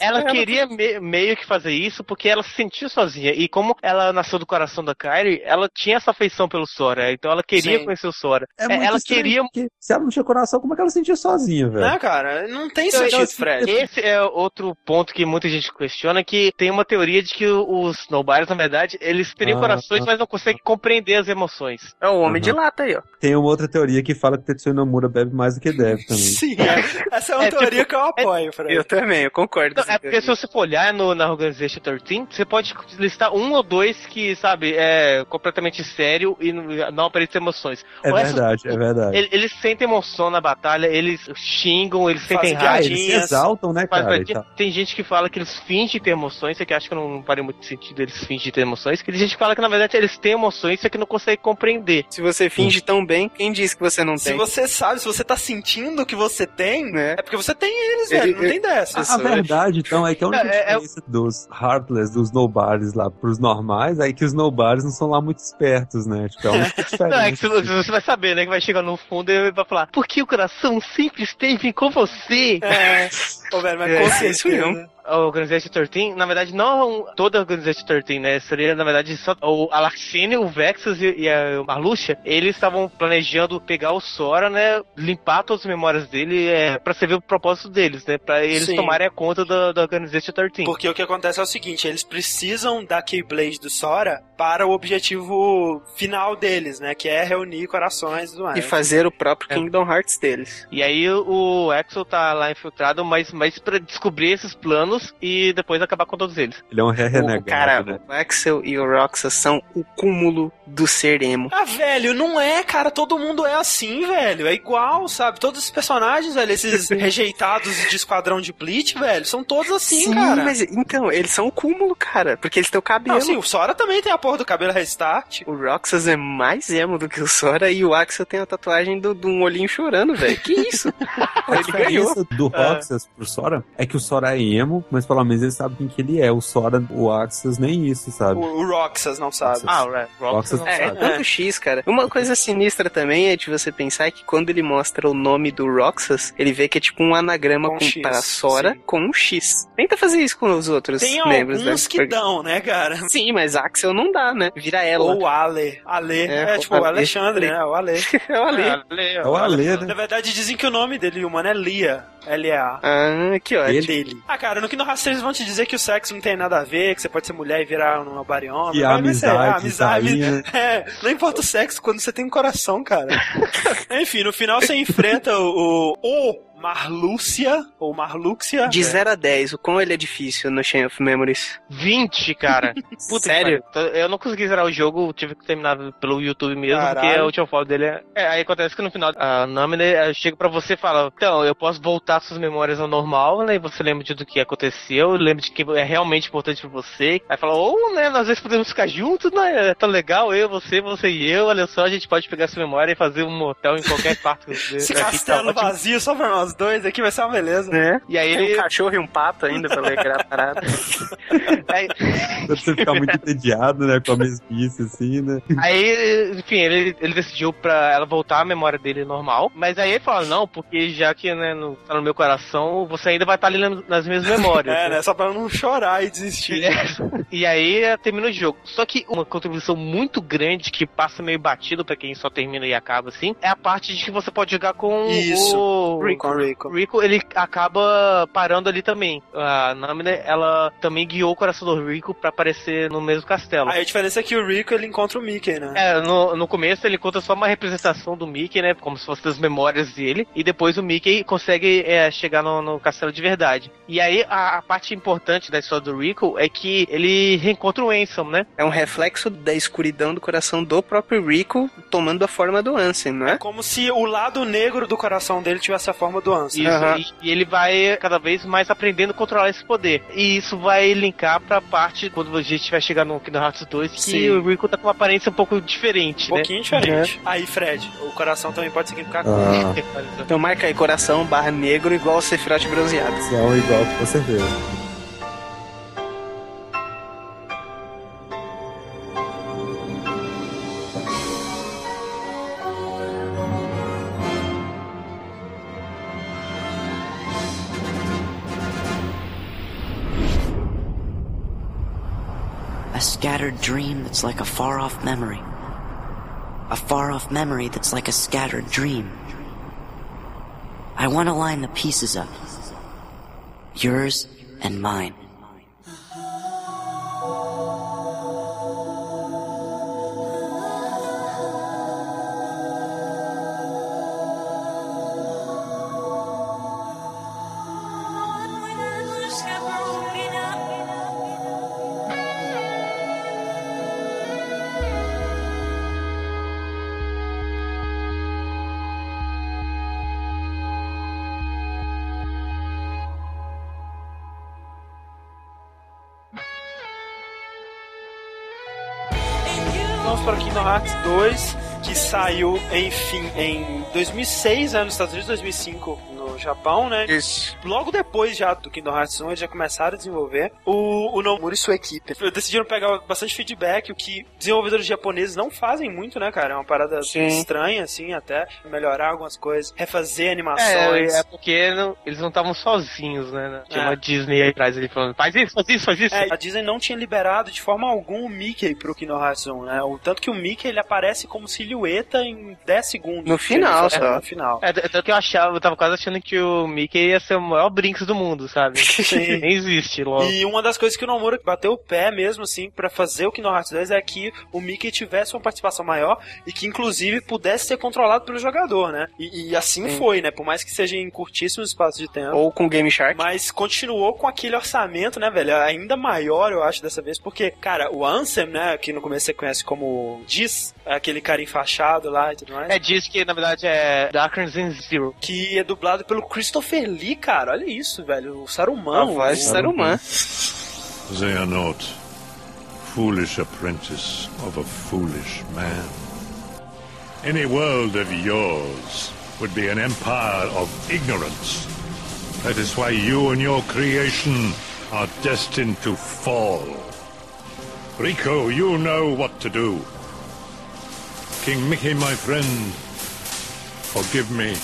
ela queria me- meio que fazer isso porque ela se sentia sozinha. E como ela nasceu do coração da Kyrie, ela tinha essa afeição pelo Sora. Então ela queria Sim. conhecer o Sora. É É, ela queria. porque Se ela não tinha coração, como é que ela se sentia sozinha, velho? Né, cara? Não tem Então, sentido, esse- Fred. Esse é outro ponto que muita gente questiona, que tem uma teoria de que os Nobares, na verdade, eles teriam Ah, corações, ah. mas não conseguem compreender as emoções. É o Homem de Uhum. Lata aí, ó. Tem uma outra teoria que fala que Tetsuya Nomura bebe mais do que deve também. *laughs* Sim, é. essa é uma É, teoria tipo, que eu apoio, Fred. Eu também, eu concordo. Com é porque se você for olhar no, na Organization 13, você pode listar um ou dois que, sabe, é completamente sério e não, não aparece emoções. É resto- verdade, é verdade. ele- Eles sentem emoção na batalha, eles xingam, eles sentem Fazem raiva. Ah, eles piadinhas. exaltam, né, Mas, cara? tem gente que fala que eles fingem ter emoções, isso que acho que não, não faria muito sentido eles fingem ter emoções, que tem gente fala que na verdade eles têm emoções, só que não consegue compreender. Se você finge tão bem, quem disse que você não Se tem? você sabe, se você tá sentindo que você tem, É. é porque você tem eles, Ele- velho. Não tem dessa. A verdade, então, é que a única É, é- diferença dos Heartless, dos Nobodies lá pros normais, é que os Nobodies não são lá muito espertos, né? Tipo, é a única diferença. *laughs* Não, é que você, vai saber, né? Que vai chegar no fundo e vai falar, porque o coração sempre esteve com você. É. *laughs* Ô, velho, mas É, é certeza. mesmo. A Organization 13, na verdade, não toda a Organization 13, né? Seria, na verdade, só o Alaxine, o Vexus e, e a Marluxia, eles estavam planejando pegar o Sora, né? Limpar todas as memórias dele é, pra servir o propósito deles, né? Pra eles Sim. tomarem a conta da, da Organization 13. Porque o que acontece é o seguinte, eles precisam da Keyblade do Sora para o objetivo final deles, né? Que é reunir corações e mais. E fazer o próprio Kingdom Hearts deles. E aí o Axel tá lá infiltrado, mas, mas pra descobrir esses planos e depois acabar com todos eles. Ele é um renegado, o, cara, né? o Axel e o Roxas são o cúmulo do ser emo. Ah, velho, não é, cara. Todo mundo é assim, velho. É igual, sabe? Todos os personagens, velho, esses *laughs* rejeitados de esquadrão de Bleach, velho, são todos assim, Sim, cara. mas então, eles são o cúmulo, cara, porque eles têm o cabelo. Não, sim, o Sora também tem a porra do cabelo restart. O Roxas é mais emo do que o Sora e o Axel tem a tatuagem do- de um olhinho chorando, velho. Que isso? *laughs* A ele ganhou. diferença do Roxas pro Sora é que o Sora é emo, mas pelo menos ele sabe quem que ele é. O Sora, o Axis, nem isso, sabe? O, o Roxas não sabe. Ah, o Roxas Roxas não É, é tanto X, cara. Uma coisa sinistra também é de você pensar que quando ele mostra o nome do Roxas, ele vê que é tipo um anagrama Com com, X, para Sora sim. com um X. Tenta fazer isso com os outros Tem membros, alguns né? que dão, né, cara? Sim, mas Axel não dá, né? Vira ela. Ou Ale. Ale. É, É, tipo o Ale. Alexandre, né? O Ale. *laughs* É o Ale. É o Alê, né? Na verdade, dizem que o nome dele, humano, é Lia. L-A. Ah, que ótimo. Ele- Dele. Ah, cara, no Kingdom Hearts 3 vão te dizer que o sexo não tem nada a ver, que você pode ser mulher e virar um barioma. E a amizade, amizade. tá aí, né? *laughs* É, não importa o sexo quando você tem um coração, cara. *laughs* Enfim, no final você enfrenta o, o, o Marlúcia, ou Marluxia. De É. 0 a 10, o quão ele é difícil no Chain of Memories? 20, cara. *laughs* Puta Sério? pariu. Eu não consegui zerar o jogo, tive que terminar pelo YouTube mesmo, Caralho. porque a última foto dele é... é. Aí acontece que no final a Namine eh, chega pra você e fala: Então, eu posso voltar suas memórias ao normal, né? E você lembra de do que aconteceu, lembra de que é realmente importante pra você. Aí fala: Ou, né? Às vezes podemos ficar juntos, né? É tão legal, eu, você, você e eu. Olha só, a gente pode pegar essa memória e fazer um motel em qualquer parte. Esse tá castelo ótimo. vazio só pra nós dois aqui vai ser uma beleza. Né? E aí Tem um cachorro e um pato ainda pra lembrar a parada. *laughs* aí- você ficar muito entediado, né? Com a mesmice, assim, né? Aí, enfim, ele, ele decidiu pra ela voltar a memória dele normal. Mas aí ele fala, não, porque já que né, no, tá no meu coração, você ainda vai estar ali na- nas minhas memórias. *laughs* É, né? né? Só pra não chorar e desistir. *laughs* E aí é, termina o jogo. Só que uma contribuição muito grande que passa meio batido pra quem só termina e acaba assim, é a parte de que você pode jogar com Isso. o Rico. o Rico, ele acaba parando ali também. A Namine, ela também guiou o coração do Rico pra aparecer no mesmo castelo. Aí a diferença é que o Rico ele encontra o Mickey, né? É, no, no começo ele conta só uma representação do Mickey, né? Como se fosse das memórias dele. E depois o Mickey consegue é, chegar no, no castelo de verdade. E aí a, a parte importante da história do Rico é que ele reencontra o Ansem, né? É um reflexo da escuridão do coração do próprio Rico tomando a forma do Ansem, não é? Como se o lado negro do coração dele tivesse a forma do Isso, e, e ele vai cada vez mais aprendendo a controlar esse poder. E isso vai linkar pra parte, quando a gente vai chegar no Kingdom Hearts 2, que Sim. o Rico tá com uma aparência um pouco diferente, Um né? pouquinho diferente. Aí, Fred, o coração também pode significar Ah, *laughs* Então marca aí coração barra negro igual o Sephiroth bronzeado. são igual, com certeza. Scattered dream that's like a far off memory. A far off memory that's like a scattered dream. I want to line the pieces up. Yours and mine. Uh-huh. Saiu, enfim, em 2006, né, nos Estados Unidos, 2005 no Japão, né? Isso. Logo depois já do Kingdom Hearts 1, eles já começaram a desenvolver. O, o Nomura e sua equipe decidiram pegar bastante feedback, o que desenvolvedores japoneses não fazem muito, né, cara? É uma parada Sim. estranha, assim, até melhorar algumas coisas, refazer É, animações. é porque não- eles não estavam sozinhos, né? Tinha É. uma Disney aí atrás ele falando, faz isso, faz isso, faz isso. É, a Disney não tinha liberado de forma alguma o Mickey pro Kingdom Hearts 1, né? O tanto que o Mickey ele aparece como silhueta em 10 segundos. No final, É, só. No final. É, tanto que eu achava, eu tava quase achando que o Mickey ia ser o maior Brinks do mundo, sabe? Sim. *laughs* Nem existe, logo. E uma das coisas que o Nomura bateu o pé mesmo, assim, pra fazer o Kingdom Hearts 2 é que o Mickey tivesse uma participação maior e que, inclusive, pudesse ser controlado pelo jogador, né? E, e assim Sim. foi, né? Por mais que seja em curtíssimos espaços de tempo. Ou com Game Shark. Mas continuou com aquele orçamento, né, velho? Ainda maior, eu acho, dessa vez, porque, cara, o Ansem, né, que no começo você conhece como Diz, aquele cara enfaixado lá e tudo mais. É, diz que na verdade é Darkness in Zero. Que é dublado pelo Christopher Lee, cara. Olha isso, velho. O Saruman. A voz de o- Saruman. Xehanort, foolish apprentice of a foolish man. Any world of yours would be an empire of ignorance. That is why you and your creation are destined to fall. Rico, you know what to do. King Mickey, my friend, forgive me.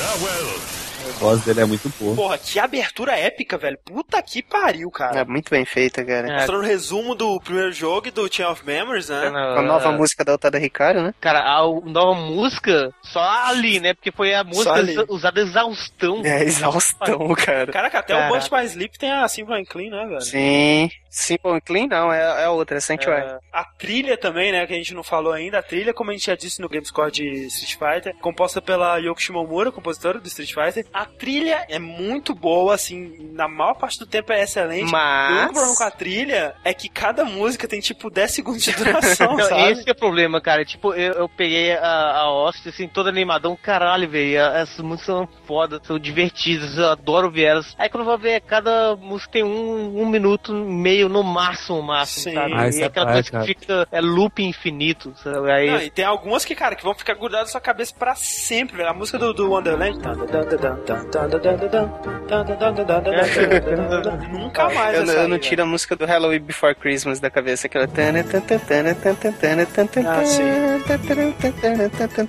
A voz dele é muito boa. Porra, que abertura épica, velho. Puta que pariu, cara. É muito bem feita, cara. Mostrando o resumo do primeiro jogo e do Chain of Memories, né? A nova música da Otada Ricardo, né? Cara, a nova música, só ali, né? Porque foi a música usada exaustão. É, exaustão, cara. Caraca, até Cara. o Burst by Sleep tem a Simple Clean, né, velho? Sim. Simple and Clean não, é, é outra, é Sanctuary. É, a trilha também, né, que a gente não falou ainda, a trilha, como a gente já disse no Gamescore de Street Fighter, composta pela Yoko Shimomura, compositora do Street Fighter. A trilha é muito boa, assim, na maior parte do tempo é excelente. Mas- O único problema com a trilha é que cada música tem, tipo, 10 segundos de duração, *laughs* sabe? esse é o problema, cara. Tipo, eu, eu peguei a, a Host, assim, toda animadão. Caralho, velho. Essas músicas são fodas, são divertidas. Eu adoro ver elas. Aí quando eu vou ver, cada música tem um, um minuto e meio, no máximo, máximo, Sim. sabe? Ah, e é aquela coisa que fica. É loop infinito, sabe? Aí. Não, e tem algumas que, cara, que vão ficar grudadas na sua cabeça pra sempre, velho. A música do, do Wonderland. Nunca mais. eu, não- eu não tiro a música do Halloween Before Christmas da cabeça, aquela. Ah, sim.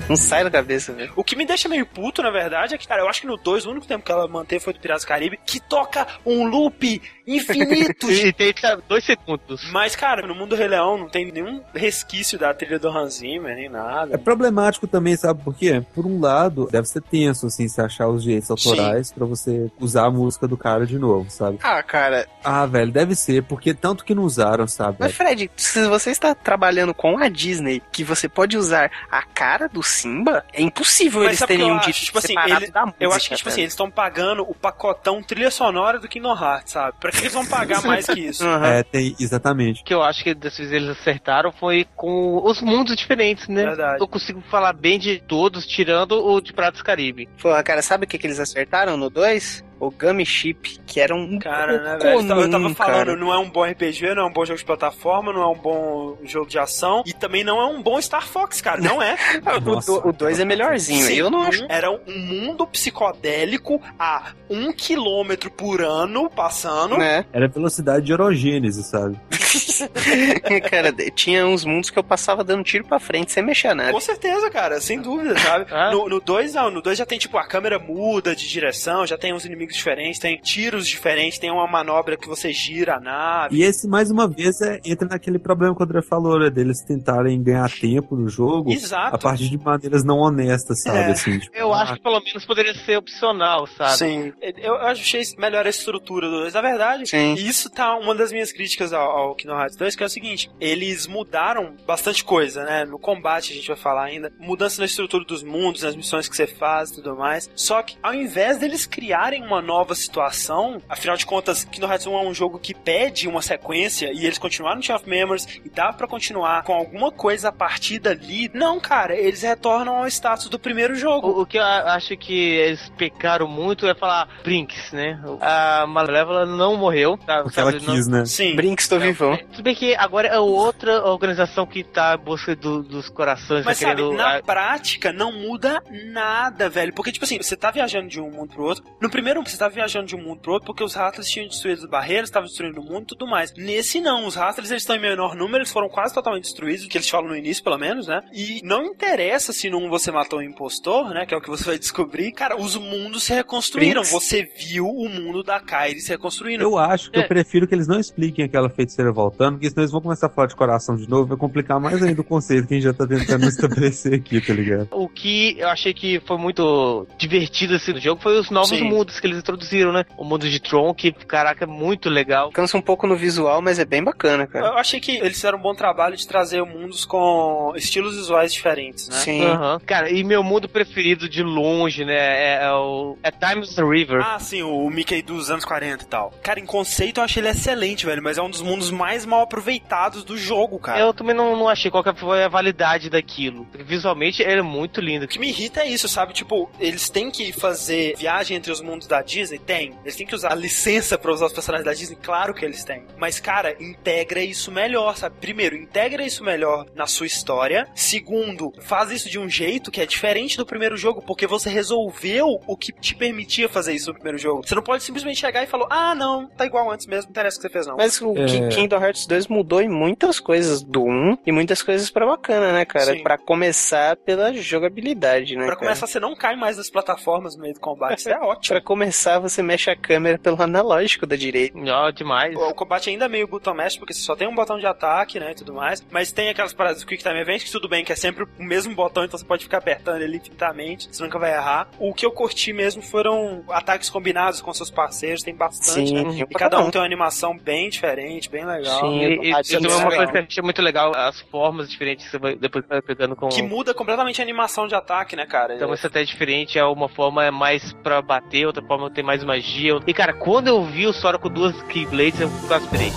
Não sai da cabeça, velho. O que me deixa meio puto, na verdade, é que, cara, eu acho que no 2, o único tempo que ela manteve foi do Piratas do Caribe, que toca um loop infinito. E tem dois segundos. Mas, cara, no mundo do Rei Leão não tem nenhum resquício da trilha do Hans Zimmer, nem É nada. problemático também, sabe por quê? Por um lado, deve ser tenso, assim, se achar os direitos autorais pra você usar a música do cara de novo, sabe? Ah, cara. Ah, velho, deve ser, porque tanto que não usaram, sabe? Mas, Fred, se você está trabalhando com a Disney, que você pode usar a cara do Simba, é impossível Mas eles terem um dito Tipo assim, ele- da música. eu acho que, tipo assim, eles estão pagando o pacotão trilha sonora do Kingdom Hearts, sabe? Pra que eles vão pagar *laughs* mais que isso? Aham. É, tem, exatamente. O que eu acho que dessa vez eles acertaram foi com os mundos diferentes, né? Verdade. Eu consigo falar bem de todos, tirando o de Pratos Caribe. Porra, cara, sabe o que, que eles acertaram no 2? O Gummy Ship, que era um Cara, né, velho? Eu tava- Eu tava comum, falando, cara. não é um bom RPG, não é um bom jogo de plataforma, não é um bom jogo de ação e também não é um bom Star Fox, cara. Não é. *laughs* Nossa. O 2 é melhorzinho, eu não acho. Era um mundo psicodélico a um quilômetro por ano passando. Né? Era velocidade de orogênese, sabe? *laughs* *laughs* cara, tinha uns mundos que eu passava dando tiro pra frente sem mexer nada. Com certeza, cara, sem dúvida, sabe? *laughs* Ah. No 2, não. No 2 já tem, tipo, a câmera muda de direção, já tem uns inimigos diferentes, tem tiros diferentes, tem uma manobra que você gira a nave. E esse, mais uma vez, é, entra naquele problema que o André falou, né? Deles tentarem ganhar tempo no jogo Exato. a partir de maneiras não honestas, sabe? É. Assim, tipo, Eu ah, acho que pelo menos poderia ser opcional, sabe? Sim. Eu achei melhor a estrutura do 2. Na verdade, Sim. isso tá uma das minhas críticas ao, ao Kingdom Hearts 2, que é o seguinte: eles mudaram bastante coisa, né? No combate a gente vai falar ainda. Mudança na estrutura dos mundos, nas missões que você faz e tudo mais. Só que ao invés deles criarem uma nova situação, afinal de contas, Kingdom Hearts 1 é um jogo que pede uma sequência e eles continuaram no Chain of Memories e dá pra continuar com alguma coisa a partir dali. Não, cara, eles retornam ao status do primeiro jogo. O, o que eu acho que eles pecaram muito é falar Brinks, né? A Malévola não morreu, tá? porque ela sabe? Não- quis, né? Sim. Brinks, tô vivão. Só. Tudo bem que agora é outra organização que tá em busca do- dos corações, Mas tá sabe, querendo. na prática não muda nada, velho. Porque, tipo assim, você tá viajando de um mundo pro outro. No primeiro, você tá viajando de um mundo pro outro porque os Rattlers tinham destruído as barreiras, estavam destruindo o mundo e tudo mais. Nesse não, os Rattlers eles estão em menor número, eles foram quase totalmente destruídos, o que eles falam no início, pelo menos, né? E não interessa se num você matou um impostor, né? Que é o que você vai descobrir. Cara, os mundos se reconstruíram. Prince. Você viu o mundo da Kairi se reconstruindo. Eu acho que É. eu prefiro que eles não expliquem aquela feiticeira voltando, porque senão eles vão começar a falar de coração de novo, vai complicar mais ainda o conceito que a gente já tá tentando *laughs* estabelecer aqui, tá ligado? O que eu achei que foi muito divertido assim no jogo foi os novos Sim. mundos que eles introduziram, né? O mundo de Tron, que, caraca, é muito legal. Cansa um pouco no visual, mas é bem bacana, cara. Eu achei que eles fizeram um bom trabalho de trazer mundos com estilos visuais diferentes, né? Aham. Cara, e meu mundo preferido de longe, né? É, é o. É Times River. Ah, sim, o Mickey dos anos 40 e tal. Cara, em conceito eu achei ele excelente, velho, mas é um dos mundos mais mal aproveitados do jogo, cara. Eu também não, não achei qual que foi a validade daquilo. Visualmente ele é muito lindo. O que me irrita é isso, sabe? Tipo, eles têm que fazer viagem entre os mundos da Disney? Tem. Eles têm que usar a licença pra usar os personagens da Disney? Claro que eles têm. Mas, cara, integra isso melhor, sabe? Primeiro, integra isso melhor na sua história. Segundo, faz isso de um jeito que é diferente do primeiro jogo, porque você resolveu o que te permitia fazer isso no primeiro jogo. Você não pode simplesmente chegar e falar, ah, não, tá igual antes mesmo, não interessa o que você fez, não. Mas o É. Ki- Kingdom Hearts 2 mudou em muitas coisas do 1 e muitas coisas pra bacana, né, cara? Pra começar pela jogabilidade, né? Pra cara? começar, você não cai mais das plataformas no meio do combate, isso é *laughs* ótimo. Pra começar, você mexe a câmera pelo analógico da direita. Ó, demais. O combate ainda é meio button mash, porque você só tem um botão de ataque, né, e tudo mais. Mas tem aquelas paradas do Quick Time Event, que tudo bem, que é sempre o mesmo botão, então você pode ficar apertando ele infinitamente, você nunca vai errar. O que eu curti mesmo foram ataques combinados com seus parceiros, tem bastante, Sim, né? E cada um tem uma animação bem diferente, bem legal. Sim, e, e, Ah, e também uma coisa que eu achei muito legal, as formas diferentes que você vai depois vai pegando com. Que muda completamente a animação de ataque, né, cara? Então isso até é diferente, é uma forma é mais pra bater, outra forma tem mais magia. E cara, quando eu vi o Sora com duas Keyblades, eu quase pirei.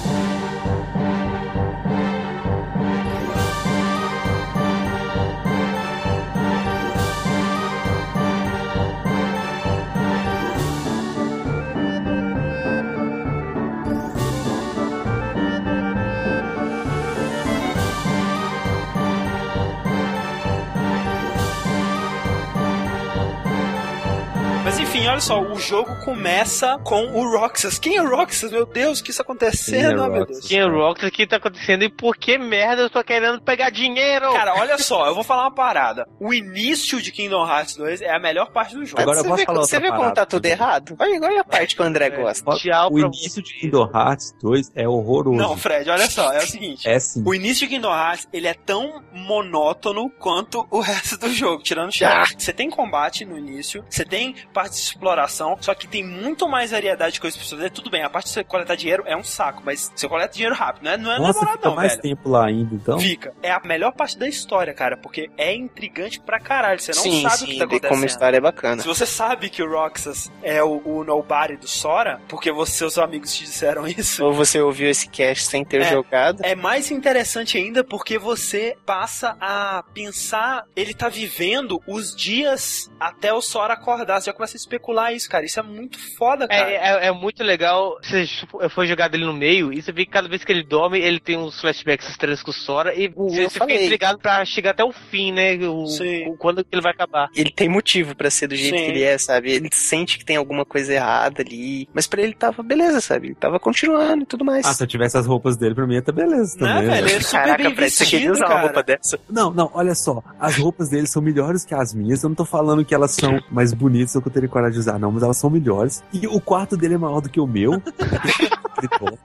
Olha só, o jogo começa com o Roxas. Quem é o Roxas? Meu Deus, o que está acontecendo? Ah, meu Deus. Quem é o Roxas? O que tá acontecendo? E por que merda eu tô querendo pegar dinheiro? Cara, olha só, eu vou falar uma parada. O início de Kingdom Hearts 2 é a melhor parte do jogo. Agora eu você posso vê, falar você outra vê como tá tudo errado? Olha, olha a parte que o André gosta. O início de Kingdom Hearts 2 é horroroso. Não, Fred, olha só, é o seguinte. É sim. O início de Kingdom Hearts, ele é tão monótono quanto o *laughs* resto do jogo, tirando o chat. Ah. Você tem combate no início, você tem parte de exploração, só que tem muito mais variedade de coisas pra você fazer. Tudo bem, a parte de você coletar dinheiro é um saco, mas você coleta dinheiro rápido, não é, não é Nossa, demorado fica não, mais velho. tempo lá ainda, então. Fica. É a melhor parte da história, cara, porque é intrigante pra caralho. Você não sim, sabe sim, o que tá acontecendo. como história é bacana. Se você sabe que o Roxas é o, o nobody do Sora, porque você, seus amigos te disseram *laughs* isso. Ou você ouviu esse cast sem ter É. jogado. É mais interessante ainda porque você passa a pensar, ele tá vivendo os dias até o Sora acordar. Você já começa a especular isso, cara. Isso é muito foda, cara. É, é, é muito legal. Você foi jogado ali no meio e você vê que cada vez que ele dorme, ele tem uns flashbacks estranhos com o Sora e você, você fica intrigado pra chegar até o fim, né? O, o- quando que ele vai acabar. Ele tem motivo pra ser do jeito Sim. que ele é, sabe? Ele sente que tem alguma coisa errada ali. Mas pra ele tava beleza, sabe? Ele tava continuando e tudo mais. Ah, se eu tivesse as roupas dele, pra mim ia tá beleza Não, também. velho, né? ele é super Caraca, bem Fred, você queria vestido, usar uma roupa dessa? Não, não, olha só. As roupas dele são melhores que as minhas. Eu não tô falando que elas são *laughs* mais bonitas ou que eu teria coragem de usar, não, mas elas são melhores. E o quarto dele é maior do que o meu. *laughs*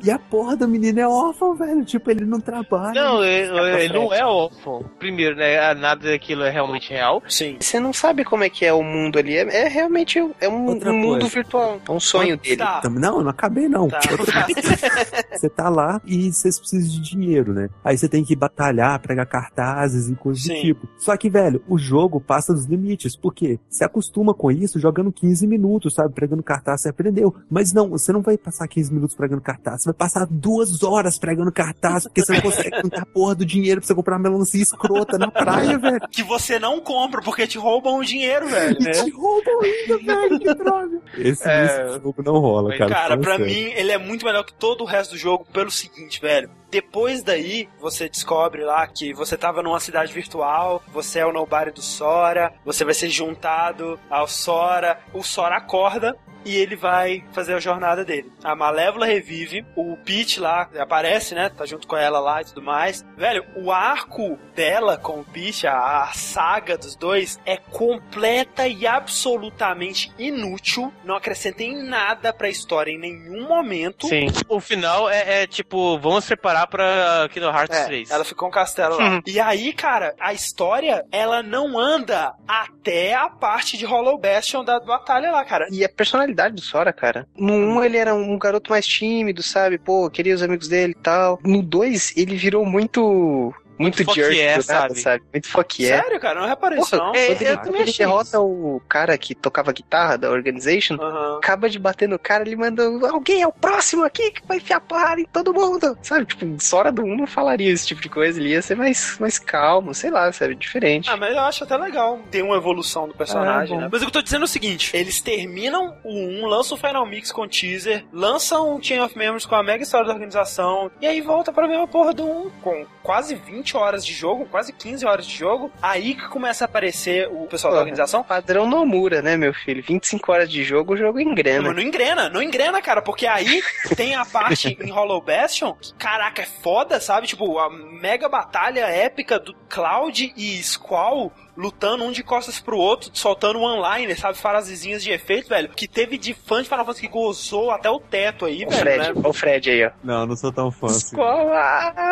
e a porra do menino é órfão, velho. Tipo, ele não trabalha. Não, ele ele, fica pra ele não é órfão. Primeiro, né? Nada daquilo é realmente real. Sim. Você não sabe como é que é o mundo ali. É, é realmente é um, um mundo virtual. É um sonho dele. Tam- Não, eu não acabei, não. Tá. Coisa. *laughs* Você tá lá e vocês precisam de dinheiro, né? Aí você tem que batalhar, pregar cartazes e coisas Sim. do tipo. Só que, velho, o jogo passa dos limites. Por quê? Você acostuma com isso jogando 15 minutos, sabe? Pregando cartaz, você aprendeu. Mas não, você não vai passar 15 minutos pregando cartaz. Você vai passar duas horas pregando cartaz, porque você não consegue juntar a porra do dinheiro pra você comprar melancia escrota na praia, velho. Que você não compra porque te roubam o dinheiro, velho. E te roubam ainda, velho, que droga. Esse, É. esse jogo não rola, cara. Cara, pra sério. mim, ele é muito melhor que todo o resto do jogo pelo seguinte, velho. Depois daí, você descobre lá que você tava numa cidade virtual, você é o nobody do Sora, você vai ser juntado ao Sora, o Sora acorda e ele vai fazer a jornada dele. A Malévola revive, o Peach lá aparece, né? Tá junto com ela lá e tudo mais. Velho, o arco dela com o Peach, a, a saga dos dois, é completa e absolutamente inútil. Não acrescenta em nada pra história em nenhum momento. Sim. O final é, é tipo, vamos preparar pra Kingdom Hearts É, 3. Ela ficou um castelo lá. Uhum. E aí, cara, a história, ela não anda até a parte de Hollow Bastion da batalha lá, cara. E a personalidade do Sora, cara. No 1 ele era um garoto mais tímido, sabe? Pô, queria os amigos dele e tal. No 2 ele virou muito. Muito, jerk nada, sabe? sabe? Muito fuck yeah. Sério, cara, não reparei isso não. quando ele, eu também ele achei derrota o cara que tocava guitarra da Organization, acaba de bater no cara, ele manda alguém é o próximo aqui que vai enfiar porrada em todo mundo. Sabe? Tipo, Sora do 1 não falaria esse tipo de coisa, ele ia ser mais, mais calmo, sei lá, sabe? Diferente. Ah, mas eu acho até legal ter uma evolução do personagem, É, bom. né? Mas o que eu tô dizendo é o seguinte: eles terminam o 1, lançam o Final Mix com o teaser, lançam o Chain of Memories com a mega história da organização, e aí volta pra mesma porra do 1, com quase 20 horas de jogo, quase 15 horas de jogo. Aí que começa a aparecer o pessoal da organização. Padrão Nomura, né, meu filho? 25 horas de jogo, o jogo engrena. Mas não engrena, não engrena, cara, porque aí *laughs* tem a parte em Hollow Bastion, que, caraca, é foda, sabe? Tipo, a mega batalha épica do Cloud e Squall lutando um de costas pro outro, soltando one-liner, sabe? Frasezinhas de efeito, velho, que teve de fã de Final Fantasy que gozou até o teto aí, O velho, Fred, né? o Fred aí, ó. Não, não sou tão fã assim.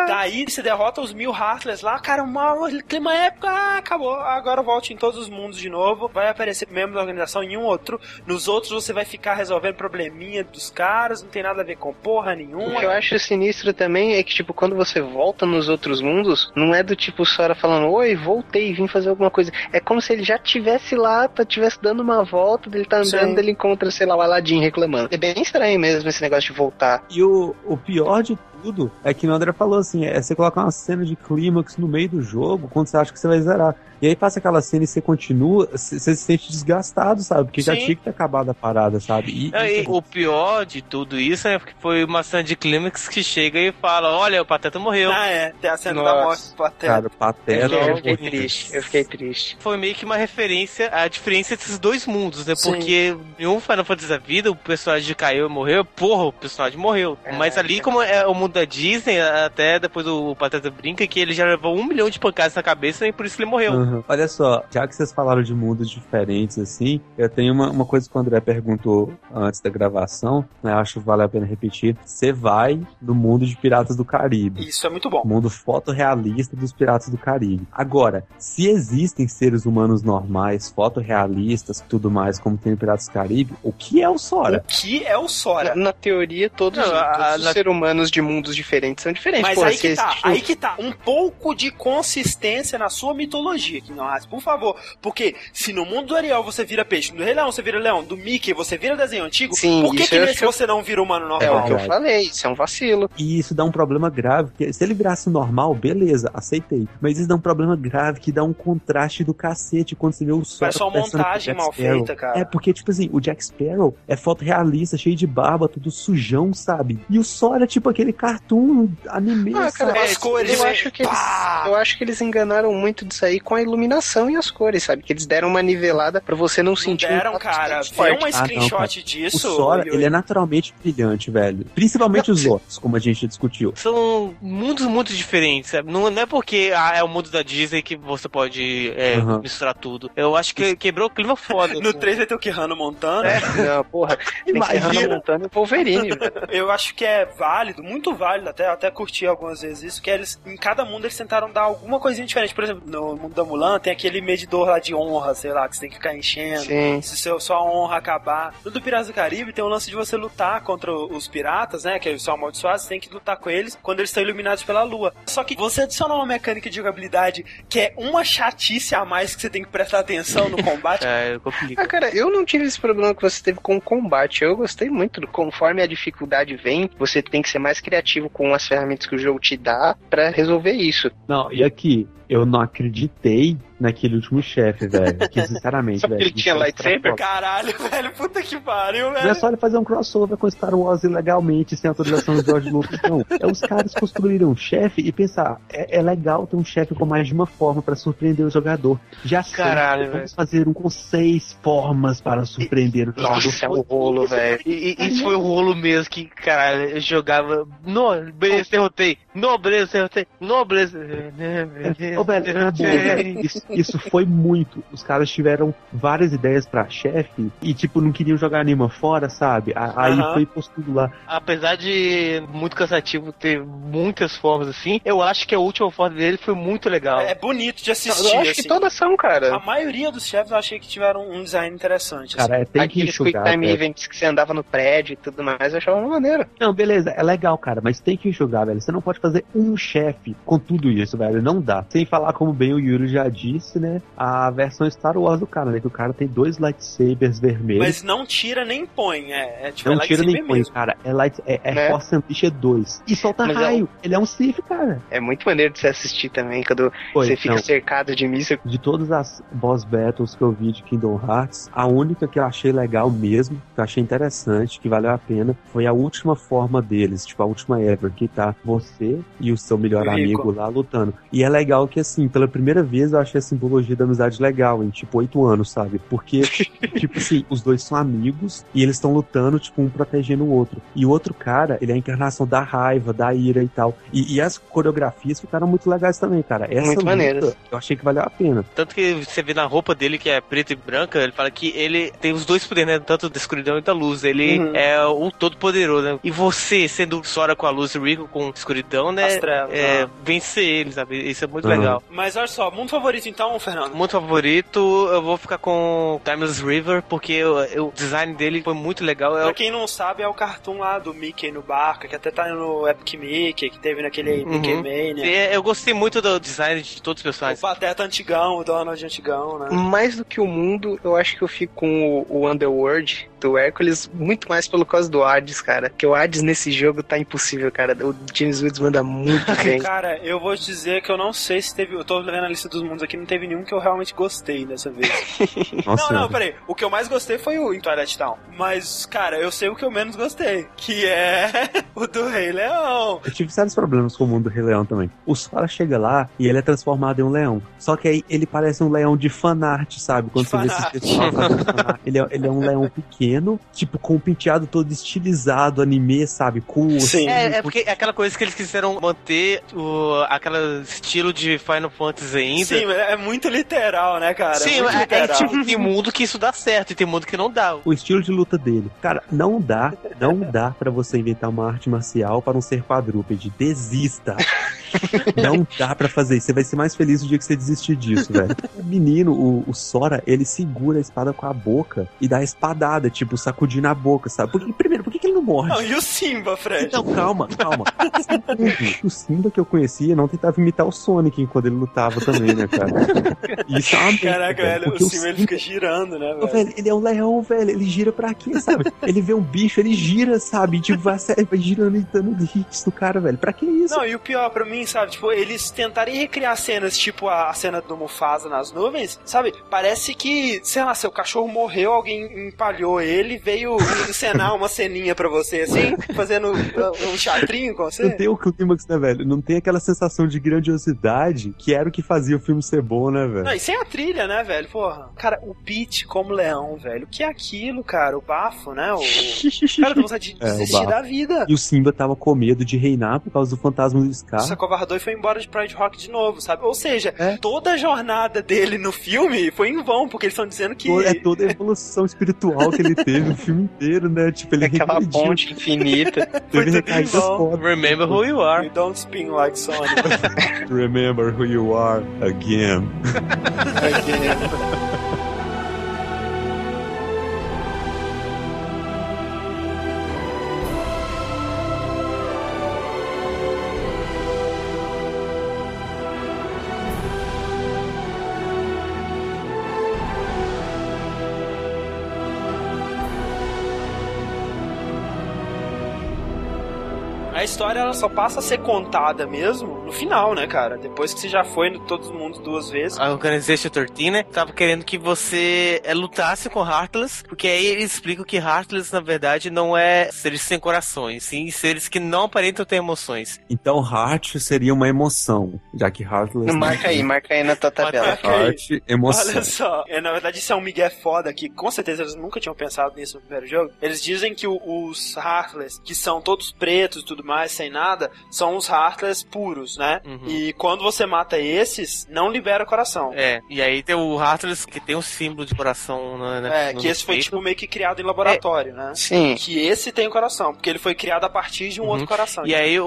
Daí você derrota os mil Heartless lá, cara, uma clima épico, ah, acabou. Agora volte em todos os mundos de novo. Vai aparecer membro da organização em um outro. Nos outros você vai ficar resolvendo probleminha dos caras, não tem nada a ver com porra O nenhuma. que eu acho sinistro também é que, tipo, quando você volta nos outros mundos, não é do tipo Sora falando, oi, voltei, vim fazer alguma coisa. É como se ele já tivesse lá, tá, tivesse dando uma volta, ele tá andando, Sim. ele encontra, sei lá, o Aladdin reclamando. É bem estranho mesmo esse negócio de voltar. E o, o pior de tudo é que o André falou assim: é você colocar uma cena de clímax no meio do jogo quando você acha que você vai zerar. E aí passa aquela cena e você continua, você se sente desgastado, sabe? Porque já Sim. tinha que ter acabado a parada, sabe? E, É, e o pior de tudo isso é que foi uma cena de clímax que chega e fala: Olha, o Pateta morreu. Ah, é, tem a cena Nossa. da morte do Pateta. Cara, Pateta. Eu fiquei triste, eu fiquei triste. Foi meio que uma referência à diferença desses dois mundos, né? Sim. Porque em um Final Fantasy da vida, o personagem caiu e morreu, porra, o personagem morreu. Mas ali, como é o mundo da Disney, até depois o Pateta brinca que ele já levou um milhão de pancadas na cabeça e por isso ele morreu. Uhum. Olha só, já que vocês falaram de mundos diferentes, assim, eu tenho uma, uma coisa que o André perguntou antes da gravação, né? Acho que vale a pena repetir. Você vai no mundo de Piratas do Caribe. Isso é muito bom. Mundo fotorrealista dos Piratas do Caribe. Agora, se existem seres humanos normais, fotorrealistas e tudo mais, como tem no Piratas do Caribe, o que é o Sora? O que é o Sora? Na, na teoria, todos, Não, a- todos os na- seres humanos de mundos diferentes são diferentes. Mas Pô, aí que tá, um- aí que tá. Um pouco de consistência na sua mitologia, que não por favor. Porque se no mundo do Ariel você vira peixe, no Rei Leão você vira leão, do Mickey você vira desenho antigo, Sim, por que, que nesse acho- você não vira humano É normal? o que eu verdade. falei, isso é um vacilo. E isso dá um problema grave, porque se ele virasse normal, beleza, aceitei. Mas isso dá um problema grave que dá um contraste do cacete quando você vê o conversando com o montagem mal feita, cara. É, porque, tipo assim, o Jack Sparrow é foto realista, cheio de barba, tudo sujão, sabe? E o Sora é tipo aquele cartoon anime, Ah, cara, as cores, eu né? acho que eles, eu acho que eles enganaram muito disso aí com a iluminação e as cores, sabe? Que eles deram uma nivelada pra você não Não sentir deram, um cara. Vê uma Ah, não, screenshot O disso. Sora, Yuri. ele é naturalmente brilhante, velho. Principalmente os outros, como a gente discutiu. São mundos muito diferentes, sabe? Não, não é porque ah, é o mundo da Disney que você pode é, Uhum. misturar tudo. Eu acho que quebrou o clima foda. *laughs* No 3 vai ter o Kirano Montana. Não, porra. Tem Imagina. Hannah Montana e Wolverine, *laughs* velho. Eu acho que é válido, muito válido, até, até curti algumas vezes isso, que eles, em cada mundo eles tentaram dar alguma coisinha diferente. Por exemplo, no mundo da Mulan tem aquele medidor lá de honra, sei lá, que você tem que ficar enchendo. Sim. Se seu, sua honra acabar. No do Piratas do Caribe tem o lance de você lutar contra os piratas, né? Que eles são amaldiçoados, você tem que lutar com eles quando eles estão iluminados pela lua. Só que você adicionar uma mecânica de jogabilidade que é uma chatice a mais que você tem que prestar atenção no *laughs* combate. É, Ah, cara, eu não tive esse problema que você teve com o combate. Eu gostei muito do conforme a dificuldade vem, você tem que ser mais criativo com as ferramentas que o jogo te dá pra resolver isso. Não, e aqui, eu não acreditei naquele último chefe, velho. Que sinceramente, Só velho. ele tinha é lightsaber? Caralho, velho, puta que pariu, velho. Não é só ele fazer um crossover com Star Wars ilegalmente, sem autorização do George Lucas, não. É os caras construíram um chefe e pensar, é, é legal ter um chefe com mais de uma forma pra surpreender o jogador. Já sei, Caralho, vamos fazer um com seis formas para surpreender o jogador. Nossa, é um rolo, velho. E, e isso foi o rolo mesmo que, caralho, eu jogava. No, beleza, derrotei. No, beleza, derrotei. No, beleza. Ô, velho, velho, isso, isso foi muito. Os caras tiveram várias ideias pra chefe e, tipo, não queriam jogar nenhuma fora, sabe? A- Aí Aham. foi posto tudo lá. Apesar de muito cansativo ter muitas formas assim, eu acho que a última forma dele foi muito legal. É bonito de assistir. Eu acho que assim. todas são, cara. A maioria dos chefes eu achei que tiveram um design interessante. Cara, assim. é, tem que Aqueles quick time velho. events que você andava no prédio e tudo mais, eu achava uma maneira. Não, beleza, é legal, cara, mas tem que enxugar, velho. Você não pode fazer um chefe com tudo isso, velho. Não dá. Sem falar, como bem o Yuri já disse, né? A versão Star Wars do cara, né? Que o cara tem dois lightsabers vermelhos. Mas não tira nem põe, é, é tipo, não é tira nem põe, mesmo. cara. É, light, é, é Né? Force Unleashed 2. E solta Mas é raio. Ele é um Sith, cara. É muito maneiro de você assistir também, quando Foi, você fica não. cercado de míssil. De todas as boss battles que eu vi de Kingdom Hearts, a única que eu achei legal mesmo, que eu achei interessante, que valeu a pena, foi a última forma deles, tipo a última ever, que tá você e o seu melhor Rico. amigo lá lutando. E é legal que, assim, pela primeira vez eu achei simbologia da amizade legal, em tipo oito anos, sabe? Porque, *laughs* tipo assim, os dois são amigos e eles estão lutando, tipo, um protegendo o outro. E o outro cara, ele é a encarnação da raiva, da ira e tal. E, e as coreografias ficaram muito legais também, cara. Essa Muito maneiras. Eu achei que valeu a pena. Tanto que você vê na roupa dele, que é preta e branca, ele fala que ele tem os dois poderes, né? Tanto da escuridão e da luz. Ele Uhum. é o todo poderoso, né? E você, sendo Sora com a luz e Rico com escuridão, né? As trevas, é, ah. vencer eles, sabe? Isso é muito Uhum. legal. Mas olha só, mundo favorito então, Fernando? Muito favorito, eu vou ficar com Timeless River, porque o, o design dele foi muito legal. É Pra o- quem não sabe, é o cartoon lá do Mickey no barco, que até tá no Epic Mickey, que teve naquele Uhum. Mickey Mania. É, eu gostei muito do design de todos os O personagens. Pateta antigão, o Donald antigão, né? Mais do que o mundo, eu acho que eu fico com o, o Underworld do Hércules, muito mais pelo causa do Hades, cara. Porque o Hades nesse jogo tá impossível, cara. O James Woods manda muito bem. Cara, eu vou te dizer que eu não sei se teve. Eu tô vendo a lista dos mundos aqui, não teve nenhum que eu realmente gostei dessa vez. *laughs* Nossa, não, não, peraí. O que eu mais gostei foi o em Twilight Town. Mas, cara, eu sei o que eu menos gostei. Que é *laughs* o do Rei Leão. Eu tive sérios problemas com o mundo do Rei Leão também. O Sora chega lá e ele é transformado em um leão. Só que aí ele parece um leão de fanart, sabe? Quando De você vê esse fanart. pessoal fazendo fanart. Ele é, ele é um leão pequeno, tipo, com um penteado todo estilizado, anime, sabe? Cool. Sim. É, é porque é aquela coisa que eles quiseram manter o, aquele estilo de Final Fantasy ainda. Sim, é muito literal, né, cara? Sim, muito é, é tipo, tem mundo que isso dá certo e tem mundo que não dá. O estilo de luta dele. Cara, não dá, não dá pra você inventar uma arte marcial para um ser quadrúpede. Desista. *laughs* Não dá pra fazer isso. Você vai ser mais feliz no dia que você desistir disso, velho. O menino, o, o Sora, ele segura a espada com a boca e dá a espadada, tipo, sacudindo a boca, sabe? Porque, primeiro, por que, que ele não morde? Não, e o Simba, Fred? Então, calma, calma. o Simba que eu conhecia não tentava imitar o Sonic quando ele lutava também, né, cara? Isso é uma Caraca, velho, o porque Simba ele fica girando, né, velho? velho, ele é um leão, velho. Ele gira pra quê, sabe? ele vê um bicho, ele gira, sabe? Tipo, vai, *laughs* vai girando e dando hits no cara, velho. Pra que isso? Não, e o pior pra mim, sabe, tipo, eles tentarem recriar cenas, tipo a, a cena do Mufasa nas nuvens, sabe? Parece que, sei lá, seu cachorro morreu, alguém empalhou ele, veio encenar uma ceninha pra você, assim, *laughs* fazendo um, um teatrinho com Não você. tem o clímax, né, velho? Não tem aquela sensação de grandiosidade que era o que fazia o filme ser bom, né, velho? Não, e sem a trilha, né, velho? Porra. Cara, o Pete como leão, velho. O que é aquilo, cara? O bafo, né? O... *laughs* Cara, dá vontade de É, desistir da vida. E o Simba tava com medo de reinar por causa do fantasma do Scar. Sacou covardou e foi embora de Pride Rock de novo, sabe? Ou seja, toda a jornada dele no filme foi em vão, porque eles estão dizendo que. É toda a evolução espiritual que ele teve o filme inteiro, né? Tipo, ele Aquela regrediu. ponte infinita. *laughs* Teve recaídas fodas. Remember who you are. You don't spin like Sonic. *laughs* Remember who you are again. *laughs* A história ela só passa a ser contada mesmo no final, né, cara? Depois que você já foi no todos os mundos duas vezes. A Organization 13, né? Tava querendo que você é, lutasse com Heartless, porque aí eles explicam que Heartless, na verdade, não é seres sem corações, sim seres que não aparentam ter emoções. Então, Heart seria uma emoção, já que Heartless. Marca aí, marca aí na tua tabela. Heart, emoção. Olha só, é, na verdade isso é um migué foda que com certeza eles nunca tinham pensado nisso no primeiro jogo. Eles dizem que o- os Heartless, que são todos pretos e tudo mais, sem nada, são os Heartless puros, né? Uhum. E quando você mata esses, não libera o coração. É, e aí tem o Heartless que tem um símbolo de coração na, na- É, no que esse foi tipo meio que criado em laboratório, né? Sim. Que esse tem o coração, porque ele foi criado a partir de um outro coração. Uhum. E aí o,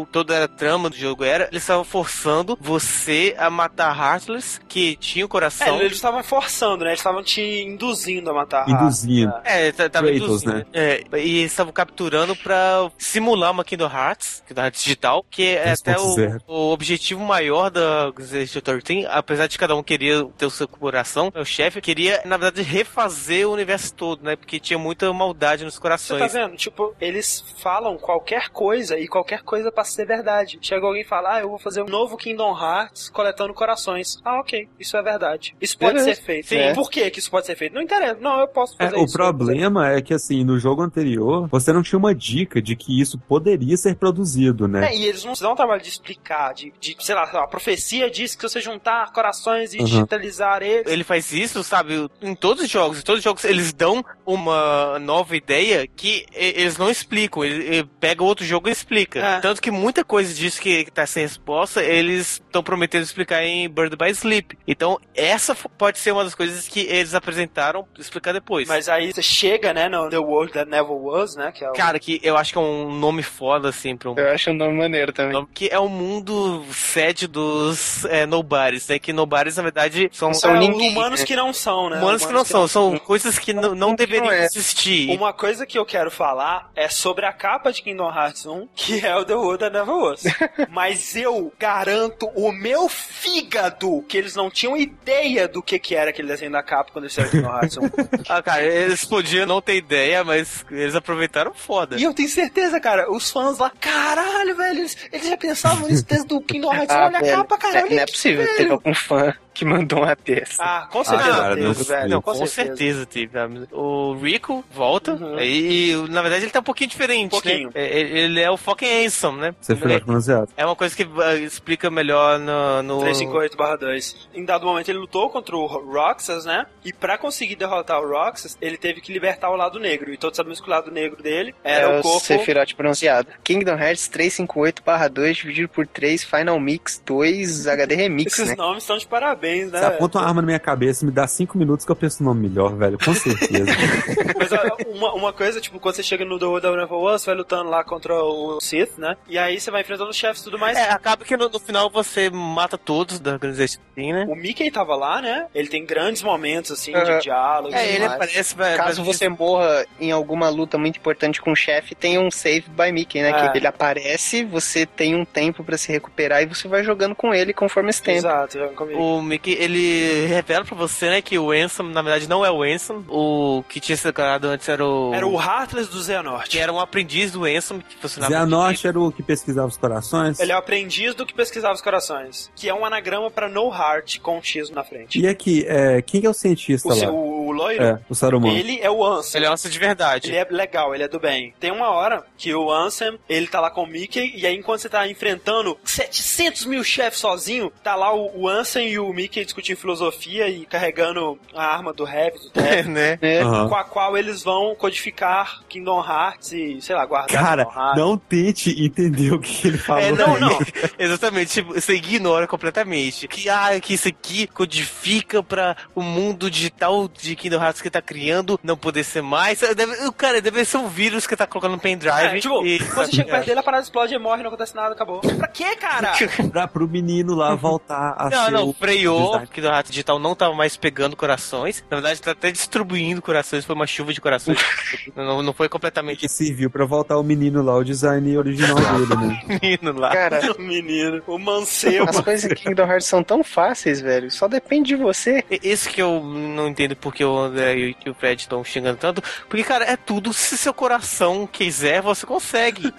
o- toda a trama do jogo era, eles estavam forçando você a matar Heartless, que tinha o É, coração. eles estavam forçando, né? Eles estavam te induzindo a matar. Induzindo. É, tá- tava Kratos, induzindo. né? É, e eles estavam capturando pra simular uma Kingdom Hearts, Kingdom Hearts digital, que é até o, 3.0. o objetivo maior da Organization 13, apesar de cada um querer ter o seu coração, o chefe queria, na verdade, refazer o universo todo, né? Porque tinha muita maldade nos Você corações. tá vendo? Tipo, eles falam qualquer coisa e qualquer coisa passa a ser verdade. Chega alguém e fala, ah, eu vou fazer um novo Kingdom Hearts coletando corações. Ah, ok, isso é verdade. Isso pode Beleza. ser feito. Sim. Por que que isso pode ser feito? Não interessa. Não, eu posso É, fazer o isso. problema é que, assim, no jogo anterior, você não tinha uma dica de que isso poderia ser produzido, né? É, e eles não se dão o trabalho de explicar, de, de, sei lá, a profecia diz que se você juntar corações e Uhum. digitalizar eles. Ele faz isso, sabe, em todos os jogos. Em todos os jogos eles dão uma nova ideia que eles não explicam. Ele, ele pega outro jogo e explica. É. Tanto que muita coisa disso que, que tá sem resposta, eles estão prometendo explicar em Bird by Sleep. Então, essa pode ser uma das coisas que eles apresentaram explicar depois. Mas aí você chega, né, no The World That Never Was, né, que é o... Cara, que eu acho que é um nome foda, assim, pra um. Eu acho um nome maneiro também. Que é o mundo sede dos é, nobodies, né? Que nobodies, na verdade, são, São humanos que não são, né? Humanos que não são, são coisas que não, não deveriam é. existir. Uma coisa que eu quero falar é sobre a capa de Kingdom Hearts 1, que é o The World That Never Was. *laughs* Mas eu garanto o meu fígado que eles não tinham ideia do que, que era aquele desenho da capa quando eles fizeram Kingdom Hearts 1. *laughs* Ah, cara, eles podiam não ter ideia, mas eles aproveitaram foda. E eu tenho certeza, cara, os fãs caralho, velho, eles, eles já pensavam nisso desde o Kingdom Hearts 1, *laughs* olha a velho, capa, cara, é- olha Não é possível velho. ter algum fã que mandou uma dessa. Ah, com certeza cara, teve, não é velho. Não, com, certeza, teve. sabe? O Rico volta e, e, na verdade, ele tá um pouquinho diferente, Um pouquinho. né? É, Ele é o fucking Handsome, né? Você foi bronzeado. É uma coisa que ah, explica melhor no... no... 358-2. Em dado momento ele lutou contra o Roxas, né? E pra conseguir derrotar o Roxas, ele teve que libertar o lado negro. E todos sabemos que o lado negro dele era é o corpo. Sephiroth bronzeado. Kingdom Hearts 358/2 dividido por 3 Final Mix 2 HD Remix, Esses né? nomes estão de parabéns, né? Você aponta uma arma na minha cabeça e me dá cinco minutos que eu penso no nome melhor, velho. Com certeza. *laughs* Mas uma, uma coisa, tipo, quando você chega no The World of Never Was, você vai lutando lá contra o Sith, né? E aí você vai enfrentando os chefes e tudo mais. É, acaba que no, no final você mata todos da organização, né? O Mickey tava lá, né? Ele tem grandes momentos, assim, Aham. de diálogo. É, ele aparece, Caso você morra em alguma luta muito importante com o chefe, tem um save by Mickey, né? É. Que ele aparece, você tem um tempo pra se recuperar e você vai jogando com ele conforme esse tempo. Exato, joga comigo. O Mickey, ele revela pra você, né, que o Ansem, na verdade, não é o Ansem. O que tinha sido declarado antes era o... Era o Heartless do Xehanort. Que era um aprendiz do Ansem, que funcionava... Xehanort era o que pesquisava os corações. Ele é o aprendiz do que pesquisava os corações. Que é um anagrama pra No Heart com um X na frente. E aqui, é, quem que é o cientista O, lá? seu, o loiro, É, o Saruman. ele é o Ansem. Ele é o Ansem de verdade. Ele é legal, ele é do bem. Tem uma hora que o Ansem, ele tá lá com o Mickey, e aí enquanto você tá enfrentando 700 mil chefes sozinho, tá lá o, o Ansem e o Mickey discutindo filosofia e carregando a arma do Heavy, do Death, *laughs* né? Aham. com a qual eles vão codificar Kingdom Hearts e, sei lá, guardar Cara, Kingdom Hearts. não tente entender o que ele falou. É, não, aí. não. *laughs* Exatamente. Tipo, você ignora completamente. Que, ah, que isso aqui codifica pra o mundo digital de Kingdom Hearts que tá criando não poder ser mais. Deve, o cara deve ser um vírus que tá colocando no pendrive. É, tipo, e- quando você chega perto dele, a parada explode e morre, não acontece nada, acabou. *laughs* Pra quê, cara? pra, pro menino lá voltar a Não, ser não, o freou, design. porque o Rato Digital não tava mais pegando corações. Na verdade, tá até distribuindo corações, foi uma chuva de corações. *laughs* não, não foi completamente que serviu pra voltar o menino lá, o design original dele, né? *laughs* menino lá. Cara, *laughs* O menino, o mancebo. as coisas em Kingdom Hearts são tão fáceis, velho. Só depende de você. Esse que eu não entendo porque o André e o Fred estão xingando tanto. Porque, cara, é tudo. Se seu coração quiser, você consegue.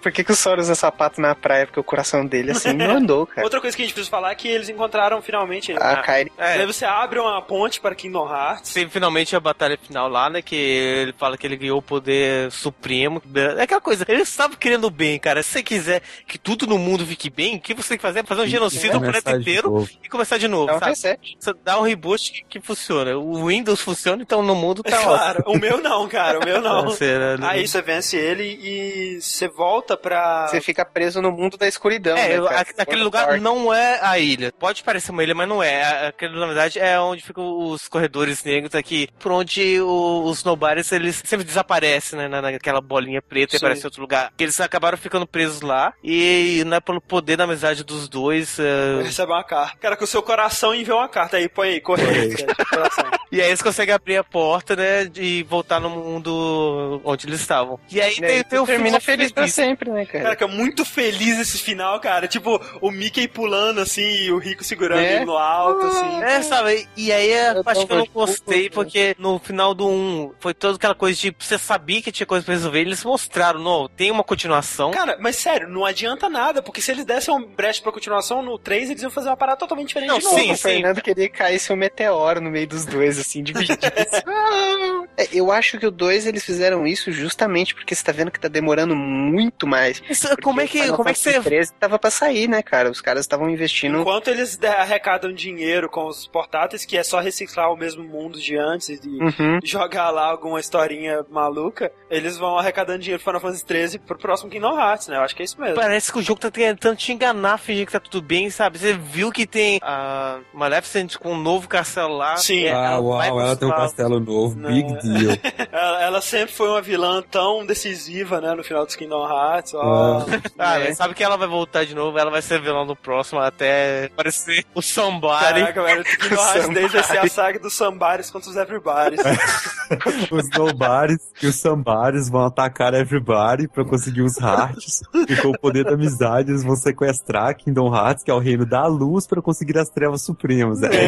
Por que, que o Sora usa sapato na praia? Porque o coração dele, assim, não andou, cara. Outra coisa que a gente precisa falar é que eles encontraram finalmente. A né? Kairi. É. Daí você abre uma ponte para Kingdom Hearts. Tem finalmente a batalha final lá, né? Que ele fala que ele ganhou o poder supremo. É aquela coisa, ele estava querendo o bem, cara. Se você quiser que tudo no mundo fique bem, o que você tem que fazer é fazer um genocídio no planeta inteiro e começar de novo, Dá um sabe? reset. Você dá um reboot que, que funciona. O Windows funciona, então no mundo tá ótimo. Claro, o meu não, cara, o meu *laughs* não. Né, Aí você vence ele e você volta pra. Você fica preso no mundo da escuridão, É, né, lugar não é a ilha. Pode parecer uma ilha, mas não é. A- Aquele, na verdade, é onde ficam os corredores negros aqui, por onde o- os nobares, eles sempre desaparecem, né? na- Naquela bolinha preta e Sim. aparece em outro lugar. Eles acabaram ficando presos lá, e não é pelo poder da amizade dos dois. é, Recebe uma carta. Cara, com o seu coração enviou uma carta aí, põe aí, correio. coração. E aí eles conseguem abrir a porta, né? E voltar no mundo onde eles estavam. E aí E aí tem, tem termina final feliz pra sempre, né, cara? Cara, que é muito feliz esse final, cara. Tipo, o Mickey pulando assim e o Rico segurando É. ele no alto, assim. É, sabe? E aí a Eu parte que eu não gostei, porque no final do 1 foi toda aquela coisa de você sabia que tinha coisa pra resolver. Eles mostraram, não, tem uma continuação. Cara, mas sério, não adianta nada, porque se eles dessem um brecha pra continuação no 3, eles iam fazer uma parada totalmente diferente Não, de novo. sim, o Fernando queria que caísse um meteoro no meio dos dois, assim, dividido. *laughs* É, eu acho que o 2 eles fizeram isso justamente porque você tá vendo que tá demorando muito mais. Isso, como é que, como é que você 13 tava pra sair, né, cara? Os caras estavam investindo. Enquanto eles arrecadam dinheiro com os portáteis, que é só reciclar o mesmo mundo de antes e Uhum. jogar lá alguma historinha maluca, eles vão arrecadando dinheiro pro Final Fantasy 13 pro próximo Kingdom Hearts, né? Eu acho que é isso mesmo. Parece que o jogo tá tentando te enganar, fingir que tá tudo bem, sabe? Você viu que tem a Maleficent com um novo castelo lá. Sim. É, Ah, uau, ela tem um castelo novo, Não. big deal. *laughs* Ela, ela sempre foi uma vilã tão decisiva, né, no final dos Kingdom Hearts. Ó. Ah, É. sabe que ela vai voltar de novo, ela vai ser vilã no próximo até aparecer o Somebody. Caraca, velho, o 10 vai ser a saga dos Sambares contra os Everybody's. *laughs* os nobares e os sambares vão atacar everybody pra conseguir os hearts. e com o poder da amizade, eles vão sequestrar Kingdom Hearts, que é o reino da luz, pra conseguir as trevas supremas. É, tipo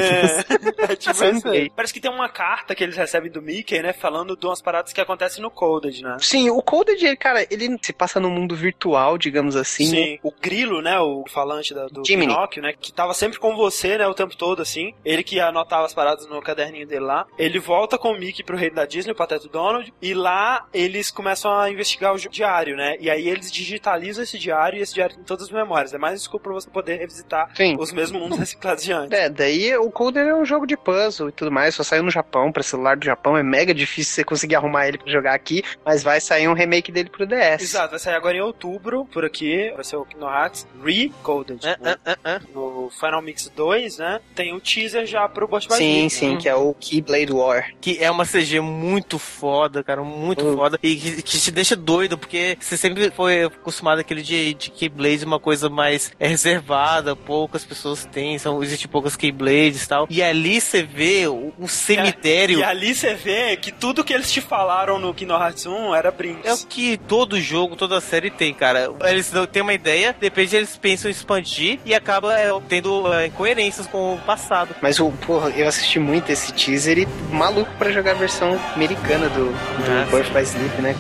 assim, É, *laughs* tipo isso aí. Parece que tem uma carta que eles recebem do Mickey, né, falando de umas paradas que acontecem no Coded, né? Sim, o Coded, cara, ele se passa no mundo virtual, digamos assim. Sim, o Grilo, né, o falante da- do Jiminy. Pinóquio, né, que tava sempre com você, né, o tempo todo, assim. Ele que anotava as paradas no caderninho dele lá. Ele volta com o Mickey pro reino da Disney, o Pateta Donald, e lá eles começam a investigar o diário, né, e aí eles digitalizam esse diário e esse diário tem todas as memórias. É mais desculpa pra você poder revisitar Sim. os mesmos mundos reciclados de antes. É, daí o Coder é um jogo de puzzle e tudo mais, só saiu no Japão, pra celular do Japão, é mega difícil você conseguir arrumar ele pra jogar aqui, mas vai sair um remake dele pro DS. Exato, vai sair agora em outubro, por aqui, vai ser o Kingdom Hearts Recoded. É, né? é, é, é. No Final Mix 2, né? Tem o teaser já pro Ghost by Sim, sim, né? que é o Keyblade War. Que é uma CG muito foda, cara, muito Hum. foda. E que, que te deixa doido, porque você sempre foi acostumado àquele de, de Keyblade, uma coisa mais é, reservada, poucas pessoas têm, são, existe poucas Keyblades e tal. E ali você vê um um cemitério. E ali você vê que tudo que eles te falaram no Kingdom Hearts 1 era brinks. É o que todo jogo, toda série tem, cara. Eles não têm uma ideia, de repente eles pensam em expandir e acaba é, tendo é, incoerências com o passado. Mas o, porra, eu assisti muito esse teaser e maluco pra jogar a versão americana do, do Ah, Birth by Sleep, né?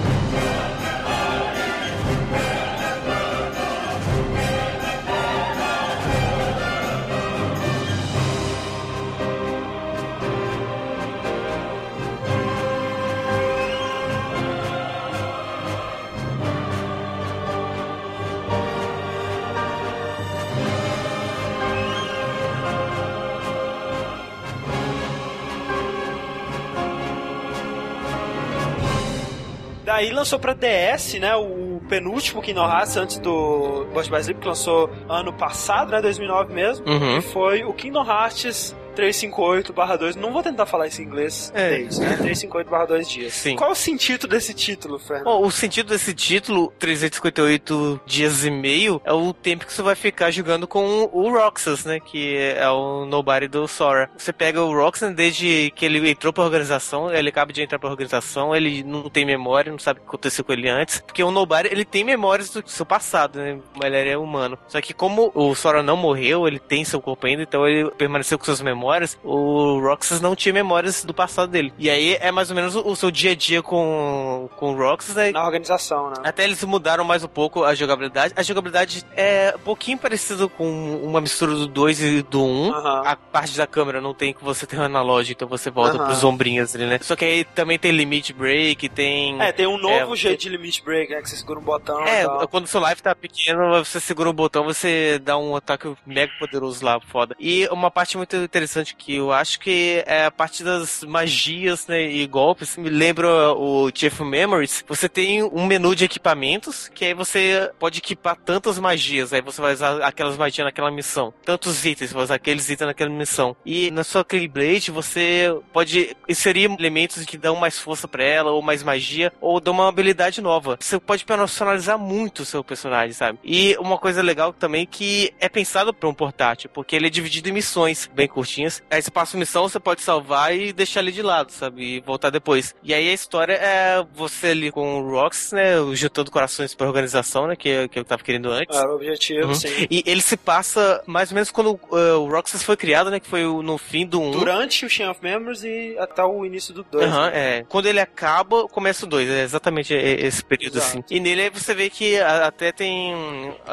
Daí lançou pra DS, né? O penúltimo Kingdom Hearts antes do Ghost by Sleep, que lançou ano passado, né? 2009 mesmo. Uhum. Foi o Kingdom Hearts 358/2. Não vou tentar falar isso em inglês. É. Days, né? 358/2 dias. Sim. Qual o sentido desse título, Fernando? Bom, o sentido desse título, 358 dias e meio, é o tempo que você vai ficar jogando com o Roxas, né? Que é o Nobody do Sora. Você pega o Roxas desde que ele entrou pra organização, ele acaba de entrar pra organização, ele não tem memória, não sabe o que aconteceu com ele antes. Porque o Nobody, ele tem memórias do seu passado, né? Mas ele é humano. Só que como o Sora não morreu, ele tem seu corpo ainda, então ele permaneceu com suas memórias. O Roxas não tinha memórias do passado dele. E aí é mais ou menos o, o seu dia a dia com, com o Roxas, né? Na organização, né? Até eles mudaram mais um pouco a jogabilidade. A jogabilidade é um pouquinho parecida com uma mistura do 2 e do 1. Um. A parte da câmera não tem que você tem um analógico, então você volta Aham. pros ombrinhos ali, né? Só que aí também tem limit break, tem. É, tem um novo é, jeito de limit break, né? Que você segura um botão É, quando o seu life tá pequeno, você segura o botão, você dá um ataque mega poderoso lá, foda. E uma parte muito interessante que eu acho que é a parte das magias, né, e golpes, me lembra o Chief Memories. Você tem um menu de equipamentos, que aí você pode equipar tantas magias, aí você vai usar aquelas magias naquela missão. Tantos itens, você vai usar aqueles itens naquela missão. E na sua Keyblade, você pode inserir elementos que dão mais força pra ela, ou mais magia, ou dão uma habilidade nova. Você pode personalizar muito o seu personagem, sabe? E uma coisa legal também que é pensado para um portátil, porque ele é dividido em missões bem curtinhas. Aí você passa uma missão, você pode salvar e deixar ele de lado, sabe? E voltar depois. E aí a história é você ali com o Rox, né? Juntando corações pra organização, né? Que, que eu tava querendo antes. Era o objetivo, Uhum. sim. E ele se passa mais ou menos quando uh, o Roxas foi criado, né? Que foi no fim do 1. Durante o Chain of Memories e até o início do 2. Aham, né? é. Quando ele acaba, começa o 2. É exatamente esse período, Exato. assim. E nele aí você vê que a- até tem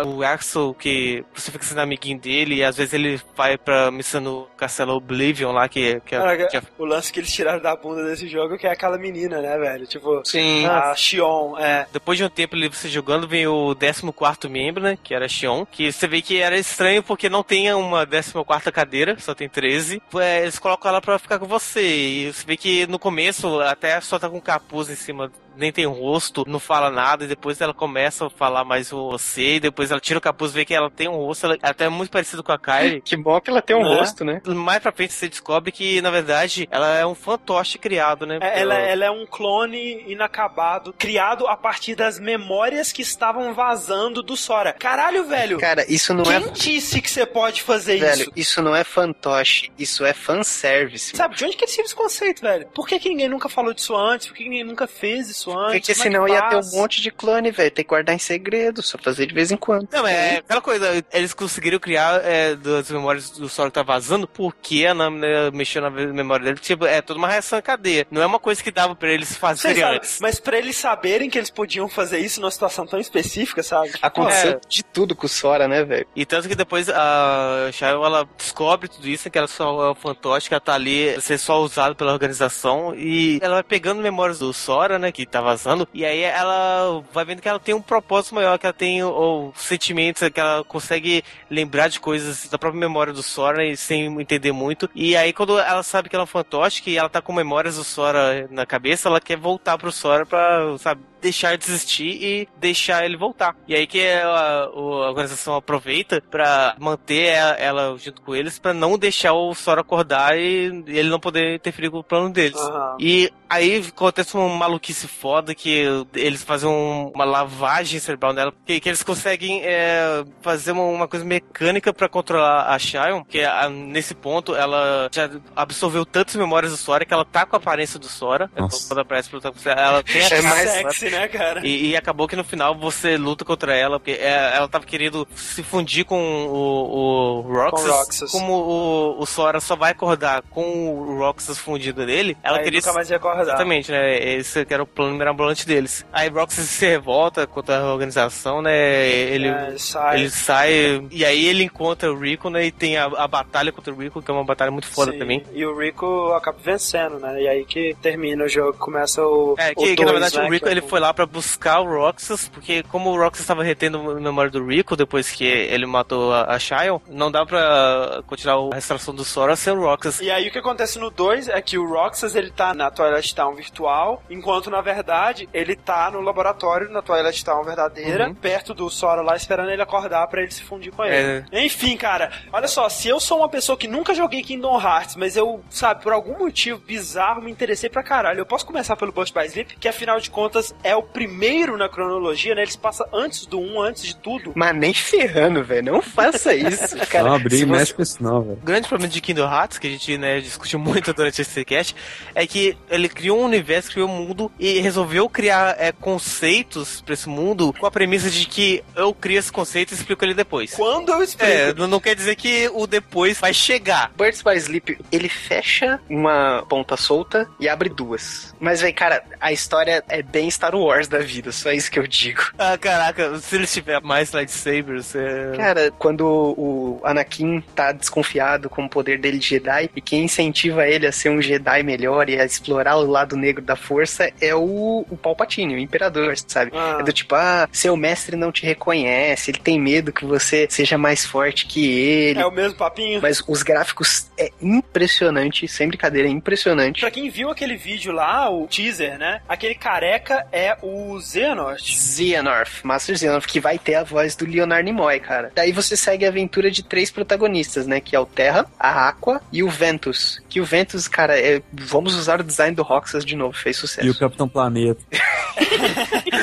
o Axel, que você fica sendo amiguinho dele, e às vezes ele vai pra missão no Castelo Oblivion lá, que, que, Caraca, que é O lance que eles tiraram da bunda desse jogo que é aquela menina, né, velho? Tipo, Sim. a Xion, é. Depois de um tempo ali você jogando, vem o 14 membro, né? Que era Xion. Que você vê que era estranho porque não tem uma 14 cadeira, só tem 13. É, eles colocam ela pra ficar com você. E você vê que no começo até só tá com um capuz em cima. Nem tem rosto, não fala nada, e depois ela começa a falar mais com você, e depois ela tira o capuz, vê que ela tem um rosto, ela ela até é muito parecido com a Kylie. Que bom que ela tem um Né? rosto, né? Mais pra frente você descobre que, na verdade, ela é um fantoche criado, né? É, Ela, ela é um clone inacabado, criado a partir das memórias que estavam vazando do Sora. Caralho, velho! Cara, isso não Quem é. disse que você pode fazer Velho, isso? isso não é fantoche, isso é fanservice. Sabe, de onde que tiram esse conceito, velho? Por que, que ninguém nunca falou disso antes? Por que, que ninguém nunca fez isso antes? Porque é senão que ia ter um monte de clone, velho. Tem que guardar em segredo, só fazer de vez em quando. Não, é aquela coisa, eles conseguiram criar é, das memórias do Sora que tá vazando, porque a Nami né, mexeu na memória dele, tipo, é toda uma reação em cadeia. Não é uma coisa que dava pra eles fazerem antes. mas pra eles saberem que eles podiam fazer isso numa situação tão específica, sabe? Aconteceu É. de tudo com o Sora, né, velho? E tanto que depois a Sharon, ela descobre tudo isso, que ela só é um fantoche, que ela tá ali, ser só usada pela organização, e ela vai pegando memórias do Sora, né, que tá vazando, e aí ela vai vendo que ela tem um propósito maior, que ela tem ou, sentimentos, que ela consegue lembrar de coisas da própria memória do Sora e sem entender muito. E aí quando ela sabe que ela é um fantoche, que ela tá com memórias do Sora na cabeça, ela quer voltar pro Sora pra, sabe, deixar de existir e deixar ele voltar. E aí que a, a organização aproveita pra manter ela, junto com eles, pra não deixar o Sora acordar e, e ele não poder interferir com o plano deles. Aham. E aí acontece uma maluquice foda que eles fazem um- uma lavagem cerebral nela, que, que eles conseguem é, fazer uma, uma coisa mecânica pra controlar a Shion, que a- nesse ponto ela já absorveu tantas memórias do Sora que ela tá com a aparência do Sora. Nossa. Quando aparece ela tem a É mais sexy, *laughs* né, cara? E, e acabou que no final você luta contra ela, porque é, ela tava querendo se fundir com o, o Roxas. Com Roxas. Como o, o Sora só vai acordar com o Roxas fundido nele, ela Aí queria. nunca mais ia acordar. Exatamente, né? Esse que era o plano mirabolante deles. Aí Roxas se revolta contra a organização, né? Ele, É, sai. ele sai. E aí ele encontra o Rico, né? E tem a, a batalha contra o Rico, que é uma batalha muito foda Sim, também. E o Rico acaba vencendo, né? E aí que termina o jogo, começa o. É, o que, que, na dois, verdade né, o Rico que é ele foi lá pra buscar o Roxas, porque como o Roxas estava retendo a memória do Rico depois que ele matou a, a Shion, não dá pra continuar a restauração do Sora sem o Roxas. E aí o que acontece no 2 é que o Roxas ele tá na Twilight Town virtual, enquanto na verdade ele tá no laboratório na Twilight Town verdadeira, Uhum. perto do Sora lá, esperando ele acordar pra ele se fundir com É. ele. Enfim, cara, olha só, se eu sou uma pessoa que nunca joguei Kingdom Hearts, mas eu, sabe, por algum motivo bizarro me interessei pra caralho, eu posso começar pelo Burst by Sleep, que afinal de contas é o primeiro na cronologia, né? Ele se passa antes do 1, antes de tudo. Mas nem ferrando, velho. Não faça isso, *laughs* cara. não, você- mexe com isso não, velho. O grande problema de Kingdom Hearts, que a gente né, discutiu muito *laughs* durante esse cast, é que ele criou um universo, criou um mundo e resolveu criar é, conceitos pra esse mundo com a premissa de que eu crio esse conceito e explico ele depois. Quando eu explico. É, não, não quer dizer que o depois vai chegar. Birds by Sleep, ele fecha uma ponta solta e abre duas. Mas, velho, cara, a história é bem Star Wars da vida, só isso que eu digo. *laughs* Ah, caraca, se ele tiver mais lightsabers, é... Cara, quando o Anakin tá desconfiado com o poder dele de Jedi, e quem incentiva ele a ser um Jedi melhor e a explorar o lado negro da força é o, o Palpatine, o Imperador, sabe? Ah. É do tipo, ah, seu mestre não te reconhece, ele tem medo que você seja mais forte que ele. É o mesmo papinho. Mas os gráficos é impressionante, sem brincadeira, é impressionante. Pra quem viu aquele vídeo lá, o teaser, né? Aquele careca é o Xehanort. Xehanort, Master Xehanort, que vai ter a voz do Leonard Nimoy, cara. Daí você segue a aventura de três protagonistas, né? Que é o Terra, a Aqua e o Ventus. Que o Ventus, cara, é... vamos usar o design do Roxas de novo, fez sucesso. E o Capitão Planeta. *laughs*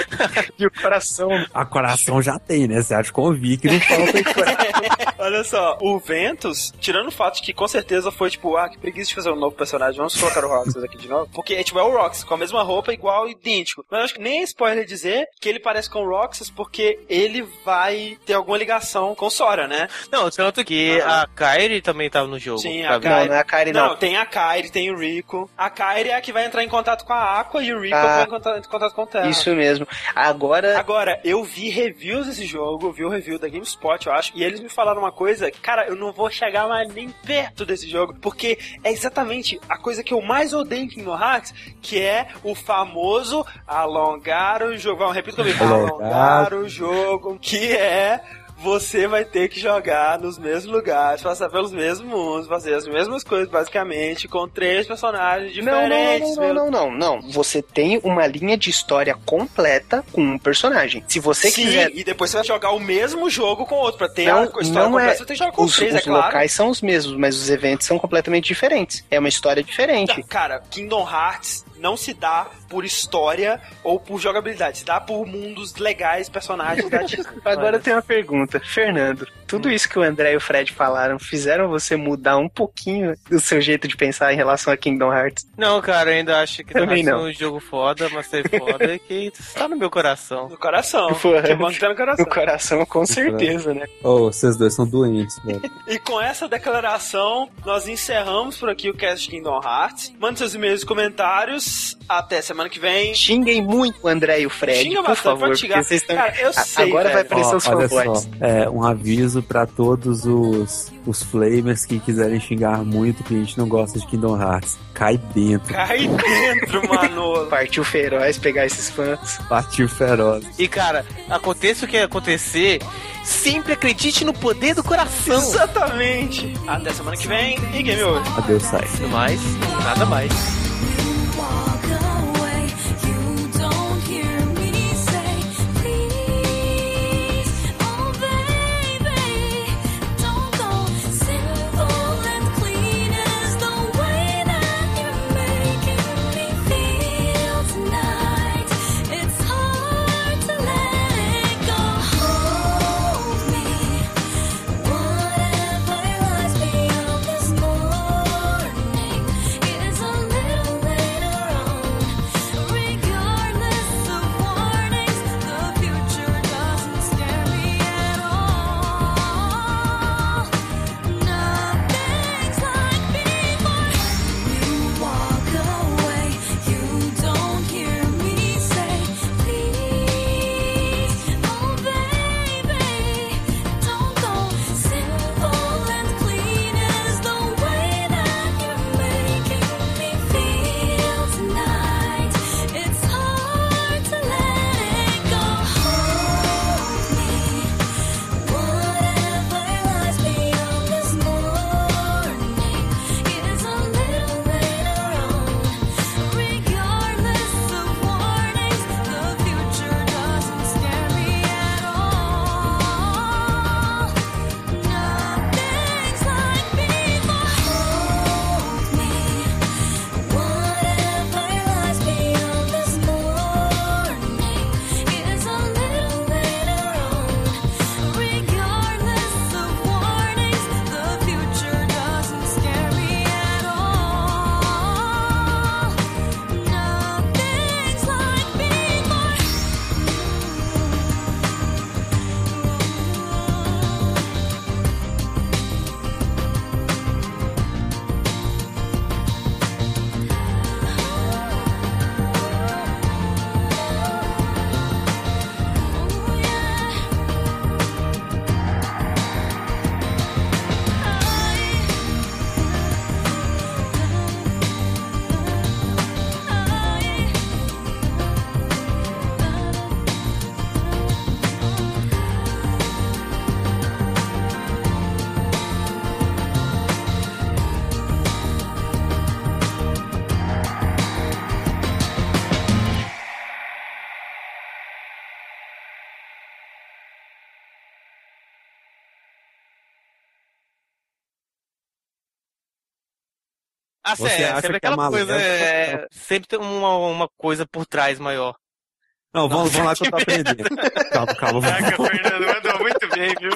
E o coração. A coração já tem, né? Você acha que convir que não falta *laughs* Olha só, o Ventus, tirando o fato de que com certeza foi tipo, ah, que preguiça de fazer um novo personagem, vamos colocar o Roxas aqui de novo. Porque tipo, é o Roxas, com a mesma roupa, igual, idêntico. Mas acho que nem é spoiler dizer que ele parece com o Roxas, porque ele vai ter alguma ligação com o Sora, né? Não, tanto que a Kairi também tava no jogo. Sim, a? Kairi. Não, não é a Kairi, não. tem a Kairi, tem o Rico. A Kairi é a que vai entrar em contato com a Aqua e o Rico Ah. vai entrar em contato com o Terra. Isso mesmo. Agora. Agora, eu vi reviews desse jogo, vi o review da GameSpot, eu acho, e eles me falaram uma coisa, cara, eu não vou chegar mais nem perto desse jogo, porque é exatamente a coisa que eu mais odeio em Kingdom Hearts, que é o famoso alongar o jogo. Vamos, repita comigo. Alongar. O jogo, que é você vai ter que jogar nos mesmos lugares, passar pelos mesmos mundos, fazer as mesmas coisas, basicamente, com três personagens Não, não, diferentes. não, não, não, não, não. Você tem uma linha de história completa com um personagem. Se você Sim, quiser. e depois você vai jogar o mesmo jogo com outro. Pra ter Não, a história não completa, é. você tem que jogar com os três, é os claro. locais são os mesmos, mas os eventos são completamente diferentes. É uma história diferente. Cara, Kingdom Hearts não se dá por história ou por jogabilidade, se dá por mundos legais, personagens da Disney. *laughs* Agora eu tenho uma pergunta. Fernando, Hum. tudo isso que o André e o Fred falaram fizeram você mudar um pouquinho o seu jeito de pensar em relação a Kingdom Hearts? Não, cara, eu ainda acho que Também tá não. um jogo foda, mas ser foda é *laughs* que tá no meu coração. No coração. Pô, Que bom que tá no coração. No coração, com certeza, né? Ô, vocês dois são doentes, velho. *laughs* E com essa declaração, nós encerramos por aqui o cast Kingdom Hearts. Mande seus e-mails e comentários. Até semana que vem. Xinguem muito o André e o Fred, Xinga por bastante, favor, porque vocês estão... Cara, eu sei, Agora vai velho. aparecer Ó, os olha fanboys. só, é, um aviso pra todos os, os flamers que quiserem xingar muito que a gente não gosta de Kingdom Hearts. Cai dentro. Cai dentro, *laughs* mano. Partiu feroz pegar esses fãs. Partiu feroz. E cara, aconteça o que acontecer, sempre acredite no poder do coração. Exatamente. Até semana que vem e game over. Adeus, sai. No mais, nada mais. Ah, Você é, acha sempre que é coisa. É, sempre tem uma, uma coisa por trás maior. Não, vamos, vamos lá que eu tô aprendendo. Calma, calma. Caraca, Fernando, mandou muito bem, viu?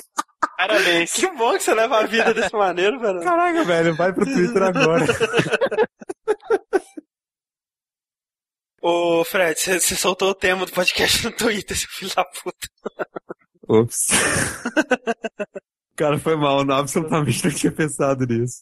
Parabéns. Que bom que você leva a vida desse maneiro, velho. Caraca, velho, vai pro Twitter agora. *laughs* Ô, Fred, você você soltou o tema do podcast no Twitter, seu filho da puta. Ops. *laughs* Cara, foi mal, não, absolutamente não tinha pensado nisso.